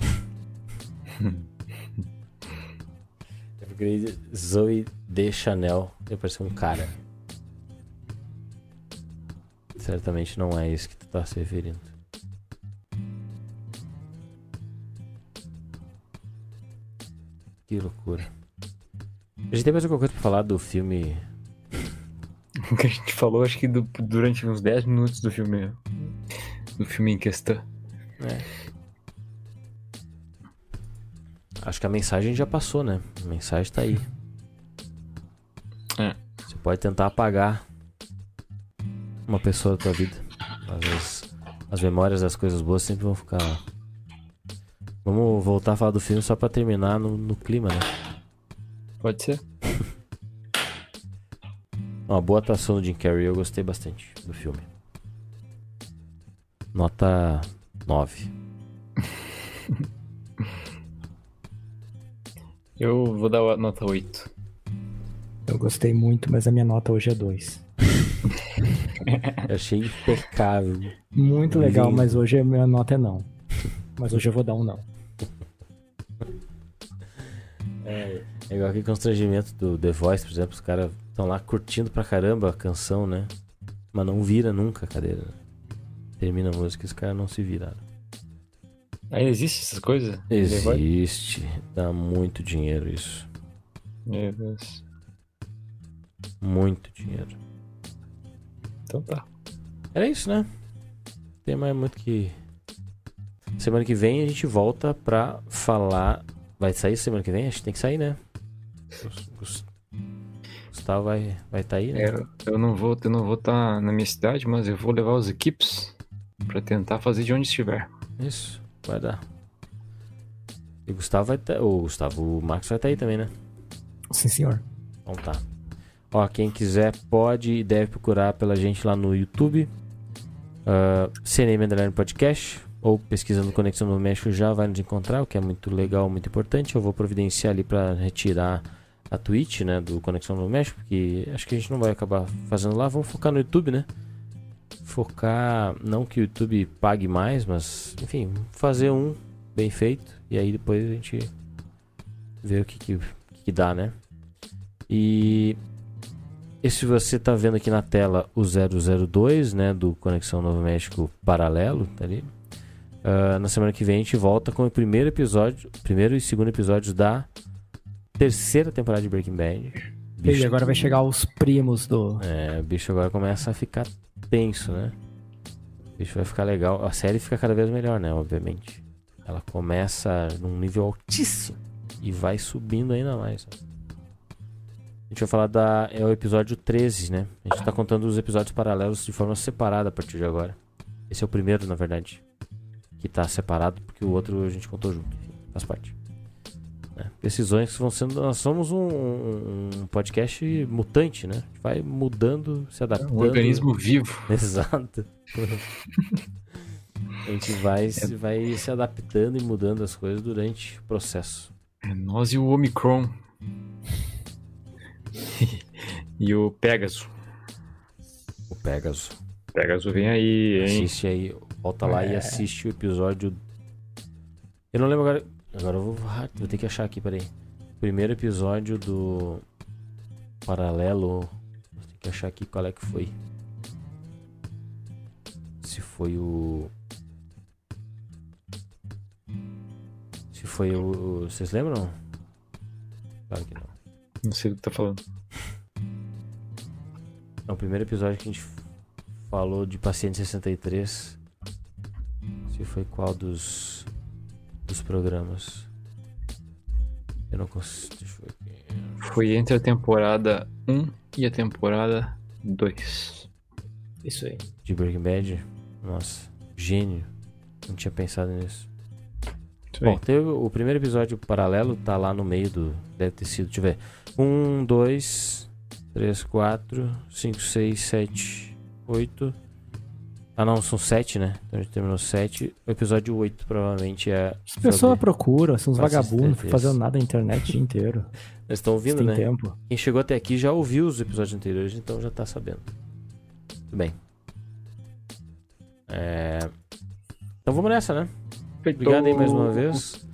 Procurei Zoe de Chanel. Deve parecer um cara. Certamente não é isso que tu tá se referindo. Que loucura. A gente tem mais alguma coisa pra falar do filme O que a gente falou, acho que do- durante uns 10 minutos do filme. Do filme em questão. Acho que a mensagem já passou, né? A mensagem tá aí. É. Você pode tentar apagar uma pessoa da tua vida. Às vezes, as memórias das coisas boas sempre vão ficar lá. Vamos voltar a falar do filme só pra terminar no, no clima, né? Pode ser? Uma boa atuação do Jim Carrey, eu gostei bastante do filme. Nota 9. Eu vou dar a nota 8. Eu gostei muito, mas a minha nota hoje é 2. Eu achei impecável. Muito legal, Lindo. mas hoje a minha nota é não. Mas hoje eu vou dar um não. É igual aquele constrangimento do The Voice, por exemplo, os caras estão lá curtindo pra caramba a canção, né? Mas não vira nunca a cadeira. Termina a música e os caras não se viraram. Aí existe essas coisas? Existe. Dá muito dinheiro isso. Meu Deus. Muito dinheiro. Então tá. Era isso, né? Tem mais muito que. Semana que vem a gente volta pra falar. Vai sair semana que vem? Acho que tem que sair, né? Gus- Gus- Gustavo vai vai tá aí, né? É, eu não vou eu não vou estar na minha cidade, mas eu vou levar os equipes pra tentar fazer de onde estiver. Isso, vai dar. E o Gustavo vai estar. o Gustavo, o Marcos vai estar aí também, né? Sim, senhor. Então tá. Ó, quem quiser pode e deve procurar pela gente lá no YouTube. Uh, CNM Underline Podcast. Ou pesquisando Conexão no México já vai nos encontrar, o que é muito legal, muito importante. Eu vou providenciar ali para retirar a Twitch, né, do Conexão no México, porque acho que a gente não vai acabar fazendo lá. Vamos focar no YouTube, né? Focar, não que o YouTube pague mais, mas enfim, fazer um bem feito e aí depois a gente vê o que, que, que dá, né? E esse você tá vendo aqui na tela o 002, né, do Conexão Novo México Paralelo, tá ali. Ah, na semana que vem a gente volta com o primeiro episódio, primeiro e segundo episódios da terceira temporada de Breaking Bad. E agora vai chegar os primos do. É, o bicho agora começa a ficar tenso, né? O bicho vai ficar legal. A série fica cada vez melhor, né? Obviamente. Ela começa num nível altíssimo e vai subindo ainda mais. né? A gente vai falar da. É o episódio 13, né? A gente tá contando os episódios paralelos de forma separada a partir de agora. Esse é o primeiro, na verdade. Que tá separado, porque o outro a gente contou junto. Faz parte. né? Decisões que vão sendo. Nós somos um, um- podcast mutante, né? A gente vai mudando, se adaptando. Um organismo vivo. Exato. A gente vai, se- vai se adaptando e mudando as coisas durante o processo. É nós e o Omicron. e o Pegasus. O Pegasus. Pegasus vem aí, hein? Assiste aí, volta lá e É. assiste o episódio. Eu não lembro agora. Agora eu vou, vou ter que achar aqui, peraí. Primeiro episódio do Paralelo. Vou ter que achar aqui qual é que foi. Se foi o. Se foi o- Vocês lembram? Claro que não. Não sei do que tá falando. É o primeiro episódio que a gente falou de Paciente 63. Se foi qual dos dos programas? Eu não consigo. Deixa eu ver aqui. Foi entre a temporada 1 e a temporada 2. Isso aí. De Breaking Bad? Nossa, gênio. Não tinha pensado nisso. Isso Bom, teve o primeiro episódio paralelo, tá lá no meio do. Deve ter sido, deixa eu ver. 1, 2, 3, 4, 5, 6, 7, 8. Ah não, são 7, né? Então a gente terminou 7. O episódio 8 provavelmente é. As pessoas procuram, são uns vagabundos, fazendo nada na internet o dia inteiro. Eles estão ouvindo, tem né? tempo. Quem chegou até aqui já ouviu os episódios anteriores, então já tá sabendo. Tudo bem. É... Então vamos nessa, né? Obrigado aí mais uma vez.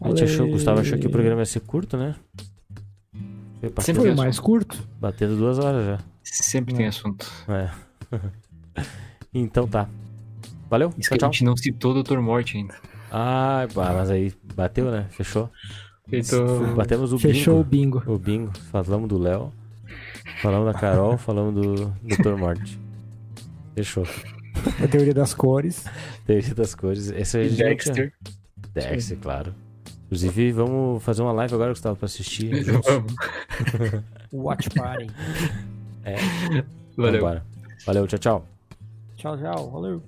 A gente achou, o Gustavo achou que o programa ia ser curto, né? Sempre Foi mais curto? batendo duas horas já. Sempre tem assunto. É. Então tá. Valeu, Isso tchau, que a tchau. gente não citou o Dr. Morte ainda. Ah, mas aí bateu, né? Fechou. Feito... Batemos o Fechou o bingo. bingo. O bingo. Falamos do Léo. Falamos da Carol. falamos do Dr. Morte. Fechou. A teoria das cores. Teoria das cores. Esse a E gente não tinha- Dexter. Dexter, claro. Inclusive, vamos fazer uma live agora que você tava pra assistir. Vamos. Watch Party. É, Valeu. vambora. Valeu, tchau, tchau. Tchau, tchau. Valeu.